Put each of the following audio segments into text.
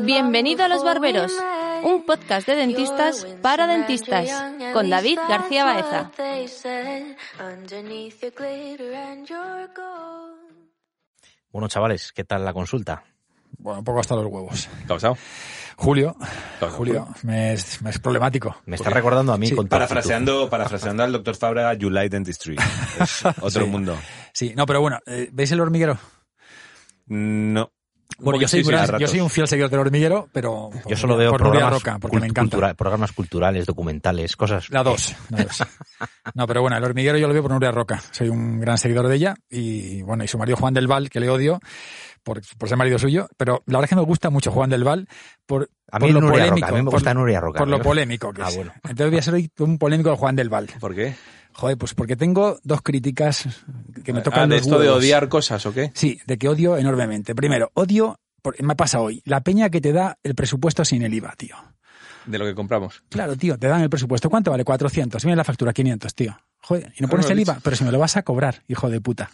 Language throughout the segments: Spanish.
Bienvenido a Los Barberos, un podcast de dentistas para dentistas, con David García Baeza. Bueno, chavales, ¿qué tal la consulta? Bueno, un poco hasta los huevos. ¿Qué ha pasado? Julio, Julio, me es, me es problemático. Me está recordando a mí Sí, con Parafraseando, parafraseando al doctor Fabra, You Like Dentistry. Es otro Sí. mundo. Sí, no, pero bueno, eh, ¿veis el hormiguero? No. Bueno, yo, soy, Sí, sí, gran- a yo ratos. soy un fiel seguidor del hormiguero, pero por, Yo solo veo por Nuria programas, Roca, porque cult- me encanta. cultura- programas culturales, documentales, cosas. La dos, la dos. No, pero bueno, el hormiguero yo lo veo por Nuria Roca. Soy un gran seguidor de ella y bueno, y su marido Juan del Val, que le odio por, por ser marido suyo, pero la verdad es que me gusta mucho Juan del Val por, A por mí lo Nuria polémico. Roca, a mí me por- gusta Nuria Roca. Por lo polémico que Ah, es. bueno. Entonces voy a ser hoy un polémico de Juan del Val. ¿Por qué? Joder, pues porque tengo dos críticas que me Ah, tocan ¿De los esto de odiar cosas o qué? Sí, de que odio enormemente. Primero, odio, me pasa hoy, la peña que te da el presupuesto sin el IVA, tío. De lo que compramos. Claro, tío, te dan el presupuesto. ¿Cuánto vale? 400. Viene la factura, 500, tío. Joder, y no pones el. IVA, pero si me lo vas a cobrar, hijo de puta.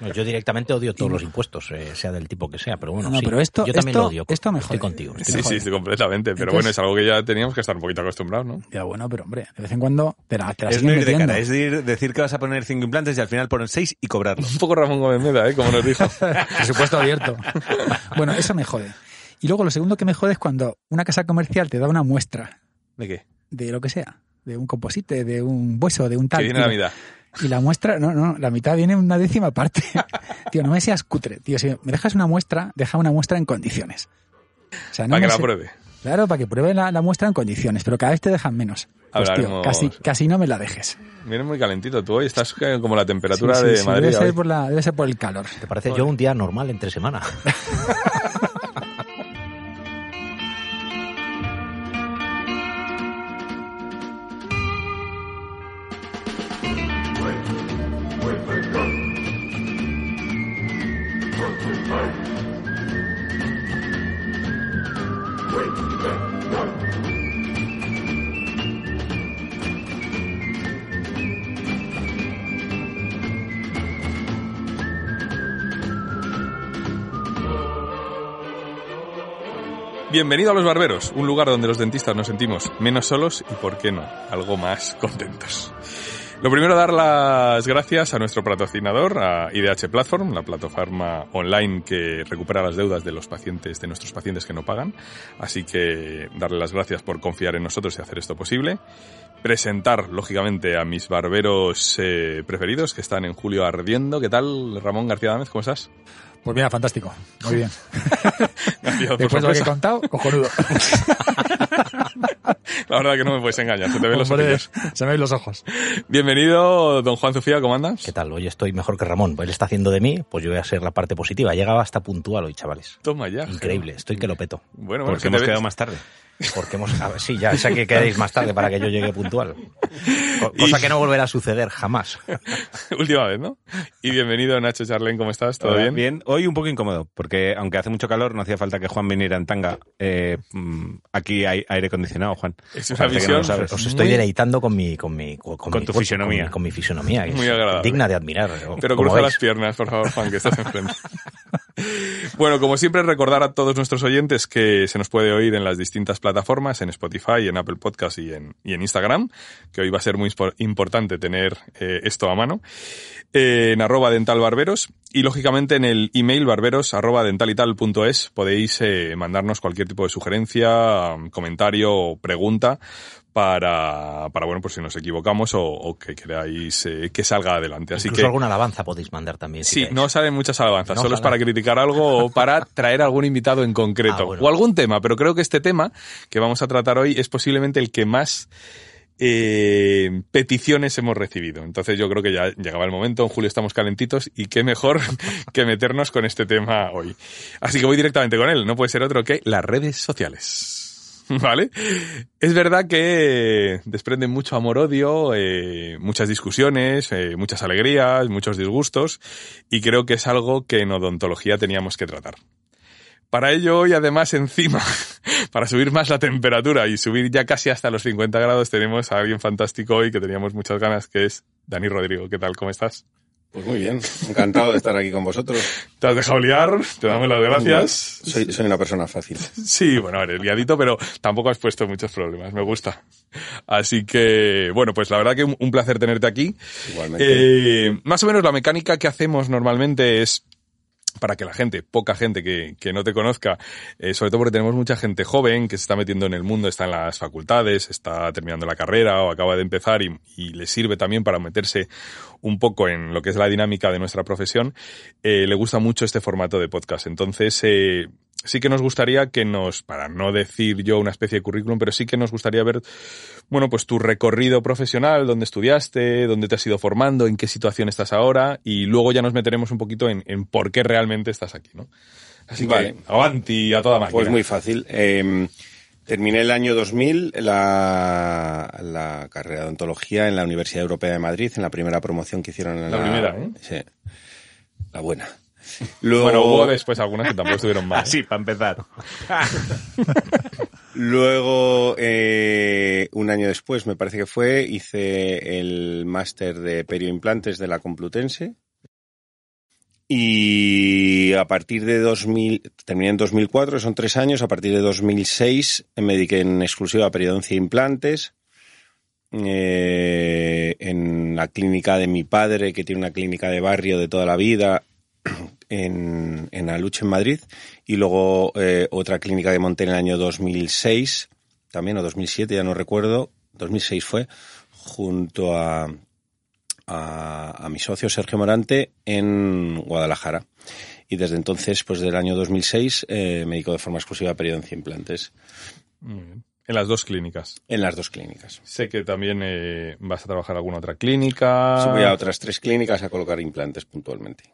No, yo directamente odio todos los impuestos, eh, sea del tipo que sea, pero bueno, No, sí. pero esto- yo también esto- lo odio. esto me Estoy contigo. estoy Sí, sí, sí, completamente. Pero Entonces- bueno, es algo que ya teníamos que estar un poquito acostumbrados, ¿no? Ya bueno, pero hombre, de vez en cuando te la, te la Es no ir de cara, es de ir- decir que vas a poner cinco implantes y al final poner seis y cobrarlo. Un poco Ramón Gómez Meda, ¿eh? Como nos dijo. Presupuesto abierto. bueno, eso me jode. Y luego lo segundo que me jode es cuando una casa comercial te da una muestra ¿De qué? de lo que sea, de un composite, de un hueso, de un tal. Que viene y la mitad. Y la muestra, no, no, la mitad viene una décima parte. tío, no me seas cutre. Tío, si me dejas una muestra, deja una muestra en condiciones. O sea, no Para que la pruebe. Claro, para que pruebe la, la muestra en condiciones, pero cada vez te dejan menos. Pues tío, casi, casi no me la dejes. Viene muy calentito tú hoy. Estás eh, como la temperatura Sí, sí, de sí, Madrid. debe, ser por la, debe ser por el calor. ¿Te parece yo un día normal entre semana? Bienvenido a Los Barberos, un lugar donde los dentistas nos sentimos menos solos y, por qué no, algo más contentos. Lo primero, dar las gracias a nuestro patrocinador, a IDH Platform, la plataforma online que recupera las deudas de los pacientes, de nuestros pacientes que no pagan. Así que darle las gracias por confiar en nosotros y hacer esto posible. Presentar, lógicamente, a mis barberos eh, preferidos que están en Julio Ardiendo. ¿Qué tal, Ramón García Dámez? ¿Cómo estás? Pues mira, fantástico. Muy bien. Gracias Después de lo que he contado, cojonudo. La verdad que no me puedes engañar, se te ven los ojillos. se me ven los ojos. Bienvenido, don Juan Sofía, ¿cómo andas? ¿Qué tal? Hoy estoy mejor que Ramón. Él está haciendo de mí, pues yo voy a ser la parte positiva. Llegaba hasta puntual hoy, chavales. Toma ya. Increíble, estoy que lo peto. Bueno, bueno, Porque hemos quedado más tarde. Porque hemos... a ver, sí, ya sé que queréis más tarde para que yo llegue puntual. Co- Cosa que no volverá a suceder jamás. Última vez, ¿no? Y bienvenido, Nacho Charlén, ¿cómo estás? ¿Todo Hola, bien? Bien, hoy un poco incómodo, porque aunque hace mucho calor, no hacía falta que Juan viniera en tanga. Eh, mm, aquí hay aire acondicionado, Juan. Es una Parece no visión sabes. Os estoy deleitando con mi... Con, mi, con, Con mi tu cuerpo, fisonomía. Con, mi- con mi fisonomía, que Muy es agradable. digna de admirar. Pero cruza veis. las piernas, por favor, Juan, que estás enfrente. bueno, como siempre, recordar a todos nuestros oyentes que se nos puede oír en las distintas plataformas, en Spotify, en Apple Podcast y en, y en Instagram, que hoy va a ser muy importante tener eh, esto a mano, en arroba dentalbarberos y, lógicamente, en el email barberos arroba dentalital.es podéis eh, mandarnos cualquier tipo de sugerencia, comentario o pregunta para, para bueno, pues si nos equivocamos o, o que queráis eh, que salga adelante. Así Incluso que alguna alabanza podéis mandar también. si Sí, queréis. no salen muchas alabanzas, No solo es para criticar algo o para traer algún invitado en concreto Ah, bueno. o algún tema, pero creo que este tema que vamos a tratar hoy es posiblemente el que más eh, peticiones hemos recibido. Entonces yo creo que ya llegaba el momento, en julio estamos calentitos y qué mejor que meternos con este tema hoy. Así que voy directamente con él, no puede ser otro que las redes sociales. ¿Vale? Es verdad que desprenden mucho amor-odio, eh, muchas discusiones, eh, muchas alegrías, muchos disgustos, y creo que es algo que en odontología teníamos que tratar. Para ello, hoy además encima, para subir más la temperatura y subir ya casi hasta los 50 grados, tenemos a alguien fantástico hoy que teníamos muchas ganas, que es Dani Rodrigo. ¿Qué tal? ¿Cómo estás? Pues muy bien, encantado de estar aquí con vosotros. Te has dejado liar, te damos las gracias. Soy, soy una persona fácil. Sí, bueno, eres liadito, pero tampoco has puesto muchos problemas, me gusta. Así que, bueno, pues la verdad que un, un placer tenerte aquí. Igualmente. Eh, más o menos la mecánica que hacemos normalmente es para que la gente, poca gente que, que no te conozca, eh, sobre todo porque tenemos mucha gente joven que se está metiendo en el mundo, está en las facultades, está terminando la carrera o acaba de empezar y, y le sirve también para meterse un poco en lo que es la dinámica de nuestra profesión, eh, le gusta mucho este formato de podcast. Entonces, eh, sí que nos gustaría que nos, para no decir yo una especie de currículum, pero sí que nos gustaría ver, bueno, pues tu recorrido profesional, dónde estudiaste, dónde te has ido formando, en qué situación estás ahora, y luego ya nos meteremos un poquito en, en por qué realmente estás aquí, ¿no? Así Vale. que, avanti a toda máquina. Pues muy fácil. Eh, terminé el año 2000 la, la carrera de odontología en la Universidad Europea de Madrid, en la primera promoción que hicieron en La la... primera, ¿eh? Sí. La buena. Luego, Bueno, hubo después algunas que tampoco estuvieron mal. ¿eh? Así, para empezar. Luego, eh, un año después, me parece que fue, hice el máster de perioimplantes de la Complutense. Y a partir de 2000, terminé en 2004, son tres años, a partir de 2006 me dediqué en exclusiva a periodoncia e implantes. eh, en la clínica de mi padre, que tiene una clínica de barrio de toda la vida, en, en Aluche, en Madrid, y luego eh, otra clínica que monté en el año 2006, también, o 2007, ya no recuerdo, 2006 fue, junto a, a, a mi socio Sergio Morante en Guadalajara. Y desde entonces, pues del año 2006, eh, me dedico de forma exclusiva a periodoncia implantes Muy bien. En las dos clínicas. en las dos clínicas. Sé que también eh, vas a trabajar alguna otra clínica. Voy a otras tres clínicas a colocar implantes puntualmente.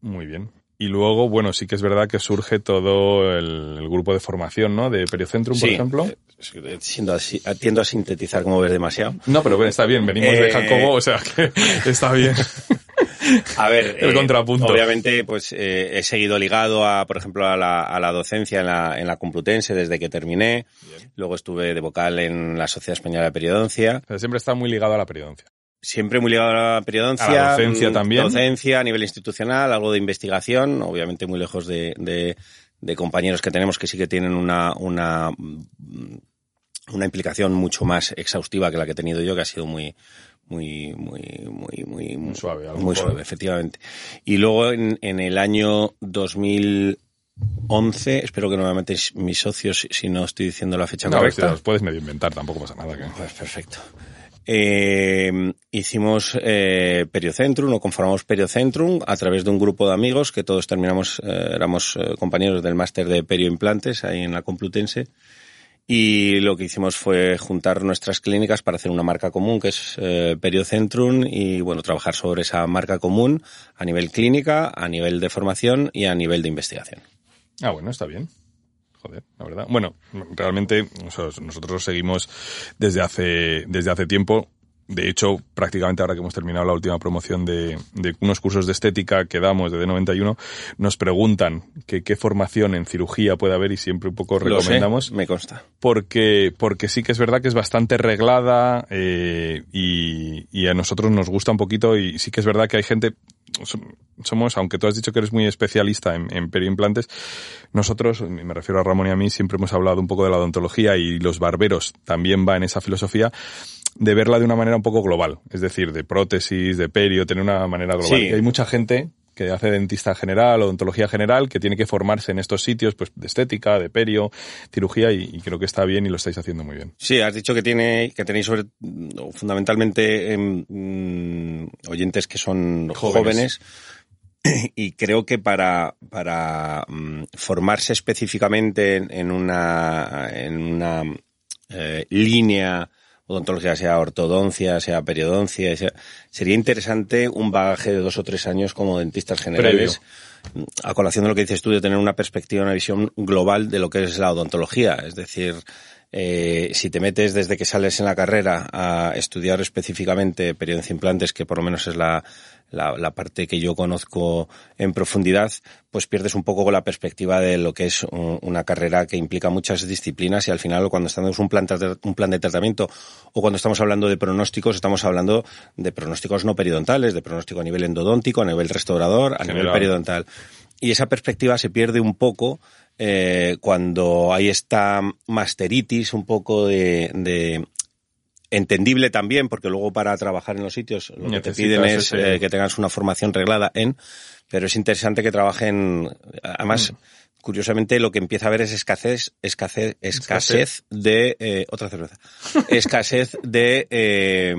Muy bien. Y luego, bueno, sí que es verdad que surge todo el, el grupo de formación, ¿no? De Periocentrum, por Sí, ejemplo. eh, siendo así, tiendo a sintetizar como ves demasiado. No, pero bueno, está bien. Venimos de Eh, Jacobo, o sea que está bien. A ver, El contrapunto. Obviamente, pues eh, he seguido ligado a, por ejemplo, a la, a la docencia en la, en la Complutense desde que terminé. Luego estuve de vocal en la Sociedad Española de Periodoncia. O sea, siempre está muy ligado a la periodoncia. Siempre muy ligado a la periodoncia. A la docencia mm, también. Docencia a nivel institucional, algo de investigación. Obviamente muy lejos de, de, de compañeros que tenemos que sí que tienen una, una, mm, una implicación mucho más exhaustiva que la que he tenido yo, que ha sido muy, muy, muy, muy, muy, Muy suave, algo Muy suave, efectivamente. Y luego en, en el año 2011, espero que no me matéis mis socios si no estoy diciendo la fecha No, a ver, si correcta. los puedes medio inventar, tampoco pasa nada. que- Pues perfecto. Eh, hicimos eh, Periocentrum o conformamos Periocentrum a través de un grupo de amigos que todos terminamos, eh, éramos eh, compañeros del máster de perioimplantes ahí en la Complutense. Y lo que hicimos fue juntar nuestras clínicas para hacer una marca común que es eh, Periocentrum y bueno, trabajar sobre esa marca común a nivel clínica, a nivel de formación y a nivel de investigación. Ah, bueno, está bien. Joder, la verdad. Bueno, realmente nosotros, seguimos desde hace, desde hace tiempo. De hecho, prácticamente ahora que hemos terminado la última promoción de, de unos cursos de estética que damos de D91, nos preguntan que qué formación en cirugía puede haber y siempre un poco Lo sé, recomendamos me consta. porque, porque sí que es verdad que es bastante reglada eh, y, y a nosotros nos gusta un poquito y sí que es verdad que hay gente, somos, aunque tú has dicho que eres muy especialista en, en perioimplantes, nosotros, me refiero a Ramón y a mí, siempre hemos hablado un poco de la odontología y los barberos también va en esa filosofía de verla de una manera un poco global, es decir, de prótesis, de perio, tener una manera global. Sí. Y hay mucha gente que hace dentista general, odontología general, que tiene que formarse en estos sitios, pues de estética, de perio, cirugía, y, y creo que está bien y lo estáis haciendo muy bien. Sí, has dicho que tiene que tenéis sobre o fundamentalmente em, mm, oyentes que son Jóvenes. jóvenes. y creo que para para mm, formarse específicamente en, en una en una eh, línea odontológica, sea ortodoncia, sea periodoncia, sea- sería interesante un bagaje de dos o tres años como dentistas generales. A colación de lo que dices tú, de tener una perspectiva, una visión global de lo que es la odontología. Es decir, eh, si te metes desde que sales en la carrera a estudiar específicamente periodoncia implantes, que por lo menos es la, la, la, parte que yo conozco en profundidad, pues pierdes un poco la perspectiva de lo que es un, una carrera que implica muchas disciplinas y al final cuando estamos un plan, un plan de tratamiento o cuando estamos hablando de pronósticos, estamos hablando de pronósticos no periodontales, de pronóstico a nivel endodóntico, a nivel restaurador, a nivel periodontal. Y esa perspectiva se pierde un poco eh, cuando hay esta masteritis un poco de, de, entendible también, porque luego para trabajar en los sitios lo que te piden es eh, que tengas una formación reglada en, pero es interesante que trabajen, además, mm. curiosamente lo que empieza a haber es escasez, escasez, escasez de, eh, otra cerveza, escasez de eh,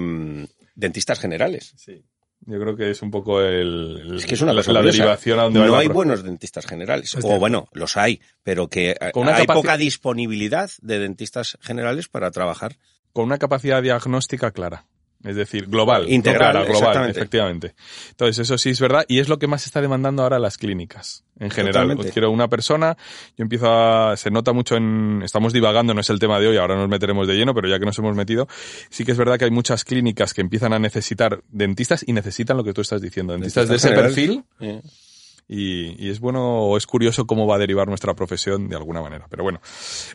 dentistas generales. Sí. Yo creo que es un poco el, el es que es una la, la derivación a donde No hay buenos dentistas generales. O bueno, los hay, pero que una hay poca disponibilidad de dentistas generales para trabajar. Con una capacidad diagnóstica clara. Es decir, global. no Integral, clara, global, efectivamente. Entonces, eso sí es verdad y es lo que más se está demandando ahora las clínicas. En general, quiero una persona, yo empiezo a, se nota mucho en, estamos divagando, no es el tema de hoy, ahora nos meteremos de lleno, pero ya que nos hemos metido, sí que es verdad que hay muchas clínicas que empiezan a necesitar dentistas y necesitan lo que tú estás diciendo, dentistas, de ese perfil Eh, y, y es bueno o es curioso cómo va a derivar nuestra profesión de alguna manera. Pero bueno,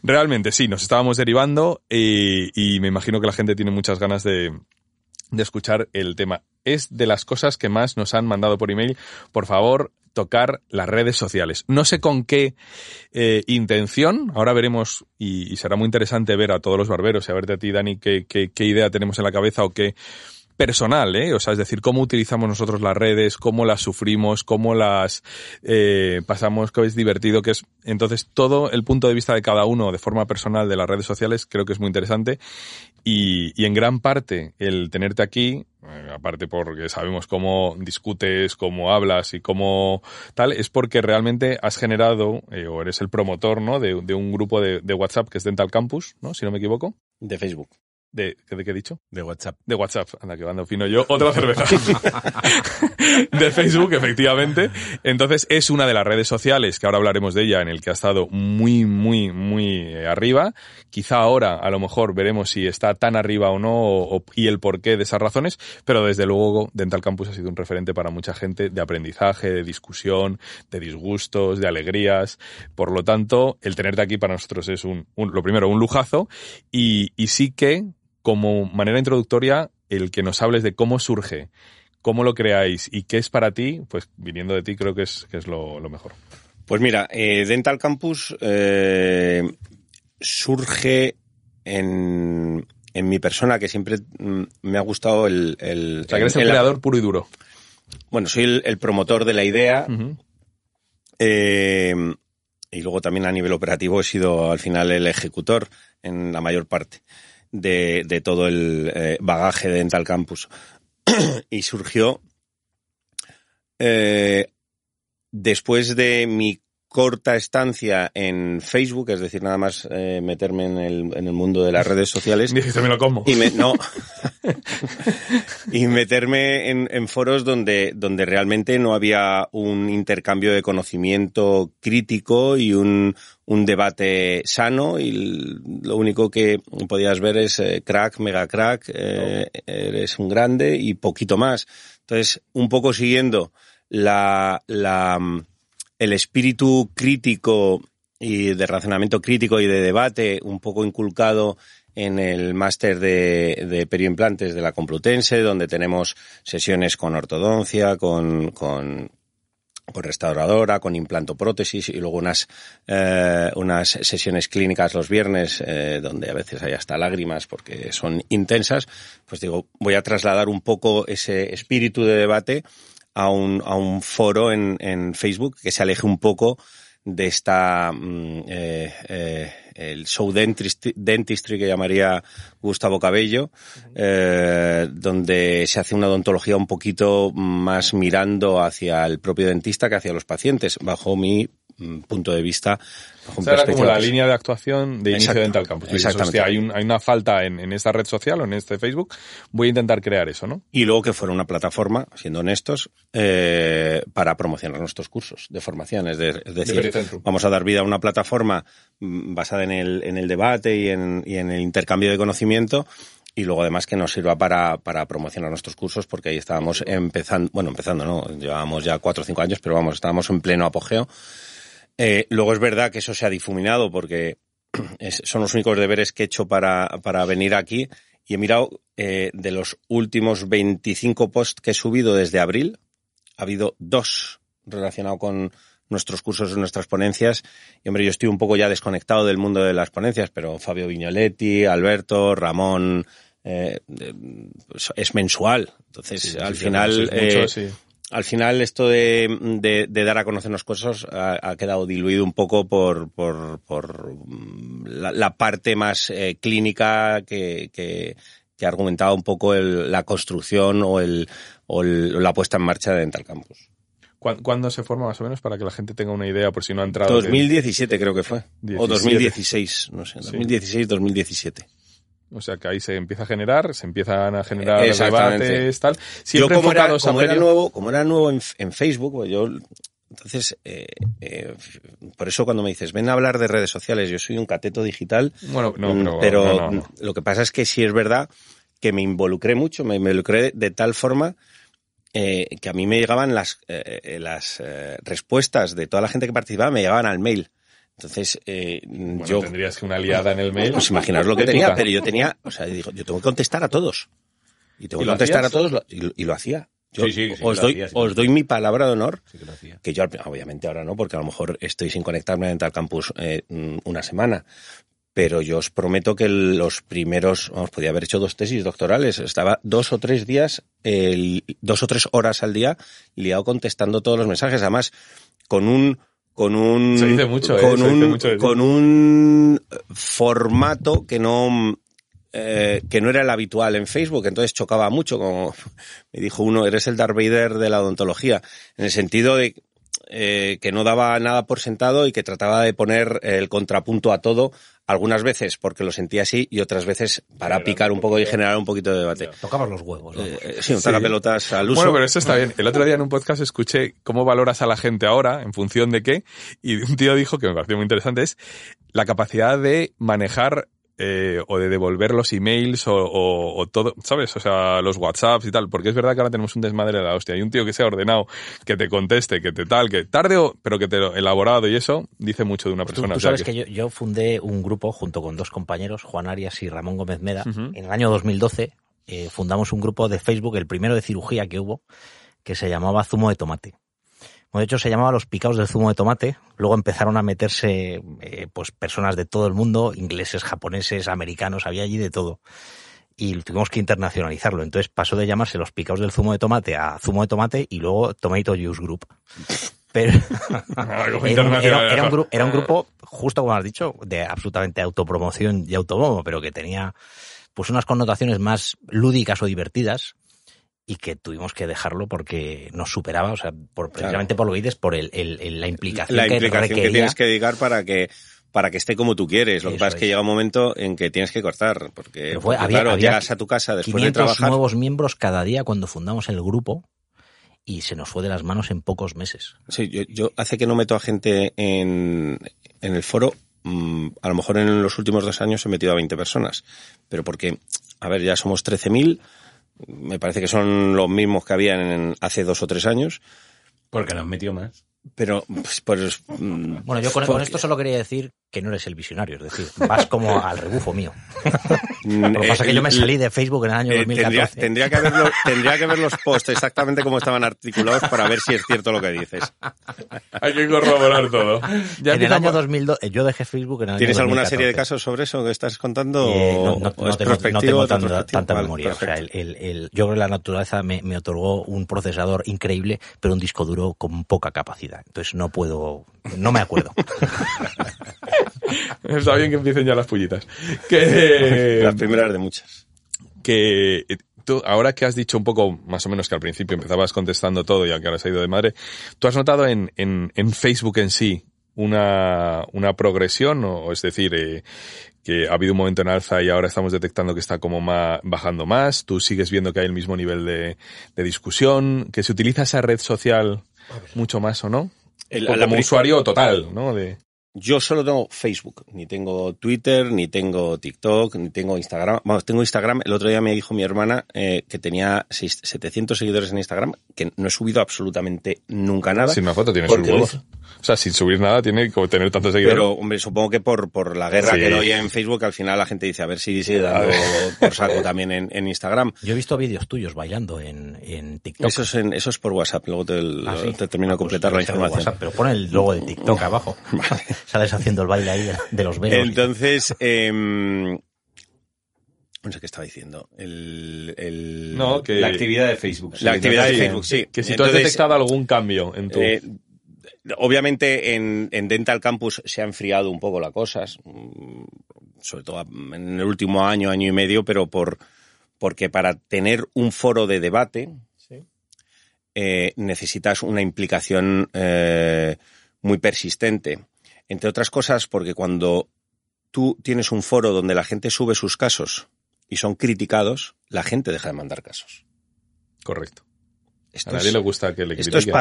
realmente sí, nos estábamos derivando eh, y me imagino que la gente tiene muchas ganas de, de escuchar el tema. Es de las cosas que más nos han mandado por email. Por favor, tocar las redes sociales. No sé con qué eh, intención. Ahora veremos y, y será muy interesante ver a todos los barberos y a verte a ti, Dani, qué, qué, qué idea tenemos en la cabeza o qué personal, ¿eh? O sea, es decir, cómo utilizamos nosotros las redes, cómo las sufrimos, cómo las eh, pasamos, que es divertido, que es... Entonces, todo el punto de vista de cada uno de forma personal de las redes sociales creo que es muy interesante y, y en gran parte el tenerte aquí, eh, aparte porque sabemos cómo discutes, cómo hablas y cómo tal, es porque realmente has generado eh, o eres el promotor, ¿no? De, de un grupo de, de WhatsApp que es Dental Campus, ¿no? Si no me equivoco. de Facebook. De, ¿De qué he dicho? De WhatsApp. De WhatsApp, anda que ando fino yo, otra cerveza. de Facebook, efectivamente. Entonces es una de las redes sociales, que ahora hablaremos de ella, en el que ha estado muy, muy, muy eh, arriba. Quizá ahora, a lo mejor, veremos si está tan arriba o no, y el porqué de esas razones, pero desde luego Dental Campus ha sido un referente para mucha gente de aprendizaje, de discusión, de disgustos, de alegrías. Por lo tanto, el tenerte aquí para nosotros es un, lo primero, un lujazo, y sí que, como manera introductoria, el que nos hables de cómo surge, cómo lo creáis y qué es para ti, pues viniendo de ti creo que es, que es lo, lo mejor. Pues mira, eh, Dental Campus eh, surge en, en mi persona, que siempre mm, me ha gustado el... el O sea, que eres el, el- creador puro y duro. Bueno, soy el, promotor de la idea eh, y luego también a nivel operativo he sido al final el ejecutor en la mayor parte de, de todo el eh, bagaje de Dental Campus. y surgió eh, después de mi corta estancia en Facebook, es decir, nada más eh, meterme en el, en el mundo de las redes sociales. Me lo como. Y me, no. y meterme en, en foros donde, donde realmente no había un intercambio de conocimiento crítico y un, un debate sano y lo único que podías ver es eh, crack, mega crack, eh, eres un grande y poquito más. Entonces, un poco siguiendo la, la, el espíritu crítico y de razonamiento crítico y de debate un poco inculcado en el máster de, de perioimplantes de la Complutense, donde tenemos sesiones con ortodoncia, con, con, con restauradora, con implantoprótesis y luego unas, eh, unas sesiones clínicas los viernes, eh, donde a veces hay hasta lágrimas porque son intensas, pues digo, voy a trasladar un poco ese espíritu de debate a un, a un foro en, en Facebook que se aleje un poco de esta mm, eh, eh, el show dentistry, dentistry que llamaría Gustavo Cabello, eh, donde se hace una odontología un poquito más mirando hacia el propio dentista que hacia los pacientes, bajo mi mm, punto de vista. O sea, era como la línea de actuación de inicio Exacto. de Dental Campus. Exactamente. hostia, hay, un- hay una falta en, en esta red social o en este Facebook. Voy a intentar crear eso, ¿no? Y luego que fuera una plataforma, siendo honestos, eh, para promocionar nuestros cursos de formación. Es, de- es decir, vamos a dar vida a una plataforma mm, basada en el, en el debate y en, y en el intercambio de conocimiento y luego además que nos sirva para, para promocionar nuestros cursos porque ahí estábamos empezando, bueno, empezando, ¿no? Llevábamos ya cuatro o cinco años, pero vamos, estábamos en pleno apogeo. Eh, luego es verdad que eso se ha difuminado porque es- son los únicos deberes que he hecho para, para venir aquí y he mirado eh, de los últimos 25 posts que he subido desde abril, ha habido dos relacionados con nuestros cursos nuestras ponencias. Y hombre, yo estoy un poco ya desconectado del mundo de las ponencias, pero Fabio Vignoletti, Alberto, Ramón, eh, pues es mensual. Entonces, Sí, al sí, final, sí, mucho, eh, sí. Al final esto de, de- de dar a conocer los cursos ha, ha quedado diluido un poco por, por, por mm, la, la parte más eh, clínica que, que, que argumentaba un poco el- la construcción o, el, o el- la puesta en marcha de Dental Campus. ¿Cuán- ¿Cuándo se forma más o menos para que la gente tenga una idea por si no ha entrado? 2017 creo que fue. O 17. 2016, no sé. Sí. 2016, 2017. O sea que ahí se empieza a generar, se empiezan a generar Exactamente. debates, tal. Yo Siempre como era, como era nuevo, como era nuevo en, en Facebook, pues yo entonces eh, eh, por eso cuando me dices ven a hablar de redes sociales, yo soy un cateto digital, Bueno, no, mm, pero, pero no, no, no. lo que pasa es que sí es verdad que me involucré mucho, me involucré de tal forma eh, que a mí me llegaban las eh, las eh, respuestas de toda la gente que participaba me llegaban al mail. Entonces eh, Bueno, yo tendrías que una aliada en el mail. pues imaginaos lo que tenía, pero yo tenía, o sea, digo, yo tengo que contestar a todos. Y tengo ¿Y que contestar hacías? a todos y, lo- y lo hacía. Yo Sí, sí, sí os, doy, hacía, os doy mi palabra de honor, Sí que lo hacía. que yo al- obviamente ahora no, porque a lo mejor estoy sin conectarme a Dental Campus eh, mm, una semana. Pero yo os prometo que los primeros, vamos, podía haber hecho dos tesis doctorales. Estaba dos o tres días, dos o tres horas al día liado contestando todos los mensajes. Además, con un, con un, Se dice mucho, ¿eh? con dice un, mucho con un formato que no, eh, que no era el habitual en Facebook, entonces chocaba mucho, como me dijo uno, eres el Darth Vader de la odontología, en el sentido de eh, que no daba nada por sentado y que trataba de poner el contrapunto a todo, algunas veces porque lo sentía así y otras veces para picar un poco y generar un poquito de debate. Tocamos los huevos. vamos. Eh, eh, sí, pelotas al uso. Bueno, pero eso está bien. El otro día en un podcast escuché cómo valoras a la gente ahora, en función de qué, y un tío dijo que me pareció muy interesante, es la capacidad de manejar eh, o de devolver los emails o, o- o todo, ¿sabes? O sea, los WhatsApps y tal, porque es verdad que ahora tenemos un desmadre de la hostia. Hay un tío que sea ordenado, que te conteste, que te tal, que tarde o, pero que te lo elaborado y eso dice mucho de una persona. tú O sea sabes que yo, yo fundé un grupo junto con dos compañeros, Juan Arias y Ramón Gómez Meda. En el año 2012 eh, fundamos un grupo de Facebook, el primero de cirugía que hubo, que se llamaba Zumo de Tomate. Bueno, de hecho, se llamaba Los Picaos del Zumo de Tomate. Luego empezaron a meterse eh, pues personas de todo el mundo, ingleses, japoneses, americanos, había allí de todo. Y tuvimos que internacionalizarlo. Entonces pasó de llamarse Los Picaos del Zumo de Tomate a Zumo de Tomate y luego Tomato Juice Group. Pero como era, un, internacional. era- era un gru- era un grupo, justo como has dicho, de absolutamente autopromoción y autobomo, pero que tenía pues unas connotaciones más lúdicas o divertidas y que tuvimos que dejarlo porque nos superaba, o sea, por, precisamente por lo que dices, por el, el- el- la implicación, la implicación que, tienes que dedicar para que para que esté como tú quieres. Lo que pasa es que llega un momento en que tienes que cortar, porque, Pero fue- porque, había- claro, había llegas a tu casa después de 500 trabajar. nuevos miembros cada día cuando fundamos el grupo y se nos fue de las manos en pocos meses. Sí, yo, yo hace que no meto a gente en, en el foro. mm, a lo mejor en los últimos dos años he metido a 20 personas. Pero porque, a ver, ya somos 13.000. Me parece que son los mismos que habían en- hace dos o tres años. Porque nos metió más. Pero, pues, pues, mm, Bueno, yo con, con esto solo quería decir que no eres el visionario, es decir, vas como al rebufo mío. Lo que pasa es que yo me salí de Facebook en el año Eh, tendría, 2014. tendría que verlo- tendría que ver los posts exactamente como estaban articulados para ver si es cierto lo que dices. Hay que corroborar todo. Ya en el año empezamos- 2012, yo dejé Facebook en el año ¿Tienes alguna 2014. serie de casos sobre eso que estás contando? Eh, no, no- o no es tengo, no tanta, tanta Vale, memoria. O sea, el, el- el- yo creo que la naturaleza me, me otorgó un procesador increíble, pero un disco duro con poca capacidad. Entonces no puedo, no me acuerdo. Está bien que empiecen ya las pullitas. Que, Las primeras de muchas. que eh, tú, ahora que has dicho un poco, más o menos que al principio empezabas contestando todo y que ahora has ido de madre, ¿tú has notado en, en, en Facebook en sí una, una progresión? O, es decir, eh, que ha habido un momento en alza y ahora estamos detectando que está como ma- bajando más, tú sigues viendo que hay el mismo nivel de, de discusión, que se utiliza esa red social mucho más o no. El- O la como usuario total, ¿no? De, Yo solo tengo Facebook, ni tengo Twitter, ni tengo TikTok, ni tengo Instagram. Vamos, tengo Instagram. El otro día me dijo mi hermana eh, que tenía seis- 700 seguidores en Instagram, que no he subido absolutamente nunca nada. sin una foto tiene sus Porque- huevos. O sea, sin subir nada tiene como tener tantos seguidores. Pero, hombre, supongo que por, por la guerra Sí. que doy en Facebook, al final la gente dice, a ver si sigue dando por saco también en, en Instagram. Yo he visto vídeos tuyos bailando en, en TikTok. Eso es, en- eso es por WhatsApp, luego te, Ah, sí. te termino de Ah, pues completar la información. WhatsApp, pero pon el logo de TikTok abajo. Sales haciendo el baile ahí de, los velos. Entonces, em, no sé qué estaba diciendo. El, el- No, que- La actividad de Facebook. La actividad de Facebook, sí. Que si tú has detectado algún cambio en tu... eh, obviamente en, en Dental Campus se ha enfriado un poco la cosa, mm, sobre todo en el último año, año y medio, pero por porque para tener un foro de debate eh, necesitas una implicación eh, muy persistente. Entre otras cosas, porque cuando tú tienes un foro donde la gente sube sus casos y son criticados, la gente deja de mandar casos. Correcto. A nadie es, le gusta que le esto es critiquen.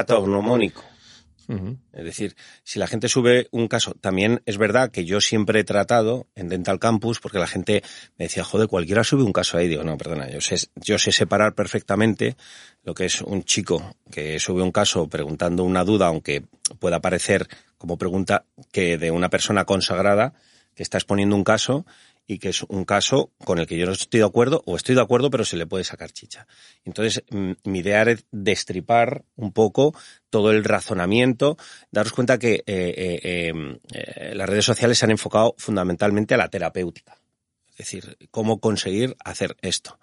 Es decir, si la gente sube un caso, también es verdad que yo siempre he tratado en Dental Campus, porque la gente me decía, joder, cualquiera sube un caso ahí. Digo, no, perdona, yo sé, yo sé separar perfectamente lo que es un chico que sube un caso preguntando una duda, aunque pueda parecer como pregunta que de una persona consagrada que está exponiendo un caso y que es un caso con el que yo no estoy de acuerdo o estoy de acuerdo pero se le puede sacar chicha. Entonces, mi idea era destripar un poco todo el razonamiento, daros cuenta que eh, eh, eh, eh, las redes sociales se han enfocado fundamentalmente a la terapéutica. Es decir, cómo conseguir hacer esto.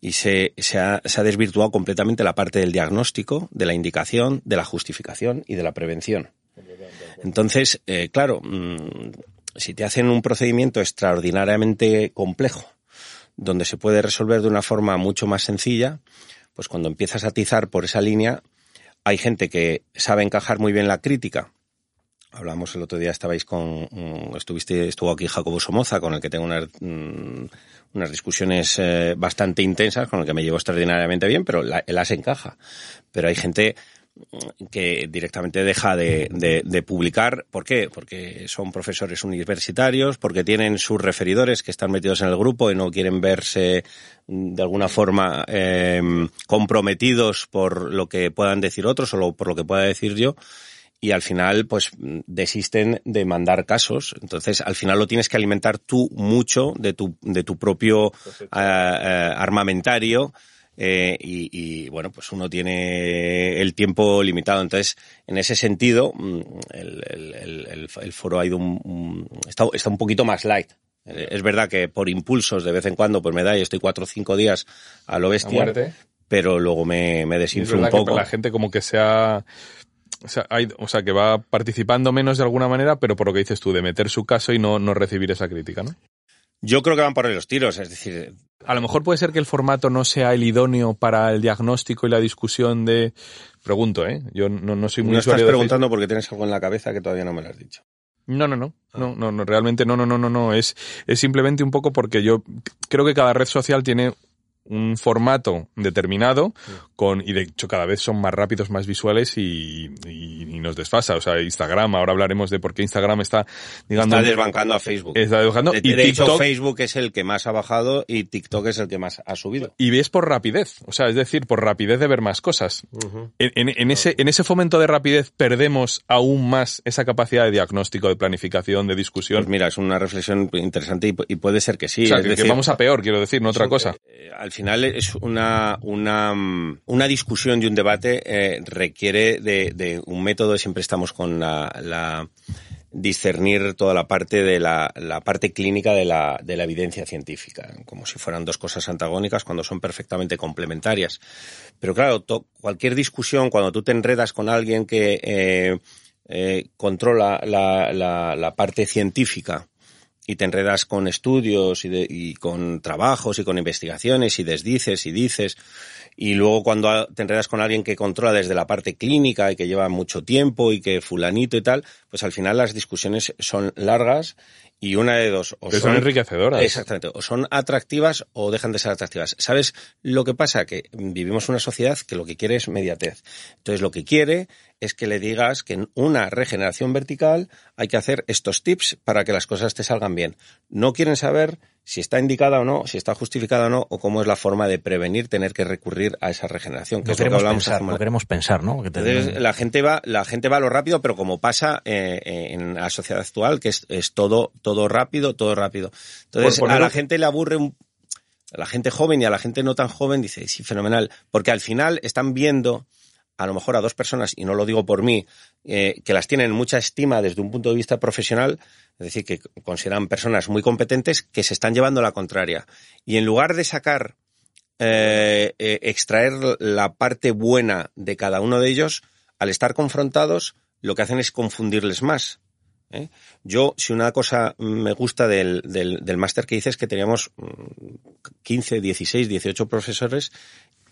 Y se, se, ha, se ha desvirtuado completamente la parte del diagnóstico, de la indicación, de la justificación y de la prevención. Entonces, claro, mm, si te hacen un procedimiento extraordinariamente complejo, donde se puede resolver de una forma mucho más sencilla, pues cuando empiezas a atizar por esa línea, hay gente que sabe encajar muy bien la crítica. Hablamos el otro día, estabais con, mm, estuviste, estuvo aquí Jacobo Somoza, con el que tengo unas, mm, unas discusiones eh, bastante intensas, con el que me llevo extraordinariamente bien, pero la, las encaja. Pero hay gente que directamente deja de, de, de publicar. ¿Por qué? Porque son profesores universitarios, porque tienen sus referidores que están metidos en el grupo y no quieren verse mm, de alguna forma eh, comprometidos por lo que puedan decir otros o lo- por lo que pueda decir yo y al final pues desisten de mandar casos. Entonces al final lo tienes que alimentar tú mucho de tu, de tu propio eh, armamentario. Eh, y, y, bueno, pues uno tiene el tiempo limitado. Entonces, en ese sentido, mm, el, el- el- el- el foro ha ido un, un- está, está un poquito más light. Eh, Es verdad que por impulsos de vez en cuando pues me da y estoy cuatro o cinco días a lo bestia, pero luego me, me desinflo un que poco. la gente como que se ha... O sea, hay- o sea, que va participando menos de alguna manera, pero por lo que dices tú, de meter su caso y no, no recibir esa crítica, ¿no? Yo creo que van por ahí los tiros, es decir, A lo mejor puede ser que el formato no sea el idóneo para el diagnóstico y la discusión de... Pregunto, ¿eh? Yo no, no soy muy no estás preguntando porque tienes algo en la cabeza que todavía no me lo has dicho. No, no, no, no, no, no, realmente no, no, no, no, no, es, es simplemente un poco porque yo creo que cada red social tiene un formato determinado con y de hecho cada vez son más rápidos, más visuales y, y- y nos desfasa. O sea, Instagram, ahora hablaremos de por qué Instagram está, digamos, Está desbancando a Facebook. está desbancando de, y de hecho, Facebook es el que más ha bajado y TikTok es el que más ha subido. y ves por rapidez, o sea, es decir, por rapidez de ver más cosas. En, en- en ese, en ese fomento de rapidez perdemos aún más esa capacidad de diagnóstico, de planificación, de discusión. Pues mira, es una reflexión interesante y, pu- y puede ser que sí. o sea, es que, vamos a peor, quiero decir, no otra cosa. eh, al final es una, una, una discusión y un debate eh, requiere de, de un método, siempre estamos con la, la discernir toda la parte de la, la parte clínica de la, de la evidencia científica, como si fueran dos cosas antagónicas cuando son perfectamente complementarias. Pero claro, cualquier discusión, cuando tú te enredas con alguien que eh, eh, controla la, la, la parte científica, y te enredas con estudios y, de- y con trabajos y con investigaciones y desdices y dices y luego cuando te enredas con alguien que controla desde la parte clínica y que lleva mucho tiempo y que fulanito y tal, pues al final las discusiones son largas y una de dos. O Que son enriquecedoras. Exactamente. O son atractivas o dejan de ser atractivas. ¿Sabes lo que pasa? Que vivimos una sociedad que lo que quiere es mediatez. Entonces lo que quiere es que le digas que en una regeneración vertical hay que hacer estos tips para que las cosas te salgan bien. No quieren saber si está indicada o no, si está justificada o no, o cómo es la forma de prevenir tener que recurrir a esa regeneración. Que No es lo que hablamos pensar, hace un no momento. queremos pensar, ¿no? Que te- Entonces, la gente va, la gente va a lo rápido, pero como pasa eh, eh, en la sociedad actual, que es, es todo, todo rápido, todo rápido. Entonces, poner a la gente le aburre un, a la gente joven y a la gente no tan joven dice, sí, fenomenal, porque al final están viendo a lo mejor a dos personas, y no lo digo por mí, eh, que las tienen en mucha estima desde un punto de vista profesional, es decir, que consideran personas muy competentes que se están llevando la contraria. Y en lugar de sacar eh, eh, extraer la parte buena de cada uno de ellos, al estar confrontados, lo que hacen es confundirles más. Yo, si una cosa me gusta del, del, del máster que hice es que teníamos mm, 15, 16, 18 profesores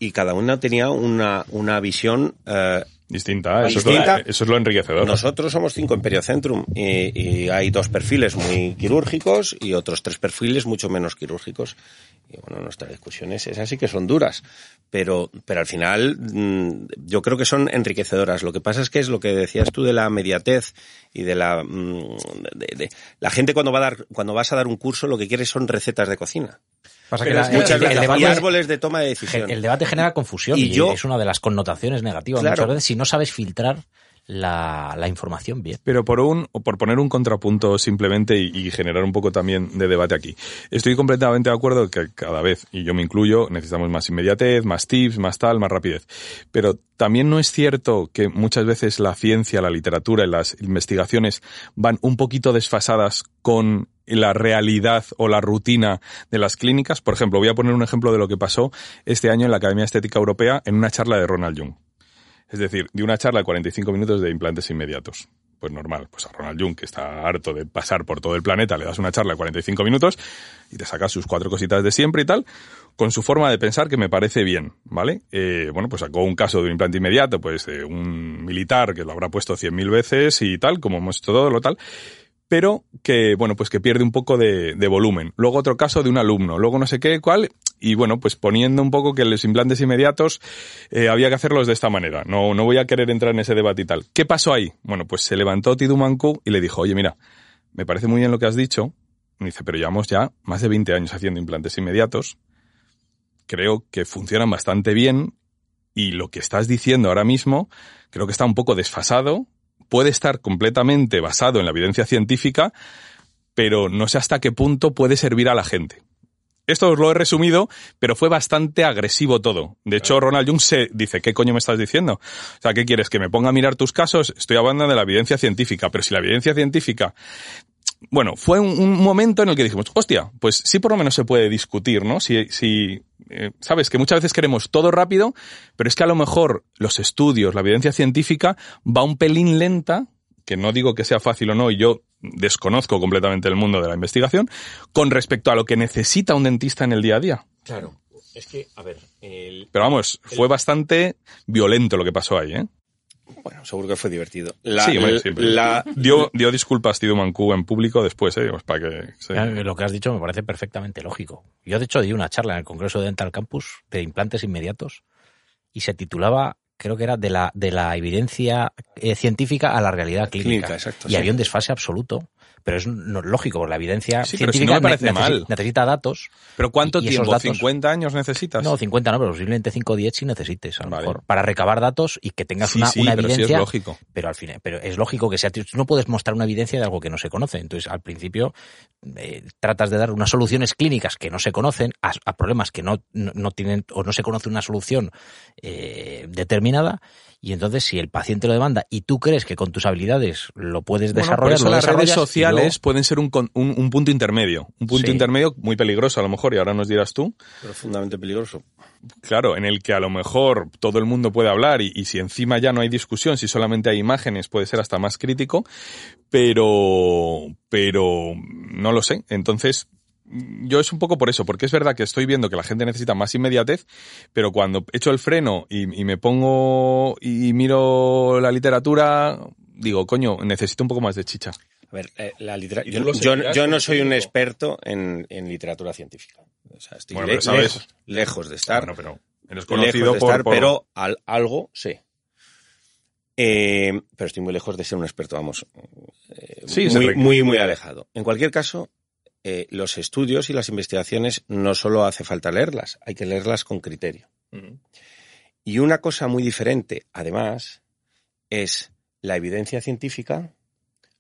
y cada uno tenía una, una visión eh, Distinta, eso, Distinta. Es lo, eso es lo enriquecedor. nosotros somos cinco en Periocentrum y, y hay dos perfiles muy quirúrgicos y otros tres perfiles mucho menos quirúrgicos. Y bueno, nuestras discusiones esas sí que son duras, pero, pero al final mm, yo creo que son enriquecedoras. Lo que pasa es que es lo que decías tú de la mediatez y de la mm, de, de- la gente cuando va a dar cuando vas a dar un curso lo que quiere son recetas de cocina. Pasa que la- el, veces el y debate, árboles de toma de decisión. el debate genera confusión Y y, yo- es una de las connotaciones negativas Claro. muchas veces si no sabes filtrar la, información bien. Pero por un, por poner un contrapunto simplemente y, y generar un poco también de debate aquí. Estoy completamente de acuerdo que cada vez, y yo me incluyo, necesitamos más inmediatez, más tips, más tal, más rapidez. Pero también no es cierto que muchas veces la ciencia, la literatura y las investigaciones van un poquito desfasadas con la realidad o la rutina de las clínicas. Por ejemplo, voy a poner un ejemplo de lo que pasó este año en la Academia Estética Europea en una charla de Ronald Jung. Es decir, de una charla de 45 minutos de implantes inmediatos. Pues normal, pues a Ronald Jung, que está harto de pasar por todo el planeta, le das una charla de 45 minutos y te sacas sus cuatro cositas de siempre y tal, con su forma de pensar que me parece bien, ¿vale? Eh, bueno, pues sacó un caso de un implante inmediato, pues de un militar que lo habrá puesto 100.000 veces y tal, como hemos hecho todo lo tal, pero que, bueno, pues que pierde un poco de, de volumen. Luego otro caso de un alumno, luego no sé qué, cuál, y bueno, pues poniendo un poco que los implantes inmediatos eh, había que hacerlos de esta manera. No, no voy a querer entrar en ese debate y tal. ¿Qué pasó ahí? Bueno, pues se levantó Tidumancu y le dijo, oye, mira, me parece muy bien lo que has dicho. Me dice, pero llevamos ya más de 20 años haciendo implantes inmediatos. Creo que funcionan bastante bien y lo que estás diciendo ahora mismo creo que está un poco desfasado. Puede estar completamente basado en la evidencia científica, pero no sé hasta qué punto puede servir a la gente. Esto os lo he resumido, pero fue bastante agresivo todo. De hecho, Ronald Jung se dice, ¿qué coño me estás diciendo? O sea, ¿qué quieres? ¿Que me ponga a mirar tus casos? Estoy hablando de la evidencia científica, pero si la evidencia científica... Bueno, fue un, un momento en el que dijimos, hostia, pues sí por lo menos se puede discutir, ¿no? Si, si eh, sabes que muchas veces queremos todo rápido, pero es que a lo mejor los estudios, la evidencia científica va un pelín lenta, que no digo que sea fácil o no, y yo desconozco completamente el mundo de la investigación, con respecto a lo que necesita un dentista en el día a día. Claro. Es que, a ver, el, Pero vamos, fue bastante violento lo que pasó ahí, ¿eh? Bueno, seguro que fue divertido. La, sí, la- dio, dio disculpas Tido Mancu en público después, ¿eh? Pues para que... Claro, Lo que has dicho me parece perfectamente lógico. Yo, de hecho, di una charla en el Congreso de Dental Campus de implantes inmediatos y se titulaba, creo que era, de la, de la evidencia eh, científica a la realidad clínica. Clínica, exacto, y sí. había un desfase absoluto. Pero es no- lógico, porque la evidencia Sí, pero si científica no me parece ne- necesi- mal. necesita datos. Pero ¿cuánto y- y tiempo? datos- ¿50 años necesitas? No, 50 no, pero posiblemente 5 o 10 si necesites, a lo Vale. mejor, para recabar datos y que tengas sí, una, sí, una pero sí evidencia. es lógico. pero al final, pero es lógico que sea, no puedes mostrar una evidencia de algo que no se conoce. Entonces, al principio, eh, tratas de dar unas soluciones clínicas que no se conocen a, a problemas que no, no, no tienen o no se conoce una solución eh, determinada. Y entonces, si el paciente lo demanda y tú crees que con tus habilidades lo puedes Bueno, desarrollar, por eso lo las redes sociales luego- pueden ser un, con- un, un punto intermedio. Un punto Sí. intermedio muy peligroso a lo mejor, y ahora nos dirás tú. profundamente peligroso. Claro, en el que a lo mejor todo el mundo puede hablar y, y si encima ya no hay discusión, si solamente hay imágenes, puede ser hasta más crítico, pero, pero no lo sé. Entonces, yo es un poco por eso, porque es verdad que estoy viendo que la gente necesita más inmediatez, pero cuando echo el freno y, y me pongo y miro la literatura, digo, coño, necesito un poco más de chicha. A ver, eh, la litera- Y yo, no soy un experto en, en literatura científica. O sea, estoy Bueno, le- pero sabes- lejos, lejos de estar. Bueno, pero eres lejos conocido de por, estar, por- pero al- algo sé. Eh, pero estoy muy lejos de ser un experto, vamos. eh, Sí, muy, muy, muy alejado. En cualquier caso, eh, los estudios y las investigaciones no solo hace falta leerlas, hay que leerlas con criterio. Y una cosa muy diferente, además, es la evidencia científica.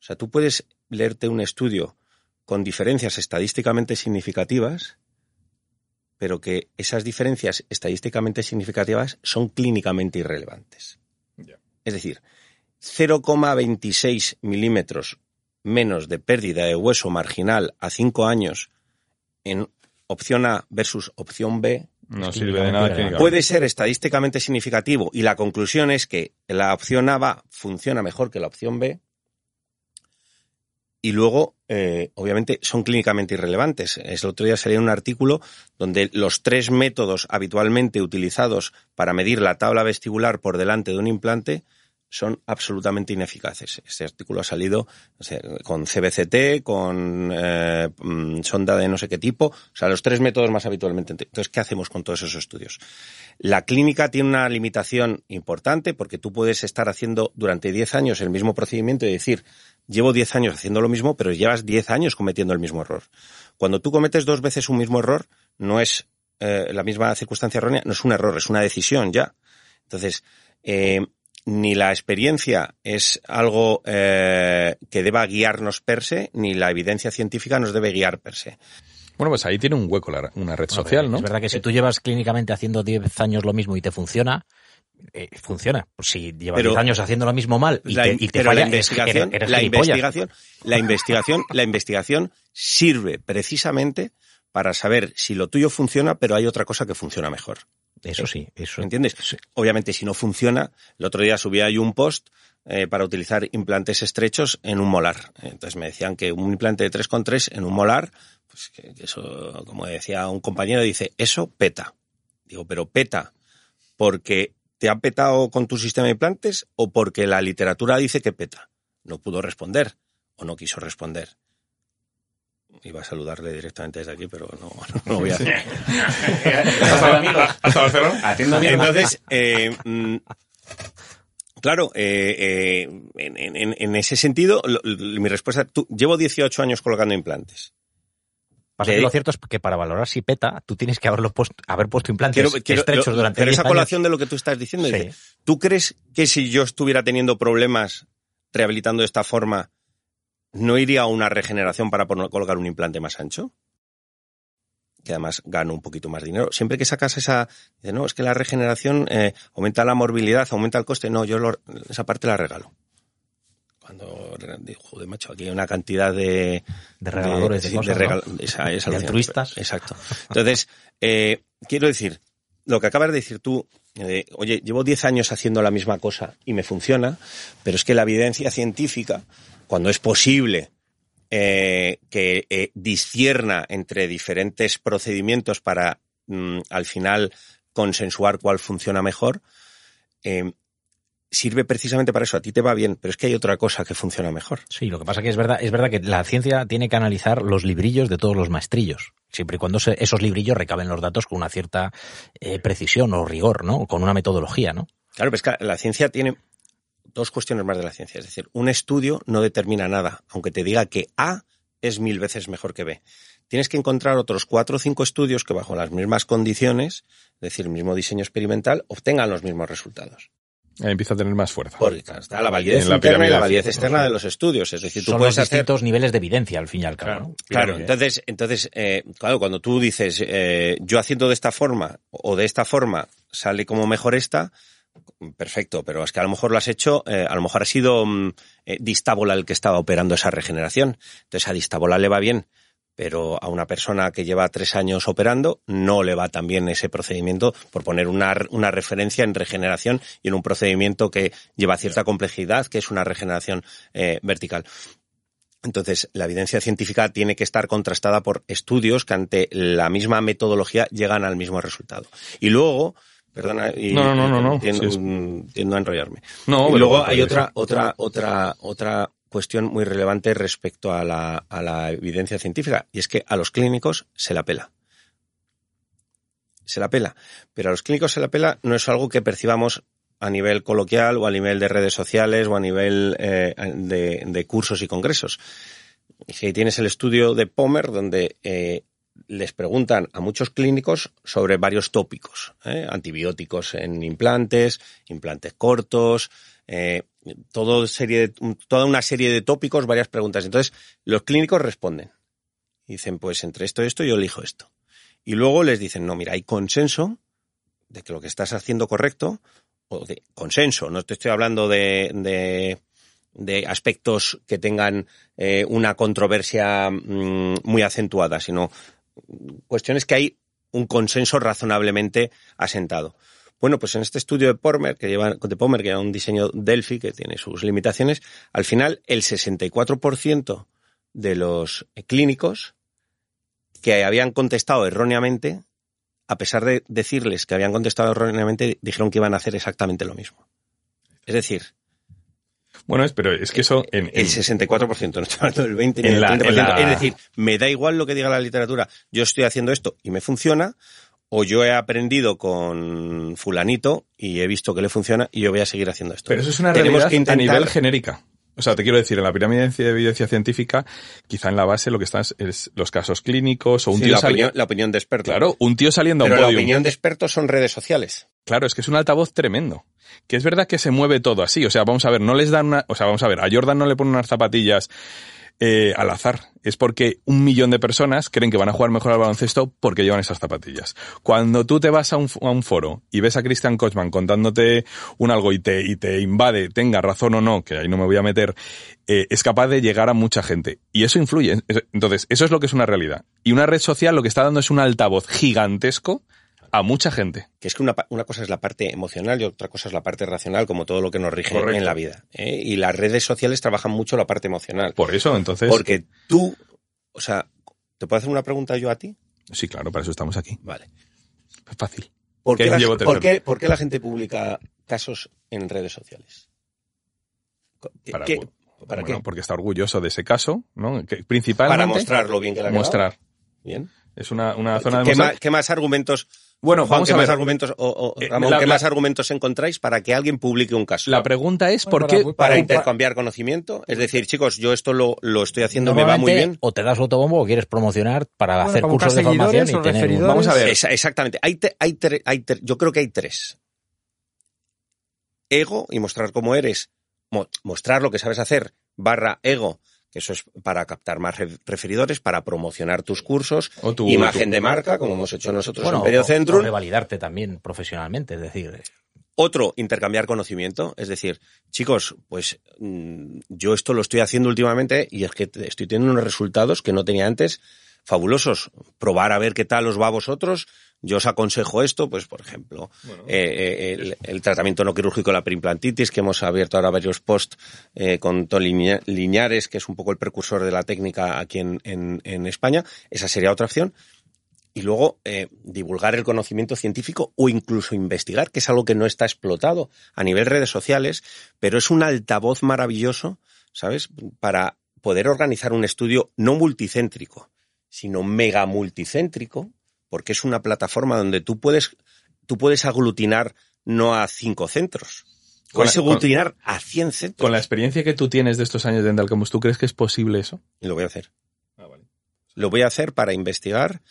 O sea, tú puedes leerte un estudio con diferencias estadísticamente significativas, pero que esas diferencias estadísticamente significativas son clínicamente irrelevantes. Es decir, 0,26 milímetros menos de pérdida de hueso marginal a 5 años en opción A versus opción B No sirve de nada puede ser estadísticamente significativo y la conclusión es que la opción A va, funciona mejor que la opción B. Y luego, eh, obviamente, son clínicamente irrelevantes. Es el otro día salió un artículo donde los tres métodos habitualmente utilizados para medir la tabla vestibular por delante de un implante son absolutamente ineficaces. Este artículo ha salido con CBCT, con eh, mm, sonda de no sé qué tipo, o sea, los tres métodos más habitualmente. Entonces, ¿qué hacemos con todos esos estudios? La clínica tiene una limitación importante porque tú puedes estar haciendo durante 10 años el mismo procedimiento y decir, llevo 10 años haciendo lo mismo, pero llevas 10 años cometiendo el mismo error. Cuando tú cometes dos veces un mismo error, no es eh, la misma circunstancia errónea, no es un error, es una decisión ya. Entonces, eh, ni la experiencia es algo eh, que deba guiarnos per se, ni la evidencia científica nos debe guiar per se. Bueno, pues ahí tiene un hueco la- una red Bueno, social, ¿no? Es verdad que si tú llevas clínicamente haciendo 10 años lo mismo y te funciona, eh, funciona. Pues si llevas Pero 10 años haciendo lo mismo mal y la, te, y te pero falla, la investigación, eres, eres la investigación, la investigación, la investigación sirve precisamente para saber si lo tuyo funciona, pero hay otra cosa que funciona mejor. Eso sí, eso. ¿Entiendes? Obviamente, si no funciona, el otro día subí ahí un post eh, para utilizar implantes estrechos en un molar. Entonces me decían que un implante de 3,3 en un molar, pues que, que eso, como decía un compañero, dice, eso peta. Digo, pero peta porque te ha petado con tu sistema de implantes o porque la literatura dice que peta. No pudo responder o no quiso responder. Iba a saludarle directamente desde aquí, pero no, no lo voy a hacer. ¿Hasta Barcelona? Haciendo mierda. Entonces, eh, claro, eh, eh, en, en- en ese sentido, lo- lo- mi respuesta, tú, llevo 18 años colocando implantes. Pasa que lo cierto es que para valorar si peta, tú tienes que haberlo puesto, haber puesto implantes Quiero, quiero- estrechos lo- durante pero 10 esa años. colación de lo que tú estás diciendo, Sí. dice, ¿tú crees que si yo estuviera teniendo problemas rehabilitando de esta forma, no iría a una regeneración para colocar un implante más ancho? Que además gano un poquito más dinero. Siempre que sacas esa, dice, no, es que la regeneración eh, aumenta la morbilidad, aumenta el coste. No, yo lo- esa parte la regalo. Cuando, joder, macho, aquí hay una cantidad de, De regaladores de sí, cosas, regal- ¿no? esa- De altruistas. Exacto. Entonces, eh, quiero decir, lo que acabas de decir tú, eh, oye, llevo 10 años haciendo la misma cosa y me funciona, pero es que la evidencia científica, cuando es posible eh, que eh, discierna entre diferentes procedimientos para mm, al final consensuar cuál funciona mejor, eh, sirve precisamente para eso. A ti te va bien, pero es que hay otra cosa que funciona mejor. Sí, lo que pasa que es verdad, es verdad que la ciencia tiene que analizar los librillos de todos los maestrillos, siempre y cuando se- esos librillos recaben los datos con una cierta eh, precisión o rigor, ¿no? Con una metodología, ¿no? Claro, pues que la ciencia tiene dos cuestiones más de la ciencia. Es decir, un estudio no determina nada, aunque te diga que A es mil veces mejor que B. Tienes que encontrar otros cuatro o cinco estudios que bajo las mismas condiciones, es decir, el mismo diseño experimental, obtengan los mismos resultados. Ahí empieza a tener más fuerza. Porque claro, está la validez la interna y pirámide. la validez externa de los estudios. Es decir, tú Son puedes los hacer distintos niveles de evidencia, al fin y al cabo. ¿no? Claro, Pirámide. entonces, entonces eh, claro, cuando tú dices, eh, yo haciendo de esta forma o de esta forma sale como mejor esta, perfecto, pero es que a lo mejor lo has hecho, eh, a lo mejor ha sido mm, eh, Distábola el que estaba operando esa regeneración. Entonces a Distábola le va bien, pero a una persona que lleva tres años operando no le va tan bien ese procedimiento, por poner una, una referencia en regeneración y en un procedimiento que lleva cierta complejidad, que es una regeneración eh, vertical. Entonces, la evidencia científica tiene que estar contrastada por estudios que ante la misma metodología llegan al mismo resultado. Y luego, perdona, y, No, no, no, no, no. Tiendo, Sí, es- mm, tiendo a enrollarme. No, y luego pero hay otra, otra, otra, otra cuestión muy relevante respecto a la, a la evidencia científica, y es que a los clínicos se la pela. Se la pela. Pero a los clínicos se la pela no es algo que percibamos a nivel coloquial o a nivel de redes sociales o a nivel eh, de, de cursos y congresos. Y ahí tienes el estudio de Pomer donde eh, les preguntan a muchos clínicos sobre varios tópicos, ¿eh? antibióticos en implantes, implantes cortos, eh, serie de- toda una serie de tópicos, varias preguntas. Entonces, los clínicos responden. Dicen, pues entre esto y esto yo elijo esto. Y luego les dicen, no, mira, hay consenso de que lo que estás haciendo correcto, o de consenso, no te estoy hablando de, de, de aspectos que tengan eh, una controversia mm, muy acentuada, sino cuestiones que hay un consenso razonablemente asentado. Bueno, pues en este estudio de Pomer, que lleva, de que era un diseño Delphi, que tiene sus limitaciones, al final el 64% de los clínicos que habían contestado erróneamente, a pesar de decirles que habían contestado erróneamente, dijeron que iban a hacer exactamente lo mismo. Es decir, Bueno, es, pero es que eso en, en- el 64%, no estoy hablando del 20 ni del la- 30%. en la- Es decir, me da igual lo que diga la literatura. Yo estoy haciendo esto y me funciona, o yo he aprendido con fulanito y he visto que le funciona y yo voy a seguir haciendo esto. Pero eso es una Tenemos realidad que intentar- a nivel genérica. O sea, te quiero decir, en la pirámide de evidencia científica, quizá en la base lo que están es los casos clínicos o un Sí, tío la, sali- opinión, la opinión de expertos. Claro, un tío saliendo a un Pero la opinión de expertos son redes sociales. Claro, es que es un altavoz tremendo. Que es verdad que se mueve todo así. O sea, vamos a ver, no les dan una. O sea, vamos a ver, a Jordan no le ponen unas zapatillas eh, al azar. Es porque un millón de personas creen que van a jugar mejor al baloncesto porque llevan esas zapatillas. Cuando tú te vas a un, a un foro y ves a Christian Kochman contándote un algo y te, y te invade, tenga razón o no, que ahí no me voy a meter, eh, es capaz de llegar a mucha gente. Y eso influye. Entonces, eso es lo que es una realidad. Y una red social lo que está dando es un altavoz gigantesco a mucha gente. Que es que una, una cosa es la parte emocional y otra cosa es la parte racional, como todo lo que nos rige Correcto. en la vida. ¿eh? Y las redes sociales trabajan mucho la parte emocional. Por eso, entonces. Porque tú, o sea, ¿te puedo hacer una pregunta yo a ti? Sí, claro, para eso estamos aquí. Vale. Es fácil. ¿Por qué, la, llevo por tercero. qué- por qué la gente publica casos en redes sociales? ¿Qué- Para, qué- bueno, ¿para qué? porque está orgulloso de ese caso, ¿no? Que principalmente. Para mostrar lo bien que quedado. Mostrar. Bien. Es una, una zona de ¿Qué, más, qué más argumentos, Bueno, Juan, vamos qué a más ver. argumentos, o, o, Eh, Ramón, la- qué la- más argumentos encontráis para que alguien publique un caso? La pregunta es por qué. para- para para- intercambiar conocimiento. Es decir, chicos, yo esto lo, lo estoy haciendo, me va muy bien. O te das autobombo o quieres promocionar para Bueno, hacer para cursos de formación y tener un... Vamos a ver. Esa- exactamente. Hay, te- hay, tre- hay yo creo que hay tres. Ego y mostrar cómo eres. Mo- mostrar lo que sabes hacer, barra ego, eso es para captar más re- referidores, para promocionar tus cursos, O tu- imagen tu- de marca, como hemos hecho nosotros Bueno, en o, Periocentrum. o revalidarte también profesionalmente, es decir, eh, Otro, intercambiar conocimiento. Es decir, chicos, pues mm, yo esto lo estoy haciendo últimamente y es que estoy teniendo unos resultados que no tenía antes fabulosos. Probar a ver qué tal os va a vosotros. Yo os aconsejo esto, pues por ejemplo, eh, eh, el, el tratamiento no quirúrgico de la perimplantitis, que hemos abierto ahora varios posts eh, con Tony Liña- Liñares, que es un poco el precursor de la técnica aquí en, en- en España. Esa sería otra opción y luego eh, divulgar el conocimiento científico o incluso investigar, que es algo que no está explotado a nivel redes sociales, pero es un altavoz maravilloso, ¿sabes? Para poder organizar un estudio no multicéntrico, sino mega multicéntrico, porque es una plataforma donde tú puedes, tú puedes aglutinar no a cinco centros, Con puedes con- aglutinar a cien centros. Con la experiencia que tú tienes de estos años de Dental Campus, ¿tú crees que es posible eso? Y lo voy a hacer. Lo voy a hacer para investigar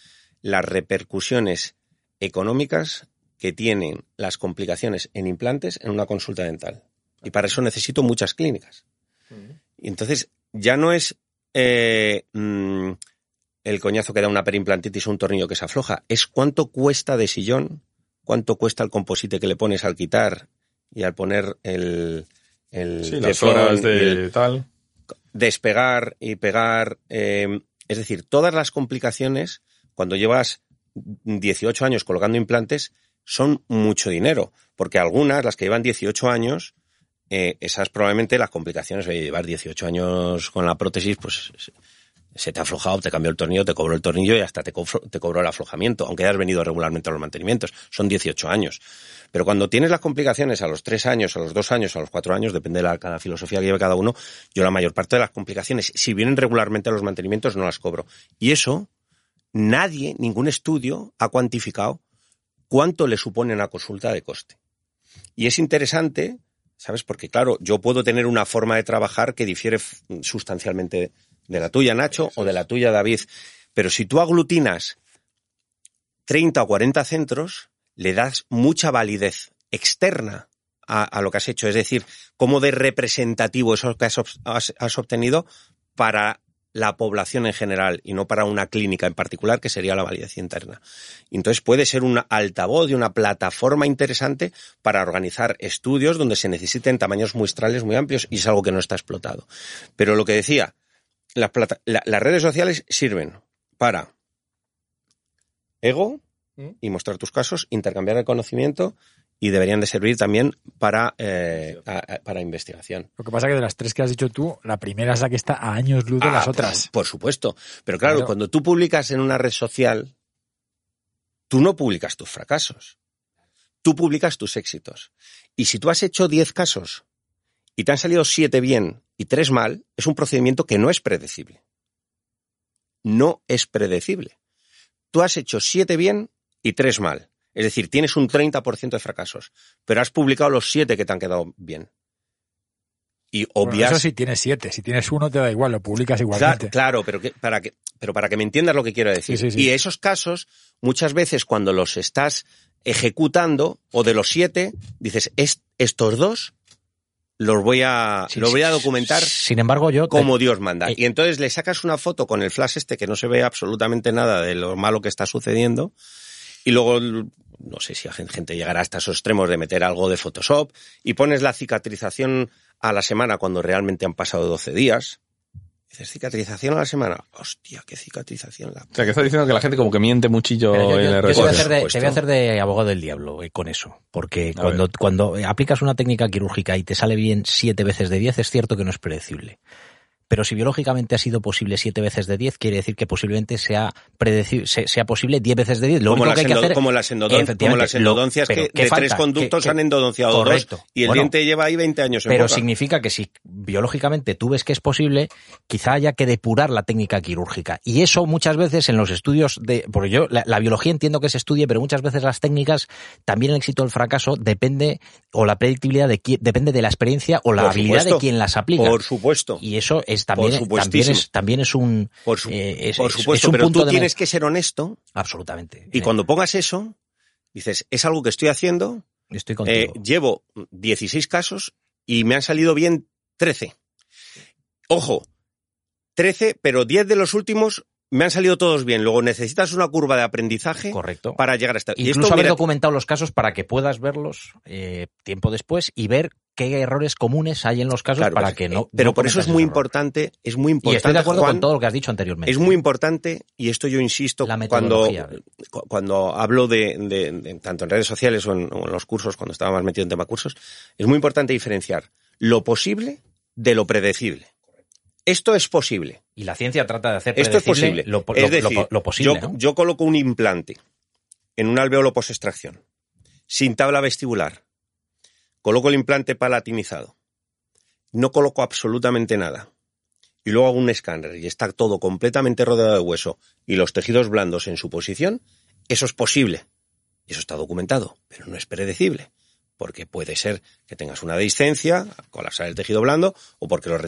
las repercusiones económicas que tienen las complicaciones en implantes en una consulta dental. Y para eso necesito muchas clínicas. Y entonces ya no es eh, mm, el coñazo que da una perimplantitis o un tornillo que se afloja, es cuánto cuesta de sillón, cuánto cuesta el composite que le pones al quitar y al poner el, el Sí, las horas el- de tal. despegar y pegar. eh, es decir, todas las complicaciones, cuando llevas 18 años colocando implantes, son mucho dinero. Porque algunas, las que llevan 18 años, eh, esas probablemente las complicaciones, oye, llevar 18 años con la prótesis, pues se- te ha aflojado, te cambió el tornillo, te cobró el tornillo y hasta te, te cobró el aflojamiento, aunque hayas venido regularmente a los mantenimientos. Son 18 años. Pero cuando tienes las complicaciones a los 3 años, a los 2 años, a los 4 años, depende de la, filosofía que lleve cada uno, yo la mayor parte de las complicaciones, si vienen regularmente a los mantenimientos, no las cobro. Y eso, nadie, ningún estudio ha cuantificado cuánto le supone una consulta de coste. Y es interesante, ¿sabes? Porque claro, yo puedo tener una forma de trabajar que difiere sustancialmente de la tuya, Nacho, o de la tuya, David. Pero si tú aglutinas 30 o 40 centros, le das mucha validez externa a, a lo que has hecho. Es decir, cómo de representativo eso que has, has- has obtenido para la población en general y no para una clínica en particular, que sería la validez interna. Entonces puede ser un altavoz y una plataforma interesante para organizar estudios donde se necesiten tamaños muestrales muy amplios y es algo que no está explotado. Pero lo que decía, las, plata- la- las redes sociales sirven para ego y mostrar tus casos, intercambiar el conocimiento y deberían de servir también para, eh, a- a- para investigación. Lo que pasa es que de las tres que has dicho tú, la primera es la que está a años luz de Ah, las por- otras. Por, supuesto. Pero claro, Claro. cuando tú publicas en una red social, tú no publicas tus fracasos. Tú publicas tus éxitos. Y si tú has hecho 10 casos y te han salido 7 bien y 3 mal, es un procedimiento que no es predecible. No es predecible. Tú has hecho 7 bien y 3 mal. Es decir, tienes un 30% de fracasos, pero has publicado los 7 que te han quedado bien. Y Bueno, obvias... eso sí tienes siete. Si tienes uno, te da igual, lo publicas Claro, igualmente. claro, pero que, para que, pero para que me entiendas lo que quiero decir. Sí, sí, sí. Y esos casos, muchas veces cuando los estás ejecutando, o de los siete, dices, "Es- estos dos los voy a, Sí, los voy a documentar Sin embargo, yo. te- como Dios manda. Eh. Y entonces le sacas una foto con el flash este que no se ve absolutamente nada de lo malo que está sucediendo. Y luego, no sé si gente llegará hasta esos extremos de meter algo de Photoshop y pones la cicatrización a la semana cuando realmente han pasado 12 días. Dices, cicatrización a la semana. Hostia, qué cicatrización la... O sea, que estás diciendo que la gente como que miente muchillo yo- yo- en yo las te, voy a Por hacer de, te voy a hacer de abogado del diablo eh, con eso. Porque A cuando, ver. cuando aplicas una técnica quirúrgica y te sale bien siete veces de diez, es cierto que no es predecible. Pero si biológicamente ha sido posible siete veces de diez, quiere decir que posiblemente sea, sea posible diez veces de diez. Lo como, único las que hay que hacer como las, endodon- como las endodoncias que ¿qué de falta? tres conductos ¿Qué- han endodonciado Correcto. dos y el Bueno, diente lleva ahí 20 años en Pero boca. significa que si biológicamente tú ves que es posible, quizá haya que depurar la técnica quirúrgica. Y eso muchas veces en los estudios de, porque yo la, la biología entiendo que se estudie, pero muchas veces las técnicas, también el éxito o el fracaso depende, o la predictibilidad de depende de la experiencia o la Por habilidad supuesto. de quien las aplica. Por supuesto. y eso es también, Por también supuestísimo. es, también es un, Por, su- eh, es- por es- es supuesto, un pero punto tú de tienes que ser honesto absolutamente. y cuando pongas eso, dices, es algo que estoy haciendo, estoy eh, contigo. llevo 16 casos y me han salido bien 13. Ojo, 13, pero 10 de los últimos me han salido todos bien. Luego necesitas una curva de aprendizaje Correcto. para llegar a esta. y Incluso esto, haber mira, documentado los casos para que puedas verlos eh, tiempo después y ver qué errores comunes hay en los casos claro, para pero- que no. Pero no por eso es muy error. importante, es muy Y importante. estoy de acuerdo Juan, con todo lo que has dicho anteriormente. Es muy importante, y esto yo insisto, La cuando, cuando hablo de, de- de- tanto en redes sociales o en, o en los cursos, cuando estaba más metido en tema cursos, es muy importante diferenciar lo posible de lo predecible. Esto es posible. Y la ciencia trata de hacer Esto es posible. Lo, lo- es decir, lo posible. yo, ¿no? yo coloco un implante en un alveolo post-extracción, sin tabla vestibular. Coloco el implante palatinizado. No coloco absolutamente nada. Y luego hago un escáner y está todo completamente rodeado de hueso y los tejidos blandos en su posición. Eso es posible. Y eso está documentado, pero no es predecible. Porque puede ser que tengas una dehiscencia, colapsar el tejido blando, o porque los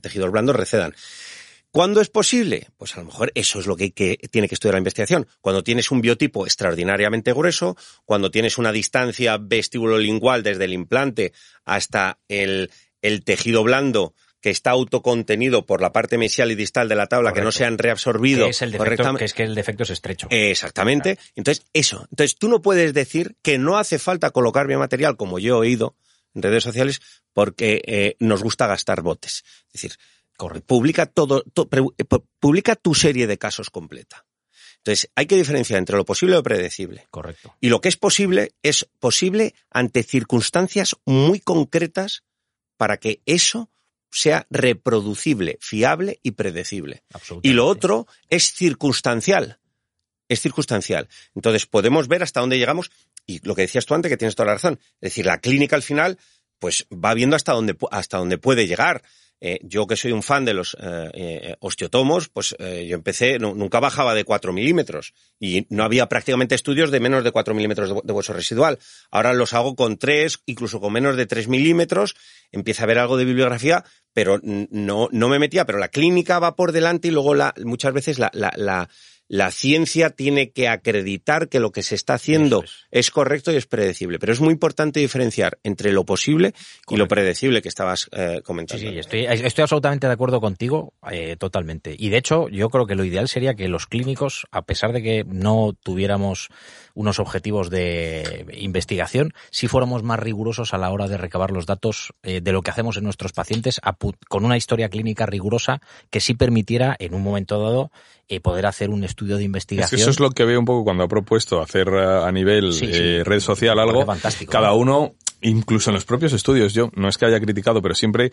tejidos blandos recedan. ¿Cuándo es posible? Pues a lo mejor eso es lo que, tiene que estudiar la investigación. Cuando tienes un biotipo extraordinariamente grueso, cuando tienes una distancia vestíbulo-lingual desde el implante hasta el tejido blando que está autocontenido por la parte mesial y distal de la tabla, que no se han reabsorbido que es el defecto, correctamente. que es que el defecto es estrecho. Exactamente. Entonces, eso. Entonces, tú no puedes decir que no hace falta colocar biomaterial, como yo he oído en redes sociales, porque eh, nos gusta gastar botes. Es decir, publica todo, to- pre- eh, pu- publica tu serie de casos completa. Entonces, hay que diferenciar entre lo posible y lo predecible. Correcto. Y lo que es posible es posible ante circunstancias muy concretas para que eso sea reproducible, fiable y predecible. Y lo otro es circunstancial. Es circunstancial. Entonces podemos ver hasta dónde llegamos. Y lo que decías tú antes, que tienes toda la razón. Es decir, la clínica al final, pues va viendo hasta dónde, hasta dónde puede llegar. Eh, yo que soy un fan de los eh, eh, osteotomos, pues yo empecé, nunca bajaba de 4 milímetros y no había prácticamente estudios de menos de 4 milímetros de, hu- de hueso residual. Ahora los hago con 3, incluso con menos de 3 milímetros. Empieza a haber algo de bibliografía, pero no, no me metía. Pero la clínica va por delante y luego la, muchas veces la, la, la, la ciencia tiene que acreditar que lo que se está haciendo es correcto y es predecible. Pero es muy importante diferenciar entre lo posible y lo predecible que estabas eh, Sí, comentando. sí, estoy, estoy absolutamente de acuerdo contigo, eh, totalmente. Y de hecho, yo creo que lo ideal sería que los clínicos, a pesar de que no tuviéramos unos objetivos de investigación, si fuéramos más rigurosos a la hora de recabar los datos eh, de lo que hacemos en nuestros pacientes apu- con una historia clínica rigurosa que sí permitiera, en un momento dado, eh, poder hacer un estudio de Es que investigación. eso es lo que veo un poco cuando ha propuesto hacer a nivel Sí, sí. eh, red social algo. fantástico, cada ¿no? uno, incluso en los propios estudios, yo no es que haya criticado, pero siempre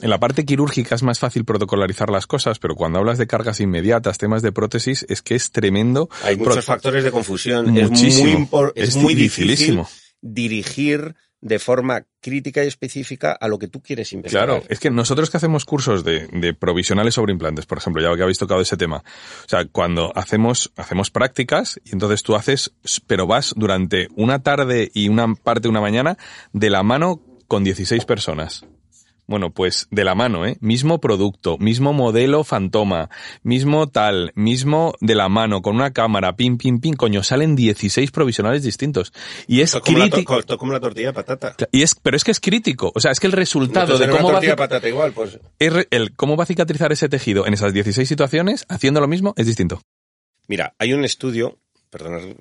en la parte quirúrgica es más fácil protocolarizar las cosas, pero cuando hablas de cargas inmediatas, temas de prótesis, es que es tremendo. Hay Pro- muchos factores de confusión. Muchísimo. Es muy, es Es muy difícil dificilísimo. dirigir de forma crítica y específica a lo que tú quieres investigar. Claro, es que nosotros que hacemos cursos de, de provisionales sobre implantes, por ejemplo, ya que habéis tocado ese tema, o sea, cuando hacemos, hacemos prácticas y entonces tú haces, pero vas durante una tarde y una parte de una mañana de la mano con 16 personas. Bueno, pues de la mano, ¿eh? Mismo producto, mismo modelo fantoma, mismo tal, mismo de la mano, con una cámara, pim, pim, pim, coño, salen 16 provisionales distintos. Y es crítico. esto es como la tortilla de patata. Y es, pero es que es crítico. O sea, es que el resultado de cómo va a tortilla de cic- patata igual, pues es re- el cómo va a cicatrizar ese tejido en esas 16 situaciones, haciendo lo mismo, es distinto. Mira, hay un estudio, perdón,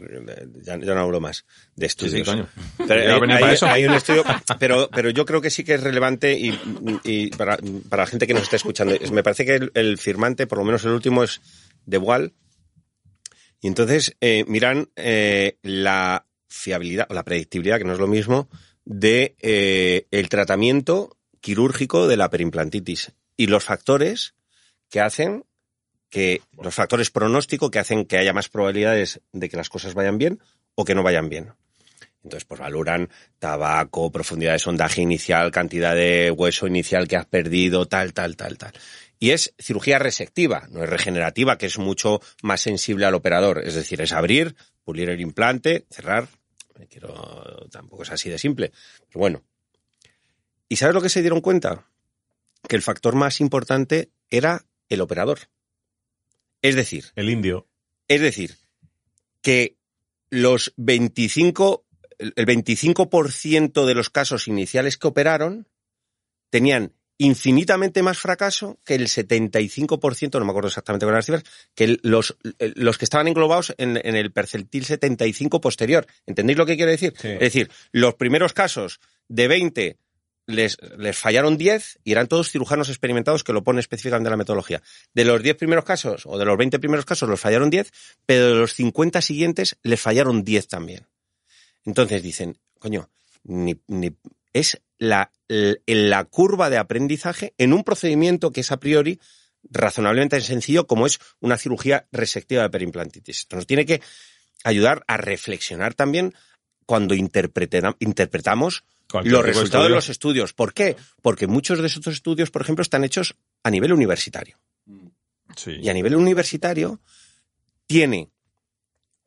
ya, ya no hablo más de estudios. coño. Pero Ya hay, venía hay- para eso. hay un estudio, pero, pero yo creo que sí que es relevante y, y para, para la gente que nos está escuchando. Es- Me parece que el, el firmante, por lo menos el último, es de Wall. Y entonces eh, miran eh, la fiabilidad o la predictibilidad, que no es lo mismo, de eh, el tratamiento quirúrgico de la perimplantitis y los factores que hacen que los factores pronóstico que hacen que haya más probabilidades de que las cosas vayan bien o que no vayan bien. Entonces, pues valoran tabaco, profundidad de sondaje inicial, cantidad de hueso inicial que has perdido, tal, tal, tal, tal. Y es cirugía resectiva, no es regenerativa, que es mucho más sensible al operador. Es decir, es abrir, pulir el implante, cerrar. Quiero, tampoco es así de simple. Pero bueno. ¿Y sabes lo que se dieron cuenta? Que el factor más importante era el operador. Es decir, El indio. es decir, que los 25, el 25% de los casos iniciales que operaron tenían infinitamente más fracaso que el 75%, no me acuerdo exactamente con las cifras, que los, los que estaban englobados en, en el percentil 75 posterior. ¿Entendéis lo que quiero decir? Sí. Es decir, los primeros casos de 20 les, fallaron 10 y eran todos cirujanos experimentados que lo pone específicamente en la metodología. De los 10 primeros casos o de los 20 primeros casos los fallaron 10, pero de los 50 siguientes les fallaron 10 también. Entonces dicen, coño, ni, es la, la curva de aprendizaje en un procedimiento que es a priori razonablemente sencillo como es una cirugía resectiva de perimplantitis. Esto nos tiene que ayudar a reflexionar también cuando interpreta- interpretamos Cualquier los resultados de los estudios. ¿Por qué? Porque muchos de esos estudios, por ejemplo, están hechos a nivel universitario. Sí. Y a nivel universitario tiene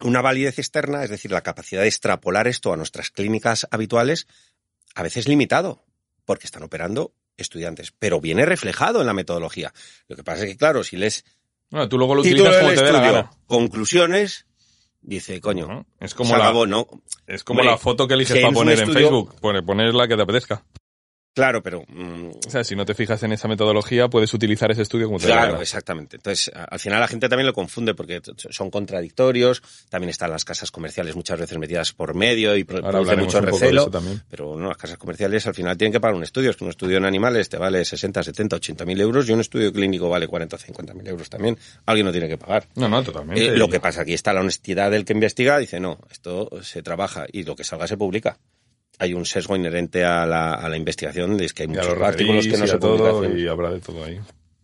una validez externa, es decir, la capacidad de extrapolar esto a nuestras clínicas habituales, a veces limitado, porque están operando estudiantes, pero viene reflejado en la metodología. Lo que pasa es que, claro, si les Bueno, tú luego lo utilizas como te la gana. conclusiones, dice, coño, ¿no? Es como, se la, acabó, ¿no? es como la foto que eliges que para poner en Facebook. Pone, poner la que te apetezca. Claro, pero mm, O sea, si no te fijas en esa metodología, puedes utilizar ese estudio como te Claro, exactamente. Entonces, al final la gente también lo confunde porque son contradictorios. También están las casas comerciales muchas veces metidas por medio y produce mucho recelo. Pero no, las casas comerciales al final tienen que pagar un estudio. Es que un estudio en animales te vale 60, 70, 80 mil euros y un estudio clínico vale 40 o 50 mil euros también. Alguien lo tiene que pagar. No, no, totalmente. Eh, lo que pasa aquí está la honestidad del que investiga. Dice, no, esto se trabaja y lo que salga se publica. Hay un sesgo inherente a la, a la investigación. Es que hay Y muchos los artículos que no se todo, publican. y habrá de todo ahí.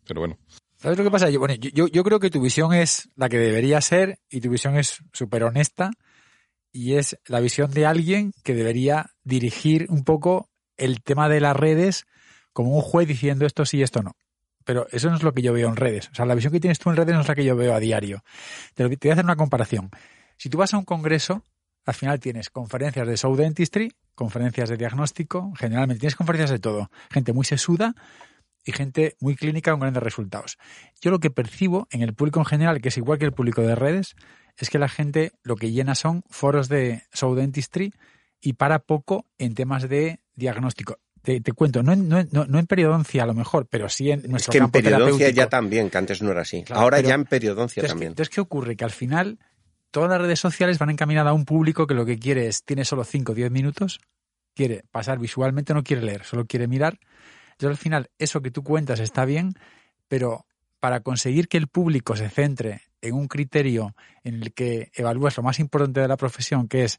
Pero bueno. ¿Sabes lo que pasa? Yo, bueno, yo- yo, creo que tu visión es la que debería ser y tu visión es súper honesta y es la visión de alguien que debería dirigir un poco el tema de las redes como un juez diciendo esto sí y esto no. Pero eso no es lo que yo veo en redes. O sea, la visión que tienes tú en redes no es la que yo veo a diario. Te, te voy a hacer una comparación. Si tú vas a un congreso, al final tienes conferencias de show dentistry, conferencias de diagnóstico, generalmente tienes conferencias de todo. Gente muy sesuda y gente muy clínica con grandes resultados. Yo lo que percibo en el público en general, que es igual que el público de redes, es que la gente lo que llena son foros de show dentistry y para poco en temas de diagnóstico. Te, te cuento, no en, no, en- no- no en periodoncia a lo mejor, pero sí en Es nuestro que en periodoncia ya también, que antes no era así. Claro, Ahora ya en periodoncia Entonces, también. entonces, ¿qué ocurre? Que al final todas las redes sociales van encaminadas a un público que lo que quiere es, tiene solo 5 o 10 minutos, quiere pasar visualmente, no quiere leer, solo quiere mirar. Entonces al final eso que tú cuentas está bien, pero para conseguir que el público se centre en un criterio en el que evalúas lo más importante de la profesión, que es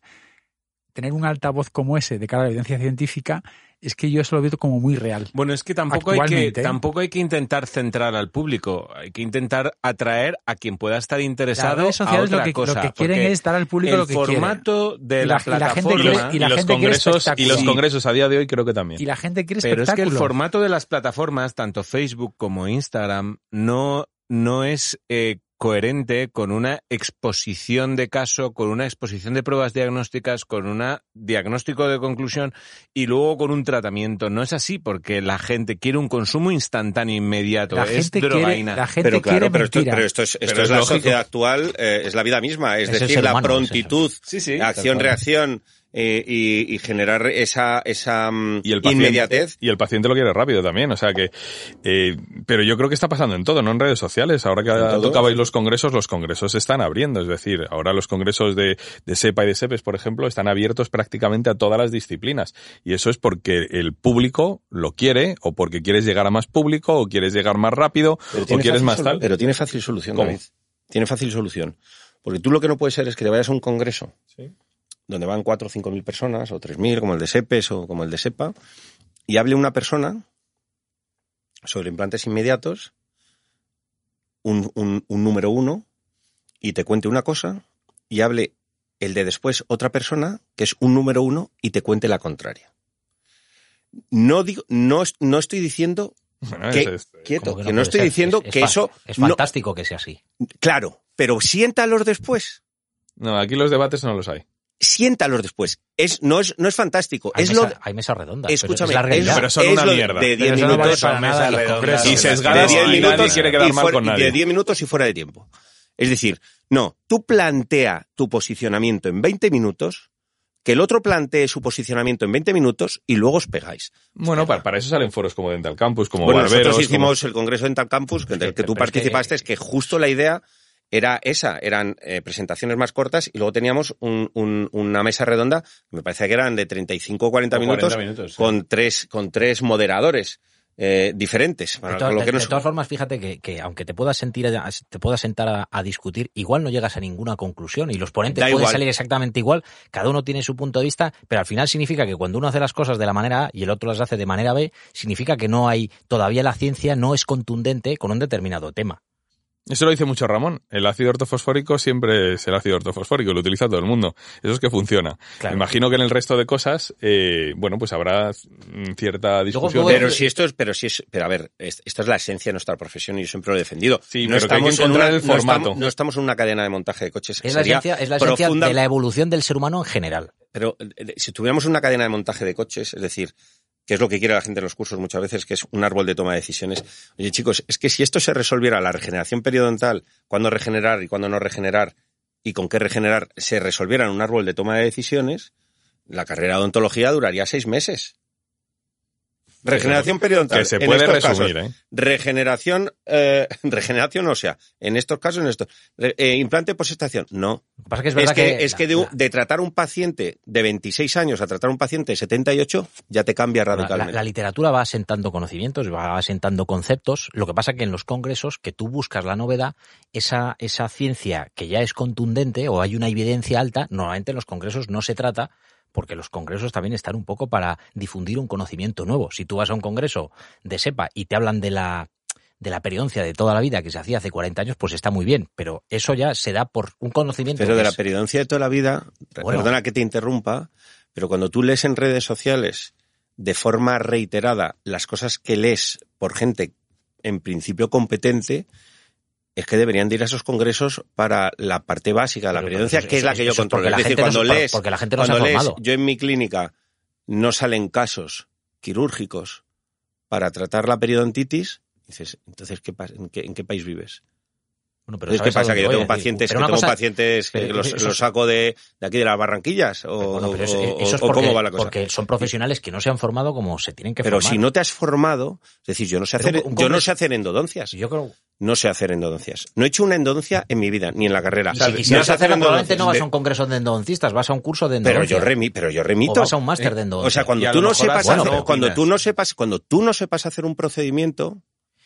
tener un altavoz como ese de cara a la evidencia científica, es que yo eso lo veo como muy real. Bueno, es que tampoco hay que, ¿eh? tampoco hay que intentar centrar al público, hay que intentar atraer a quien pueda estar Las interesado redes sociales a lo que, cosa. lo que quieren es dar al público el lo que quiere. formato de Y la, la- y la gente plataforma... y la los gente congresos y los espectáculo. congresos a día de hoy creo que también. Y la gente quiere Pero es que el formato de las plataformas, tanto Facebook como Instagram, no, no es eh, coherente con una exposición de caso, con una exposición de pruebas diagnósticas, con un diagnóstico de conclusión y luego con un tratamiento. No es así porque la gente quiere un consumo instantáneo, inmediato. la es gente quiere, drogaína. la gente Pero claro, quiere pero esto, pero esto es, esto Pero es es la lógico. sociedad actual, eh, es la vida misma, es Es decir, la humano, es prontitud, Sí, sí, acción, tal cual. reacción eh, y, y generar esa, esa mm, y el paciente, inmediatez. y el paciente lo quiere rápido también, o sea que, eh, pero yo creo que está pasando en todo, no en redes sociales. Ahora que tocabais los congresos, los congresos se están abriendo, es decir, ahora los congresos de, de SEPA y de SEPES, por ejemplo, están abiertos prácticamente a todas las disciplinas. Y eso es porque el público lo quiere, o porque quieres llegar a más público, o quieres llegar más rápido, Pero o quieres más tal. Pero tiene fácil solución, ¿Cómo? David. Tiene fácil solución. Porque tú lo que no puedes ser es que te vayas a un congreso donde van cuatro o cinco mil personas, o tres mil, como el de SEPES o como el de SEPA, y hable una persona sobre implantes inmediatos, un, un- un número uno, y te cuente una cosa, y hable el de después otra persona, que es un número uno, y te cuente la contraria. No digo, no, no estoy diciendo Bueno, que, es- quieto, que que no, estoy ser. diciendo Es- es que eso Es no- fantástico que sea así. Claro, pero siéntalos después. no, aquí los debates no los hay. Siéntalos después. Es, no, es, no es fantástico. Hay, es mesa- lo, hay mesas redondas. pero escúchame, es la realidad. Pero son es una lo de- mierda. De 10 Pero eso no vale minutos. Y de sesgadas 10 y nadie minutos quiere quedar y mal fuera- con nadie. De 10 minutos y fuera de tiempo. Es decir, no, tú plantea tu posicionamiento en 20 minutos, que el otro plantee su posicionamiento en 20 minutos y luego os pegáis. Bueno, para, para eso salen foros como Dental Campus, como bueno, Barberos. nosotros como- hicimos el Congreso Dental Campus, que- del que tú pero es participaste, es que justo la idea era esa, eran eh, presentaciones más cortas y luego teníamos un- un- una mesa redonda, me parece que eran de 35 o 40 O minutos, 40 minutos, sí. con tres con tres moderadores eh, diferentes. Para De, to- lo de- que de nos- todas formas, fíjate que, que aunque te puedas sentir, a- te puedas sentar a, a discutir, igual no llegas a ninguna conclusión y los ponentes Da pueden igual. salir exactamente igual, cada uno tiene su punto de vista, pero al final significa que cuando uno hace las cosas de la manera A y el otro las hace de manera B, significa que no hay, todavía la ciencia no es contundente con un determinado tema. Eso lo dice mucho Ramón. El ácido ortofosfórico siempre es el ácido ortofosfórico, lo utiliza todo el mundo. Eso es que funciona. Claro. Me imagino que en el resto de cosas, eh, bueno, pues habrá mm, cierta discusión. pero si esto es, pero si es, pero a ver, es- esta es la esencia de nuestra profesión y yo siempre lo he defendido. Sí, pero que hay que en encontrar una- el no formato. estamos- no estamos en una cadena de montaje de coches. Es la esencia, es la esencia profunda- de la evolución del ser humano en general. Pero eh, si tuviéramos una cadena de montaje de coches, es decir, que es lo que quiere la gente en los cursos muchas veces, que es un árbol de toma de decisiones. Oye, chicos, es que si esto se resolviera la regeneración periodontal, cuándo regenerar y cuándo no regenerar, y con qué regenerar, se resolviera en un árbol de toma de decisiones, la carrera de odontología duraría seis meses. Regeneración periodontal. que se en puede estos resumir, casos. ¿eh? Regeneración, eh, regeneración ósea. En estos casos, en estos. Eh, implante posestación. No. Lo que pasa es que es Es verdad que, que, es que de, la- de tratar un paciente de 26 años a tratar un paciente de 78 ya te cambia radicalmente. la- la literatura va asentando conocimientos, va asentando conceptos. Lo que pasa que en los congresos, que tú buscas la novedad, esa, esa ciencia que ya es contundente o hay una evidencia alta, normalmente en los congresos no se trata, porque los congresos también están un poco para difundir un conocimiento nuevo. Si tú vas a un congreso de SEPA y te hablan de la de la periodoncia de toda la vida que se hacía hace 40 años, pues está muy bien, pero eso ya se da por un conocimiento. Pero de la periodoncia de toda la vida, Bueno. perdona que te interrumpa, pero cuando tú lees en redes sociales de forma reiterada las cosas que lees por gente en principio competente, es que deberían de ir a esos congresos para la parte básica de la pero que es la que yo controlo. porque la Es decir, gente no cuando se- lees, porque la gente no cuando lees, yo en mi clínica no salen casos quirúrgicos para tratar la periodontitis, dices, entonces, ¿qué? ¿En, qué, en qué país vives? Bueno, pero Entonces, ¿qué ¿sabes a pasa? Que yo tengo pacientes, que pero tengo cosa- pacientes que pero los, eso- los saco de, de aquí de las Barranquillas o, Bueno, pero eso, o- eso es o porque, cómo va la cosa. porque son profesionales que no se han formado como se tienen que Pero formar. si no te has formado, es decir, yo no sé Pero hacer, un- un yo no sé hacer endodoncias. Yo creo No sé hacer endodoncias. No he hecho una endodoncia en mi vida, ni en la carrera. si no quisieras hacer hacerla, probablemente endodoncias. no vas a un congreso de endodoncistas, vas a un curso de Pero endodoncia. yo, remi, pero yo remito. O vas a un máster de Eh, endodoncia. O sea, cuando tú no sepas hacer- cuando tú no sepas, cuando tú no sepas hacer un procedimiento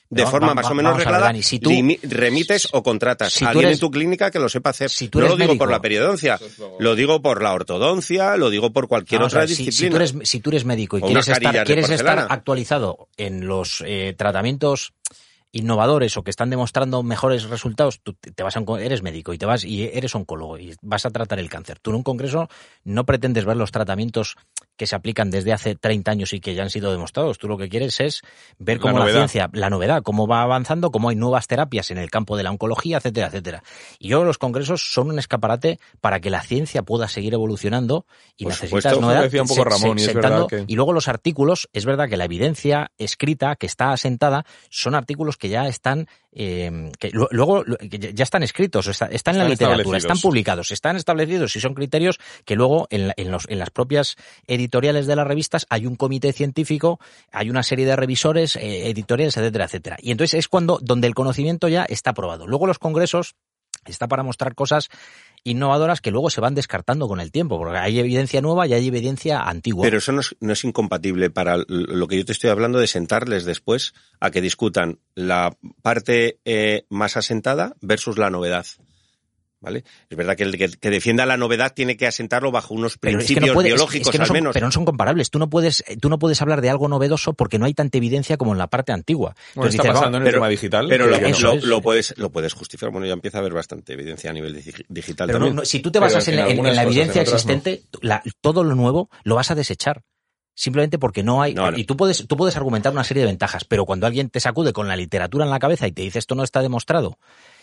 de Va- forma va- más va- o menos ver, reglada, Dani, si tú- remites o contratas si a alguien eres- en tu clínica que lo sepa hacer. si tú no lo digo por la periodoncia, lo digo por la ortodoncia, lo digo por cualquier otra ver, si- disciplina. Si, tú eres, si tú eres médico y quieres estar, quieres actualizado en los eh, tratamientos innovadores o que están demostrando mejores resultados, tú te vas a un, eres médico y te vas y eres oncólogo y vas a tratar el cáncer. Tú en un congreso no pretendes ver los tratamientos que se aplican desde hace 30 años y que ya han sido demostrados. Tú lo que quieres es ver cómo la, ciencia, la novedad, cómo va avanzando, cómo hay nuevas terapias en el campo de la oncología, etcétera, etcétera. Y yo los congresos son un escaparate para que la ciencia pueda seguir evolucionando y Por necesitas supuesto. Novedad. decía un poco Ramón, y es verdad que- y luego los artículos, es verdad que la evidencia escrita, que está asentada, son artículos que ya están, eh, que lu- luego que ya están escritos, está- están en la Están literatura, están publicados, están establecidos y son criterios que luego en, la- en los- en las propias editoriales de las revistas hay un comité científico, hay una serie de revisores, eh, editoriales, etcétera, etcétera. Y entonces es cuando, donde el conocimiento ya está probado. Luego los congresos está para mostrar cosas innovadoras que luego se van descartando con el tiempo, porque hay evidencia nueva y hay evidencia antigua. Pero eso no es, incompatible para lo que yo te estoy hablando de sentarles después a que discutan la parte eh, más asentada versus la novedad. ¿Vale? Es verdad que el que, que defienda la novedad tiene que asentarlo bajo unos Pero es que principios es biológicos que no al son- menos. Pero no son comparables. Tú no puedes, tú no puedes hablar de algo novedoso porque no hay tanta evidencia como en la parte antigua. Bueno, Entonces está dices, pasando en el pero- tema digital. Pero lo, digan, eso lo- es. lo puedes, lo puedes justificar. Bueno, ya empieza a haber bastante evidencia a nivel digi- digital pero no- también. no- si tú te Pero basas en, en la- en- en algunas la cosas, evidencia en otras no. existente, la- todo lo nuevo lo vas a desechar. Simplemente porque no hay. No, no. Y tú puedes, tú puedes argumentar una serie de ventajas, pero cuando alguien te sacude con la literatura en la cabeza y te dice esto no está demostrado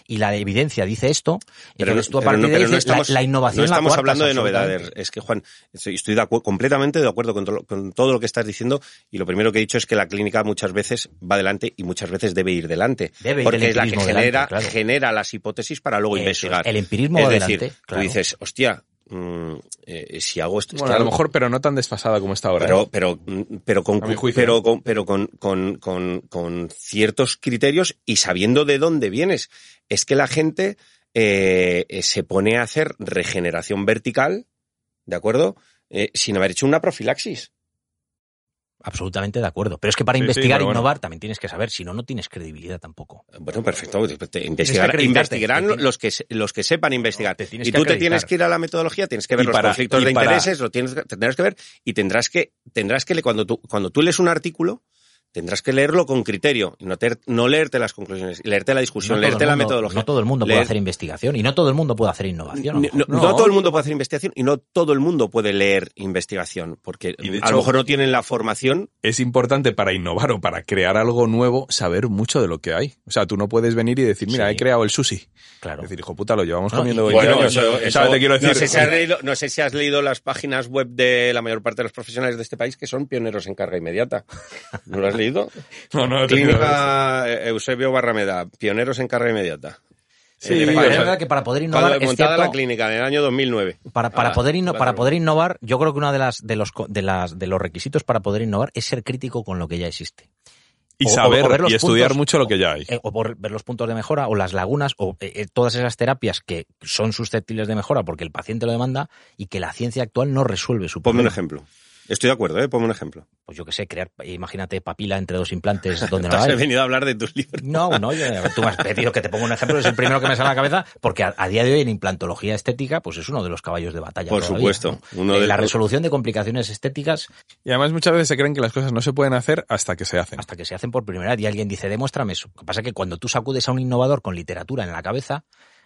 y la evidencia dice esto, Pero, entonces tú a partir no, de ahí dices, la- estamos, la, innovación no estamos hablando de novedades. Es que, Juan, estoy, estoy de acu- completamente de acuerdo con, to- con todo lo que estás diciendo y lo primero que he dicho es que la clínica muchas veces va adelante y muchas veces debe ir delante. Debe ir porque es la que genera, delante, claro. genera las hipótesis para luego Eso investigar. el empirismo es va decir, delante, tú dices, hostia, mm, eh, si hago esto... Bueno, a lo mejor, pero no tan desfasada como está ahora. Pero, ¿eh? pero, mm, pero con, pero con, pero con, con, con, con ciertos criterios y sabiendo de dónde vienes. Es que la gente eh, eh, se pone a hacer regeneración vertical, ¿de acuerdo? Eh, sin haber hecho una profilaxis. Absolutamente de acuerdo. Pero es que para Sí, sí, investigar e bueno. innovar también tienes que saber, si no, no tienes credibilidad tampoco. Bueno, perfecto. te- investigar- investigarán tienes- los que, se- los que sepan investigar. Te tienes y tú te tienes que ir a la metodología, tienes que ver Y los para- conflictos de para- intereses, lo tienes, que- tendrás que ver y tendrás que, tendrás que, cuando tú, cuando tú lees un artículo, tendrás que leerlo con criterio, y no, te- no leerte las conclusiones, leerte la discusión, No leerte la metodología. No todo el mundo puede hacer investigación y no todo el mundo puede hacer innovación. No, no todo el mundo puede hacer investigación y no todo el mundo puede leer investigación, porque Y a lo mejor no tienen la formación. es importante para innovar o para crear algo nuevo saber mucho de lo que hay. O sea, tú no puedes venir y decir, mira, Sí. he creado el sushi. Claro. Es decir, hijo puta, lo llevamos No, comiendo y- 20 bueno, años. eso- eso- te quiero decir, no, sé si has leído, no sé si has leído las páginas web de la mayor parte de los profesionales de este país que son pioneros en carga inmediata. ¿No lo has leído? No, no, he tenido- Clínica Eusebio Barrameda, pioneros en carga inmediata. Sí, es verdad que para poder innovar cuando es cierto, la clínica en el año 2009. para, para Ala, poder inno- claro. para poder innovar, yo creo que uno de las de los co- de las de los requisitos para poder innovar es ser crítico con lo que ya existe. y o- saber o ver los y estudiar puntos- mucho lo que ya hay. Eh, o por ver los puntos de mejora o las lagunas o eh, eh, todas esas terapias que son susceptibles de mejora porque el paciente lo demanda y que la ciencia actual no resuelve su Ponme un problema. ejemplo. Estoy de acuerdo, ¿eh? Ponme un ejemplo. Pues yo que sé, crear, imagínate, papila entre dos implantes donde no Te has hay. venido a hablar de tus libros. No, no, yo- tú me has pedido que te ponga un ejemplo, es el primero que me sale a la cabeza, porque a, a día de hoy en implantología estética, pues es uno de los caballos de batalla. Por todavía, supuesto, ¿no? uno Eh, de la los- resolución de complicaciones estéticas Y además muchas veces se creen que las cosas no se pueden hacer hasta que se hacen. hasta que se hacen por primera vez y alguien dice, demuéstrame eso. Lo que pasa es que cuando tú sacudes a un innovador con literatura en la cabeza,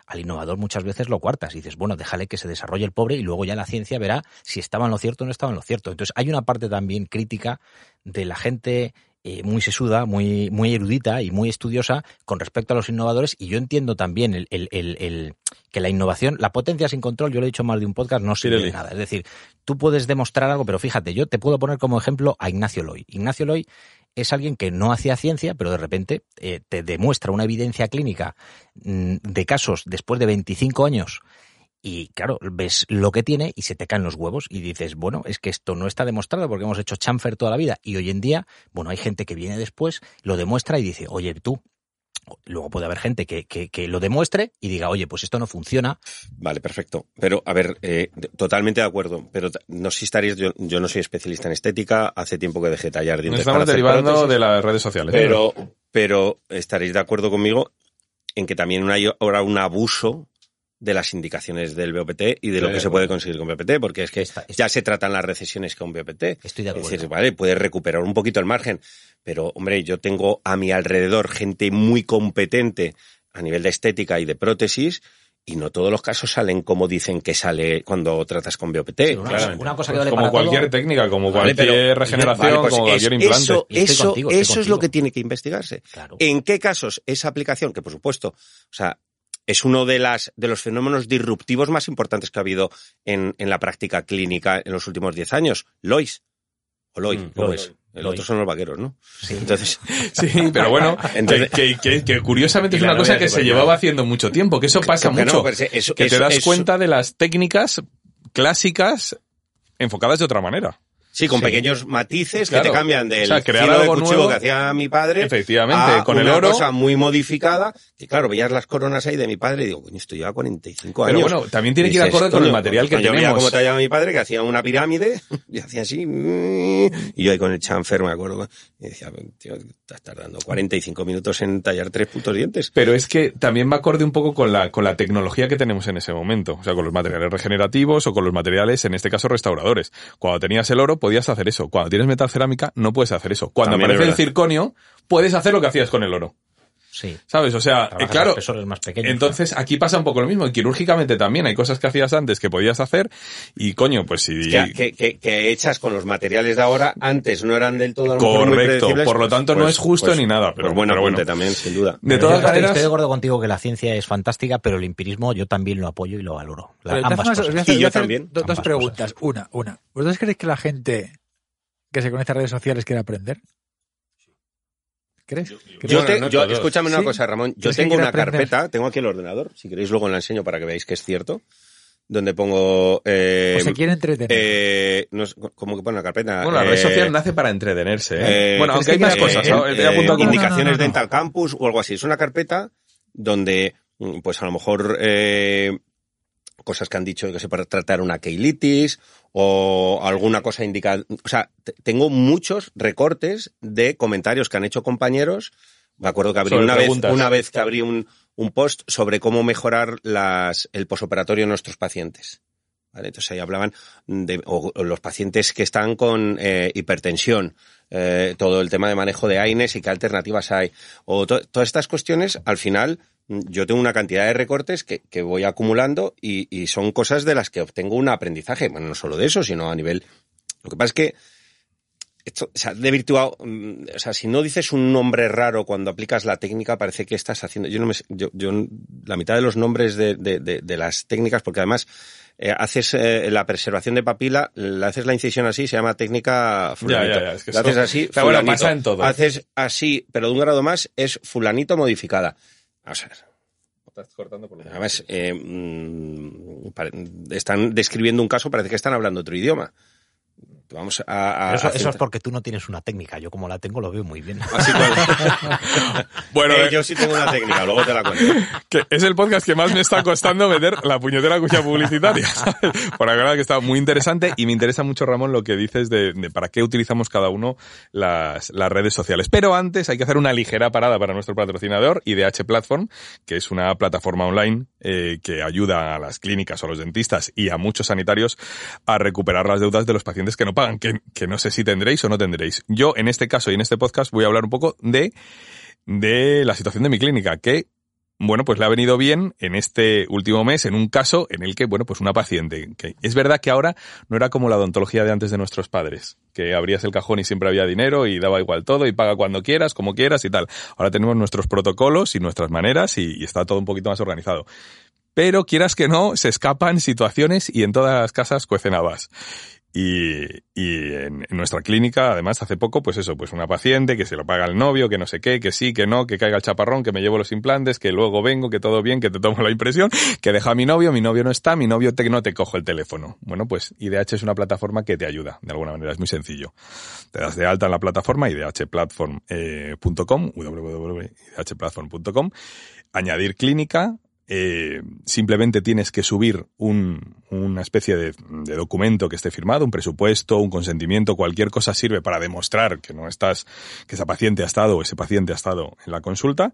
al innovador muchas veces lo cuartas y dices, bueno, déjale que se desarrolle el pobre y luego ya la ciencia verá si estaba en lo cierto o no estaba en lo cierto. Entonces hay una parte también crítica de la gente eh, muy sesuda, muy, muy erudita y muy estudiosa con respecto a los innovadores y yo entiendo también el, el, el, el que la innovación, la potencia sin control, yo lo he dicho más de un podcast, no sirve de nada. Es decir, tú puedes demostrar algo, pero fíjate, yo te puedo poner como ejemplo a Ignacio Loy. Ignacio Loy es alguien que no hacía ciencia, pero de repente eh, te demuestra una evidencia clínica mm, de casos después de 25 años y claro, ves lo que tiene y se te caen los huevos y dices, bueno, es que esto no está demostrado porque hemos hecho chamfer toda la vida y hoy en día, bueno, hay gente que viene después, lo demuestra y dice, oye, tú, Luego puede haber gente que, que, que, lo demuestre y diga, oye, pues esto no funciona. Vale, perfecto. Pero, a ver, eh, totalmente de acuerdo. Pero no sé si estaréis, yo, yo, no soy especialista en estética, hace tiempo que dejé tallar dientes. Nos estamos derivando de las redes sociales. Pero, pero estaréis de acuerdo conmigo en que también hay ahora un abuso de las indicaciones del BOPT y de lo que se puede conseguir con BOPT, porque es que está, está. ya se tratan las recesiones con BOPT. Estoy de acuerdo. Es decir, vale, puedes recuperar un poquito el margen, pero hombre, yo tengo a mi alrededor gente muy competente a nivel de estética y de prótesis y no todos los casos salen como dicen que sale cuando tratas con BOPT. Sí, una, claro. una, cosa que vale pues como cualquier todo. técnica, como vale, cualquier pero, regeneración, vale, pues como es, cualquier implante. Eso, eso, contigo, eso es lo que tiene que investigarse. Claro. ¿En qué casos esa aplicación, que por supuesto, o sea, es uno de, las, de los fenómenos disruptivos más importantes que ha habido en, en la práctica clínica en los últimos 10 años. Lois. O Lois, mm, Lois. El Lois. otro son los vaqueros, ¿no? Sí. Entonces. Sí, pero bueno, Entonces, que, que, que, curiosamente es una cosa que se llevaba haciendo mucho tiempo, que eso pasa que, mucho. No, eso, que eso, te das eso, cuenta de las técnicas clásicas enfocadas de otra manera. Sí, con sí. pequeños matices claro. que te cambian del o sea, crear algo de cuchillo nuevo, que hacía mi padre efectivamente, a con una el oro. cosa muy modificada. Y claro, veías las coronas ahí de mi padre y digo, coño, esto lleva 45 Pero años. bueno, también tiene que ir acorde con el material que yo tenemos. Yo veía cómo tallaba mi padre, que hacía una pirámide, y hacía así, y yo ahí con el chanfer, me acuerdo, y decía, tío, estás tardando 45 minutos en tallar tres putos dientes. Pero es que también va acorde un poco con la, con la tecnología que tenemos en ese momento. O sea, con los materiales regenerativos o con los materiales, en este caso, restauradores. Cuando tenías el oro, podías hacer eso. Cuando tienes metal cerámica, no puedes hacer eso. Cuando También aparece el circonio, puedes hacer lo que hacías con el oro. Sí. ¿Sabes? O sea, eh, claro. Más pequeños, entonces aquí pasa un poco lo mismo. Y quirúrgicamente también hay cosas que hacías antes que podías hacer. Y coño, pues si. Que, que, que, que hechas con los materiales de ahora, antes no eran del todo Correcto. Por lo tanto, pues, no es justo pues, ni nada. Pero pues bueno, pero bueno. también, sin duda. De todas maneras. Estoy de acuerdo contigo que la ciencia es fantástica, pero el empirismo yo también lo apoyo y lo valoro. La, ambas cosas. cosas. Y yo también. Dos, dos preguntas. Cosas. Una, una. ¿Vosotros creéis que la gente que se conecta a redes sociales quiere aprender? ¿Crees? Yo, te, yo escúchame una ¿Sí? cosa, Ramón. Yo tengo una aprender? carpeta, tengo aquí el ordenador, si queréis luego la enseño para que veáis que es cierto, donde pongo... Eh, o se quiere entretener. Eh, no, ¿Cómo que pone la carpeta? Bueno, la red eh, social nace para entretenerse. ¿eh? eh bueno, aunque hay más cosas. ¿no? indicaciones no, Dental Campus o algo así. Es una carpeta donde, pues a lo mejor... Eh, cosas que han dicho que se puede tratar una keilitis o alguna cosa indica, o sea, tengo muchos recortes de comentarios que han hecho compañeros. Me acuerdo que abrí una vez, una vez que abrí un, un post sobre cómo mejorar las, el posoperatorio de nuestros pacientes. ¿Vale? Entonces ahí hablaban de o, o los pacientes que están con eh, hipertensión, eh, todo el tema de manejo de AINES y qué alternativas hay. O to todas estas cuestiones, al final, yo tengo una cantidad de recortes que, que voy acumulando y, y, son cosas de las que obtengo un aprendizaje. Bueno, no solo de eso, sino a nivel... Lo que pasa es que esto, o sea, de virtual, o sea, si no dices un nombre raro cuando aplicas la técnica, parece que estás haciendo. Yo no me, yo, yo la mitad de los nombres de, de, de, de las técnicas, porque además eh, haces eh, la preservación de papila, le haces la incisión así, se llama técnica fulanito. Ya, ya, ya, es que la haces así, pero bueno, pasa en todo. Haces así, pero de un grado más, es fulanito modificada. Vamos a ver. Estás cortando por Además, eh, mmm, están describiendo un caso, parece que están hablando otro idioma. Vamos a, a eso, eso, es porque tú no tienes una técnica. Yo como la tengo lo veo muy bien. Así bueno, eh, yo sí tengo una técnica, luego te la cuento. Que es el podcast que más me está costando meter la puñetera cuchilla publicitaria. ¿sabes? Por la verdad que está muy interesante y me interesa mucho, Ramón, lo que dices de, de para qué utilizamos cada uno las, las, redes sociales. Pero antes hay que hacer una ligera parada para nuestro patrocinador, IDH Platform, que es una plataforma online eh, que ayuda a las clínicas o a los dentistas y a muchos sanitarios a recuperar las deudas de los pacientes que no que, no sé si tendréis o no tendréis. Yo, en este caso y en este podcast, voy a hablar un poco de, de la situación de mi clínica, que bueno, pues le ha venido bien en este último mes, en un caso en el que, bueno, pues una paciente, es verdad que ahora no era como la odontología de antes de nuestros padres, que abrías el cajón y siempre había dinero y daba igual todo y paga cuando quieras, como quieras y tal. Ahora tenemos nuestros protocolos y nuestras maneras y, y está todo un poquito más organizado pero quieras que no, se escapan situaciones y en todas las casas cuecen habas. Y, y en, nuestra clínica, además, hace poco, pues eso, pues una paciente que se lo paga el novio, que no sé qué, que sí, que no, que caiga el chaparrón, que me llevo los implantes, que luego vengo, que todo bien, que te tomo la impresión, que deja a mi novio, mi novio no está, mi novio te, no te cojo el teléfono. Bueno, pues IDH es una plataforma que te ayuda, de alguna manera, es muy sencillo. Te das de alta en la plataforma idhplatform.com, eh, www.idhplatform.com, añadir clínica, eh, simplemente tienes que subir un, una especie de, de, documento que esté firmado, un presupuesto, un consentimiento, cualquier cosa sirve para demostrar que no estás, que esa paciente ha estado o ese paciente ha estado en la consulta.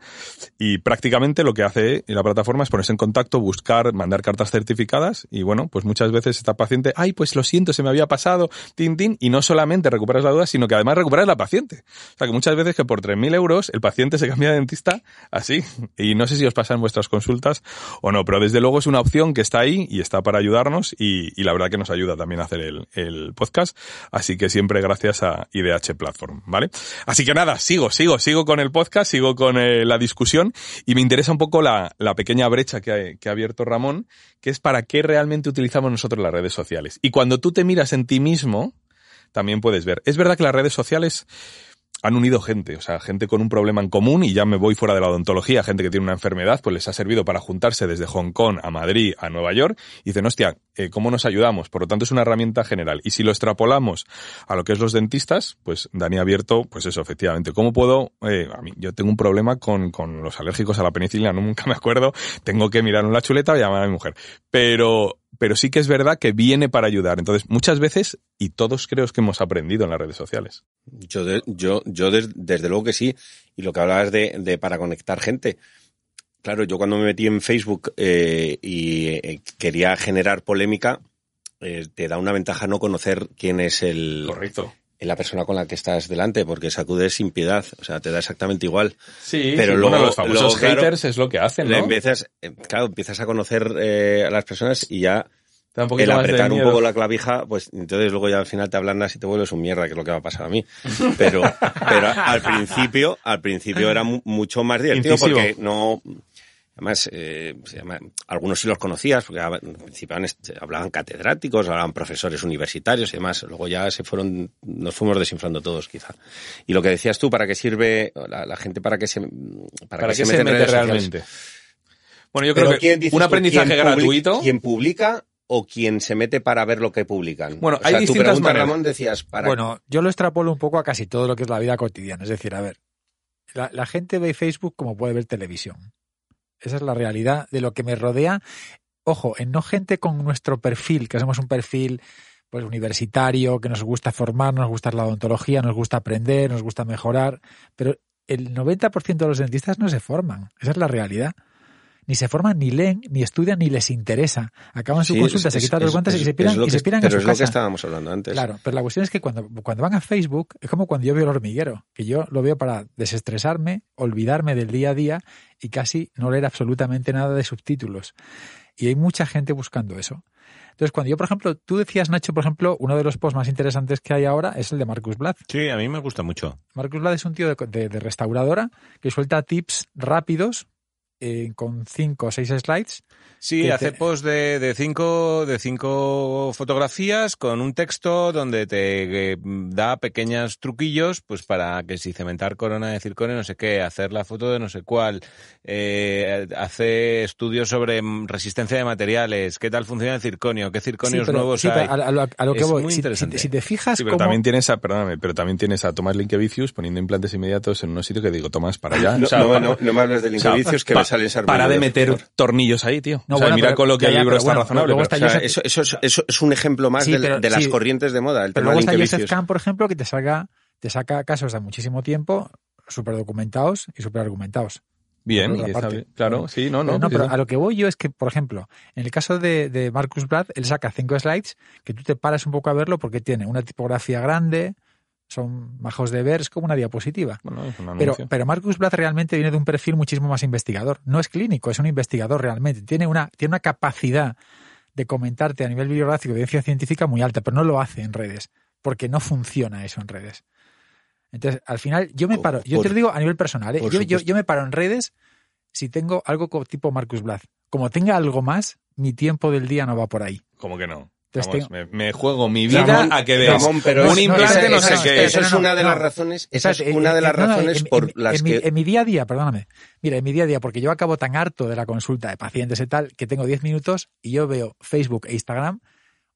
Y prácticamente lo que hace la plataforma es ponerse en contacto, buscar, mandar cartas certificadas y bueno, pues muchas veces esta paciente, ay, pues lo siento, se me había pasado, tin, tin, y no solamente recuperas la duda, sino que además recuperas la paciente. O sea que muchas veces que por 3.000 euros el paciente se cambia de dentista así. Y no sé si os pasa en vuestras consultas o no, pero desde luego es una opción que está ahí y está para ayudarnos y, y la verdad que nos ayuda también a hacer el, el, podcast. Así que siempre gracias a IDH Platform, ¿vale? Así que nada, sigo, sigo, sigo con el podcast, sigo con eh, la discusión y me interesa un poco la, la pequeña brecha que ha, que ha abierto Ramón, que es para qué realmente utilizamos nosotros las redes sociales. Y cuando tú te miras en ti mismo, también puedes ver. Es verdad que las redes sociales han unido gente, o sea, gente con un problema en común y ya me voy fuera de la odontología, gente que tiene una enfermedad, pues les ha servido para juntarse desde Hong Kong a Madrid, a Nueva York y dicen, hostia, eh, ¿cómo nos ayudamos? Por lo tanto, es una herramienta general. Y si lo extrapolamos a lo que es los dentistas, pues Dani abierto, pues eso, efectivamente, ¿cómo puedo? Eh, a mí, yo tengo un problema con, con los alérgicos a la penicilina, nunca me acuerdo, tengo que mirar en la chuleta y llamar a mi mujer. Pero, pero sí que es verdad que viene para ayudar. Entonces, muchas veces, y todos creo que hemos aprendido en las redes sociales. Yo, de, yo, yo des, desde luego que sí. Y lo que hablabas de, de para conectar gente. Claro, yo cuando me metí en Facebook eh, y eh, quería generar polémica, eh, te da una ventaja no conocer quién es el... Correcto la persona con la que estás delante, porque sacudes sin piedad, o sea, te da exactamente igual. Sí, pero sí, luego bueno, los famosos luego, claro, haters es lo que hacen, ¿no? Empiezas, claro, empiezas a conocer eh, a las personas y ya el apretar un poco la clavija, pues entonces luego ya al final te ablandas y te vuelves un mierda, que es lo que va a pasar a mí. Pero, pero al principio, al principio era mucho más divertido Incisivo. porque no, Además, eh, algunos sí los conocías, porque en principio hablaban catedráticos, hablaban profesores universitarios y demás. Luego ya se fueron, nos fuimos desinflando todos, quizá. Y lo que decías tú, ¿para qué sirve la, la gente? ¿Para qué se, para, ¿Para qué se, se mete, realmente? Bueno, yo creo Pero que un aprendizaje gratuito. ¿Quién publica o quien se mete para ver lo que publican? Bueno, o hay sea, distintas tu pregunta, maneras. Ramón, decías, para... Bueno, yo lo extrapolo un poco a casi todo lo que es la vida cotidiana. Es decir, a ver, la, la gente ve Facebook como puede ver televisión. Esa es la realidad de lo que me rodea. Ojo, en no gente con nuestro perfil, que somos un perfil pues universitario, que nos gusta formar, nos gusta la odontología, nos gusta aprender, nos gusta mejorar, pero el 90% de los dentistas no se forman. Esa es la realidad. Ni se forman, ni leen, ni estudian, ni les interesa. Acaban su Sí, consulta, es- se quitan los es- guantes y es- se piran, y se piran a Pero su es lo que estábamos hablando antes. Claro, pero la cuestión es que cuando, cuando van a Facebook es como cuando yo veo el hormiguero, que yo lo veo para desestresarme, olvidarme del día a día y casi no leer absolutamente nada de subtítulos. Y hay mucha gente buscando eso. Entonces, cuando yo, por ejemplo, tú decías, Nacho, por ejemplo, uno de los posts más interesantes que hay ahora es el de Marcus Blad. Sí, a mí me gusta mucho. Marcus Blad es un tío de, de- de restauradora que suelta tips rápidos eh, con cinco o seis slides. Sí, hace te- post de, de cinco de cinco fotografías con un texto donde te eh, da pequeños truquillos, pues para que si cementar corona de circonio, no sé qué, hacer la foto de no sé cuál, eh, hace estudios sobre mm, resistencia de materiales, qué tal funciona el circonio, qué circonios Sí, pero- nuevos sí, hay. a, a lo, a lo que Es voy, muy si, si- interesante. si te fijas Sí, pero cómo- también tienes a, perdóname, pero también tienes a Tomás Linkevicius poniendo implantes inmediatos en unos sitios que digo, Tomás, para allá. No, O sea, no, no, no me hables del o sea, que salen Para de meter tornillos ahí, tío. No, o sea, bueno, mira pero- con lo que ya, el libro pero está bueno, razonable. pero- está O sea, Joseph- eso, eso, es, eso es un ejemplo más Sí, de, pero- de las sí. corrientes de moda, el Pero tema luego está Joseph. Kahn, por ejemplo, que te saca, te saca casos de muchísimo tiempo, súper documentados y súper argumentados. Bien, claro, sí, no, Pero no. no, pero a lo que voy yo es que, por ejemplo, en el caso de, de Marcus Brad, él saca cinco slides que tú te paras un poco a verlo porque tiene una tipografía grande, son majos de ver, es como una diapositiva. Bueno, es un Pero, pero Marcus Blatt realmente viene de un perfil muchísimo más investigador. No es clínico, es un investigador realmente. Tiene una, tiene una capacidad de comentarte a nivel bibliográfico de evidencia científica muy alta, pero no lo hace en redes, porque no funciona eso en redes. Entonces, al final, yo me Por- paro, yo por- te lo digo a nivel personal, ¿eh? yo, yo, yo me paro en redes si tengo algo tipo Marcus Blatt. Como tenga algo más, mi tiempo del día no va por ahí. ¿Cómo que no? Vamos, me, me juego mi vida Ramón, a que veas Ramón, pero un es- implante esa- no esa- sé qué. Esa es una de las razones, esa es una de las razones en- por en- las en mi- que... en mi día a día, perdóname. Mira, en mi día a día, porque yo acabo tan harto de la consulta de pacientes y tal, que tengo 10 minutos y yo veo Facebook e Instagram,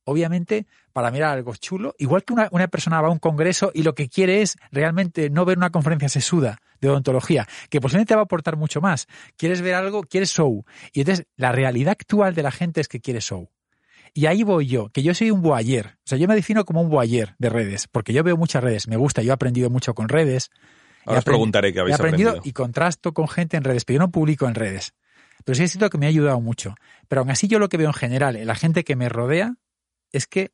obviamente, para mirar algo chulo, igual que una, una persona va a un congreso y lo que quiere es realmente no ver una conferencia sesuda de odontología, que posiblemente va a aportar mucho más. Quieres ver algo, quieres show. Y entonces, la realidad actual de la gente es que quiere show. Y ahí voy yo, que yo soy un voyeur. O sea, yo me defino como un voyeur de redes, porque yo veo muchas redes, me gusta, yo he aprendido mucho con redes. Ahora os preguntaré qué habéis he aprendido, aprendido. y contrasto con gente en redes, pero yo no publico en redes. Pero sí es cierto que me ha ayudado mucho. Pero aún así yo lo que veo en general en la gente que me rodea es que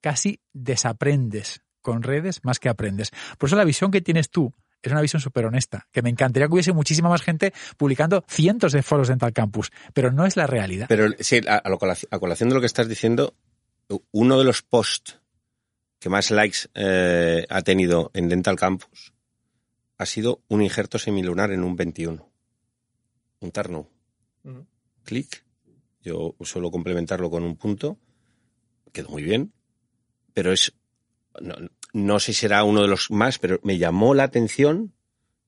casi desaprendes con redes más que aprendes. Por eso la visión que tienes tú es una visión súper honesta, que me encantaría que hubiese muchísima más gente publicando cientos de foros Dental Campus, pero no es la realidad. Pero sí, a, a lo a colación de lo que estás diciendo, uno de los posts que más likes eh, ha tenido en Dental Campus ha sido un injerto semilunar en un 21. Un Tarno. Clic. Yo suelo complementarlo con un punto. Quedó muy bien. Pero es. No, no sé si será uno de los más, pero me llamó la atención.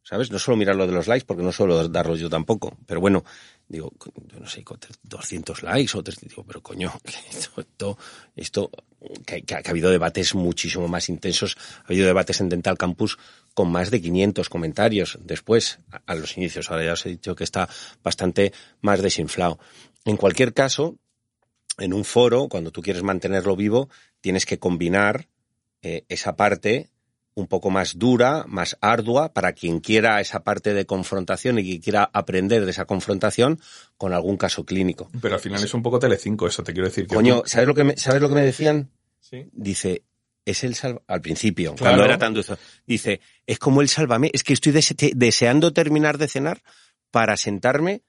¿Sabes? No solo mirar lo de los likes, porque no suelo darlos yo tampoco. Pero bueno, digo, yo no sé, con 200 likes o 300, digo, pero coño, esto, esto, que ha habido debates muchísimo más intensos, ha habido debates en Dental Campus con más de 500 comentarios después, a, a los inicios, ahora ya os he dicho que está bastante más desinflado. En cualquier caso, en un foro, cuando tú quieres mantenerlo vivo, tienes que combinar eh, esa parte un poco más dura, más ardua, para quien quiera esa parte de confrontación y quien quiera aprender de esa confrontación con algún caso clínico. Pero al final es un poco Telecinco eso, te quiero decir. Que Coño, ¿sabes lo que me, ¿sabes lo que me decían? Sí. Dice, es el salva... Al principio, Claro. cuando era tan dulce. Dice, es como el sálvame. Es que estoy dese- deseando terminar de cenar para sentarme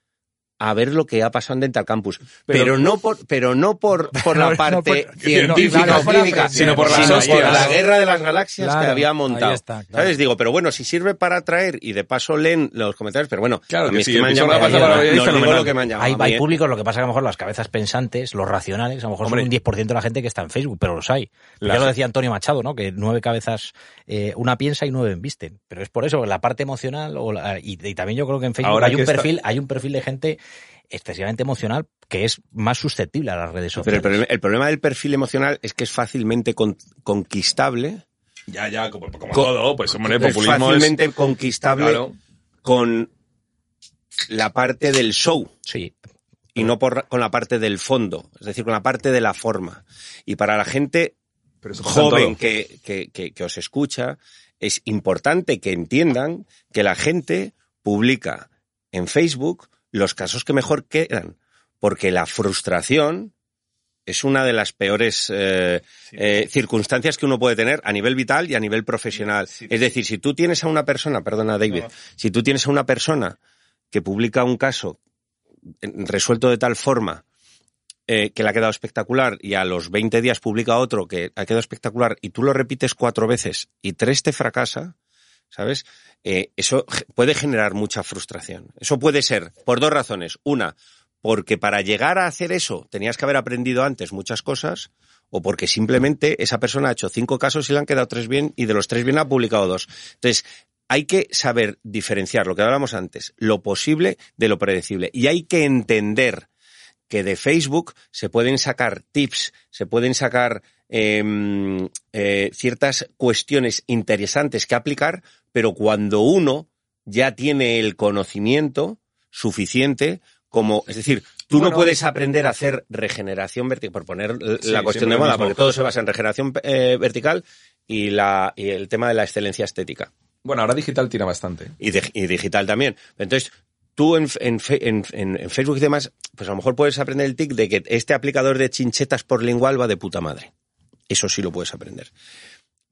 a ver lo que ha pasado en Dental Campus. Pero, Pero- no por, pero no por, por la no parte por- científica no, no o clínica, sino por las sino hostias. por la guerra de las galaxias Claro, que había montado. está, claro. ¿Sabes? Digo, pero bueno, si sirve para atraer y de paso leen los comentarios, pero bueno, Claro a mí que sí, me han llamado, no lo que me han. Hay, hay ¿eh? públicos, lo que pasa que a lo mejor las cabezas pensantes, los racionales, a lo mejor Hombre. son un 10% de la gente que está en Facebook, pero los hay. Ya lo decía Antonio Machado, ¿no? Que nueve cabezas, eh, una piensa y nueve embisten. Pero es por eso, la parte emocional, o la- y, y también yo creo que en Facebook Ahora hay un perfil, hay un perfil de gente excesivamente emocional que es más susceptible a las redes Pero sociales. el problema, el problema del perfil emocional es que es fácilmente con- conquistable. Ya, ya, como, como Co- todo, pues hombre, es populismo es... fácilmente conquistable Claro. con la parte del show Sí, y no por, con la parte del fondo, es decir, con la parte de la forma. Y para la gente Pero joven todo. que, que, que, que os escucha, es importante que entiendan que la gente publica en Facebook los casos que mejor quedan, porque la frustración es una de las peores eh, eh, circunstancias que uno puede tener a nivel vital y a nivel profesional. Es decir, si tú tienes a una persona, perdona David, si tú tienes a una persona que publica un caso resuelto de tal forma eh, que le ha quedado espectacular y a los 20 días publica otro que ha quedado espectacular y tú lo repites cuatro veces y tres te fracasa, ¿sabes? Eh, eso puede generar mucha frustración. Eso puede ser por dos razones. Una, porque para llegar a hacer eso tenías que haber aprendido antes muchas cosas o porque simplemente esa persona ha hecho cinco casos y le han quedado tres bien y de los tres bien ha publicado dos. Entonces, hay que saber diferenciar lo que hablábamos antes, lo posible de lo predecible. Y hay que entender que de Facebook se pueden sacar tips, se pueden sacar eh, eh, ciertas cuestiones interesantes que aplicar, pero cuando uno ya tiene el conocimiento suficiente como, es decir, tú Bueno, no puedes aprender a hacer regeneración vertical, por poner Sí, la cuestión de moda, porque todo se basa en regeneración eh, vertical y, la, y el tema de la excelencia estética Bueno, ahora digital tira bastante. y, de- y digital también. Entonces, tú en, en- en- en Facebook y demás, pues a lo mejor puedes aprender el tic de que este aplicador de chinchetas por lingual va de puta madre. Eso sí lo puedes aprender.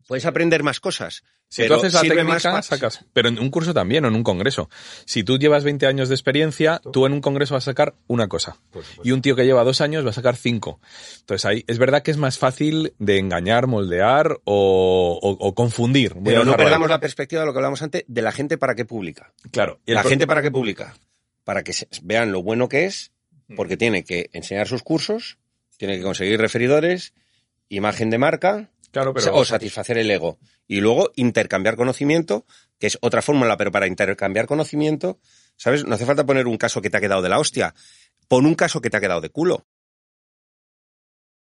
puedes aprender más cosas. Si pero tú haces la técnica, más sacas. Pero en un curso también o en un congreso. Si tú llevas 20 años de experiencia, tú en un congreso vas a sacar una cosa. Y un tío que lleva dos años va a sacar cinco. Entonces ahí es verdad que es más fácil de engañar, moldear o, o- o confundir. Voy Pero no perdamos la perspectiva de lo que hablamos antes de la gente para qué publica. Claro. La gente para qué publica. Para que vean lo bueno que es, porque tiene que enseñar sus cursos, tiene que conseguir referidores, imagen de marca Claro, pero. o satisfacer el ego. Y luego intercambiar conocimiento, que es otra fórmula, pero para intercambiar conocimiento, ¿sabes? No hace falta poner un caso que te ha quedado de la hostia. Pon un caso que te ha quedado de culo.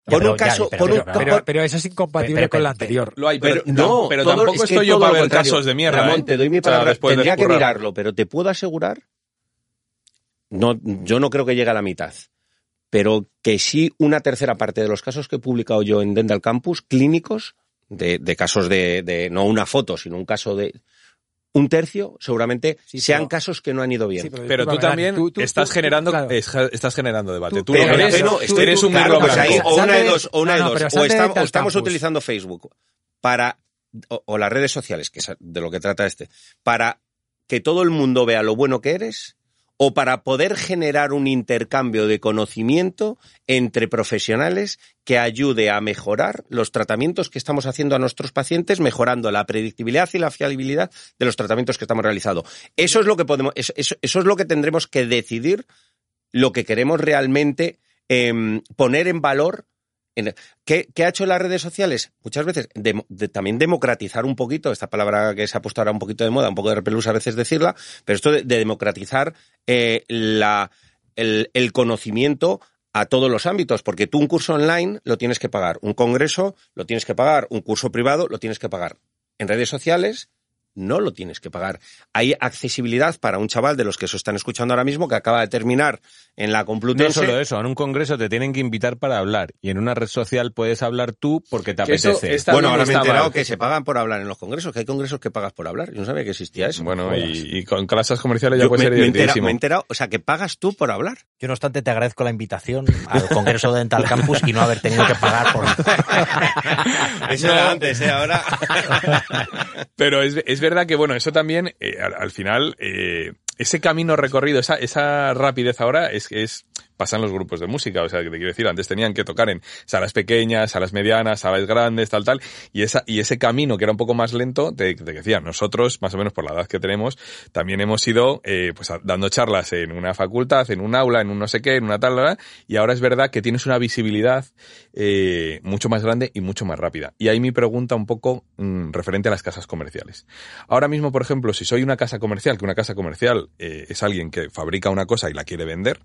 Pon pero un ya, caso, pero- pon un- pero- Pero, pero eso es incompatible Pero- con la anterior. Lo hay, pero, Pero no, pero todo- tampoco es que estoy yo para ver casos de mierda. Ramón, ¿eh? te doy mi O sea, palabra. de Tendría que mirarlo, pero te puedo asegurar, no, yo no creo que llegue a la mitad, pero que sí una tercera parte de los casos que he publicado yo en Dental Campus, clínicos, de, de casos de, de, no una foto, sino un caso de un tercio, seguramente Sí, sean pero- casos que no han ido bien. Sí, Pero tú también Dani, tú- tú- estás tú- generando claro. es- estás generando debate. Tú- Tú Pero eres, no, eres un claro, pues ahí, o una de dos, o una de no, dos. o, estamos, o utilizando Facebook para, o, o las redes sociales, que es de lo que trata este, para que todo el mundo vea lo bueno que eres, o para poder generar un intercambio de conocimiento entre profesionales que ayude a mejorar los tratamientos que estamos haciendo a nuestros pacientes, mejorando la predictibilidad y la fiabilidad de los tratamientos que estamos realizando. Eso es lo que podemos, eso, es lo que tendremos que decidir lo que queremos realmente em, poner en valor. ¿Qué, ha hecho las redes sociales? Muchas veces también democratizar un poquito, esta palabra que se ha puesto ahora un poquito de moda, un poco de repelús a veces decirla, pero esto de, de democratizar eh, el conocimiento a todos los ámbitos, porque tú un curso online lo tienes que pagar, un congreso lo tienes que pagar, un curso privado lo tienes que pagar. En redes sociales no lo tienes que pagar. Hay accesibilidad para un chaval de los que se están escuchando ahora mismo que acaba de terminar en la No Complutense. solo eso, en un congreso te tienen que invitar para hablar y en una red social puedes hablar tú porque te Que apetece. bueno, ahora me he enterado que se pagan por hablar en los congresos, que hay congresos que pagas por hablar. Yo no sabía que existía eso. Bueno, y, y con clases comerciales ya Yo puede me, ser me me he enterado, o sea, que pagas tú por hablar. Yo, no obstante, te agradezco la invitación al Congreso de Dental Campus y no haber tenido que pagar por... Eso era antes, ¿eh? Ahora. Pero es, es verdad que, bueno, eso también, eh, al, al final, eh, ese camino recorrido, esa, esa rapidez ahora es es pasan los grupos de música, o sea, que te quiero decir, antes tenían que tocar en salas pequeñas, salas medianas, salas grandes, tal, tal, y esa, y ese camino que era un poco más lento, te, te decía, nosotros, más o menos por la edad que tenemos, también hemos ido, eh, pues dando charlas en una facultad, en un aula, en un no sé qué, en una tal, y ahora es verdad que tienes una visibilidad, eh, mucho más grande y mucho más rápida. Y ahí mi pregunta un poco, mm, referente a las casas comerciales. Ahora mismo, por ejemplo, si soy una casa comercial, que una casa comercial eh, es alguien que fabrica una cosa y la quiere vender,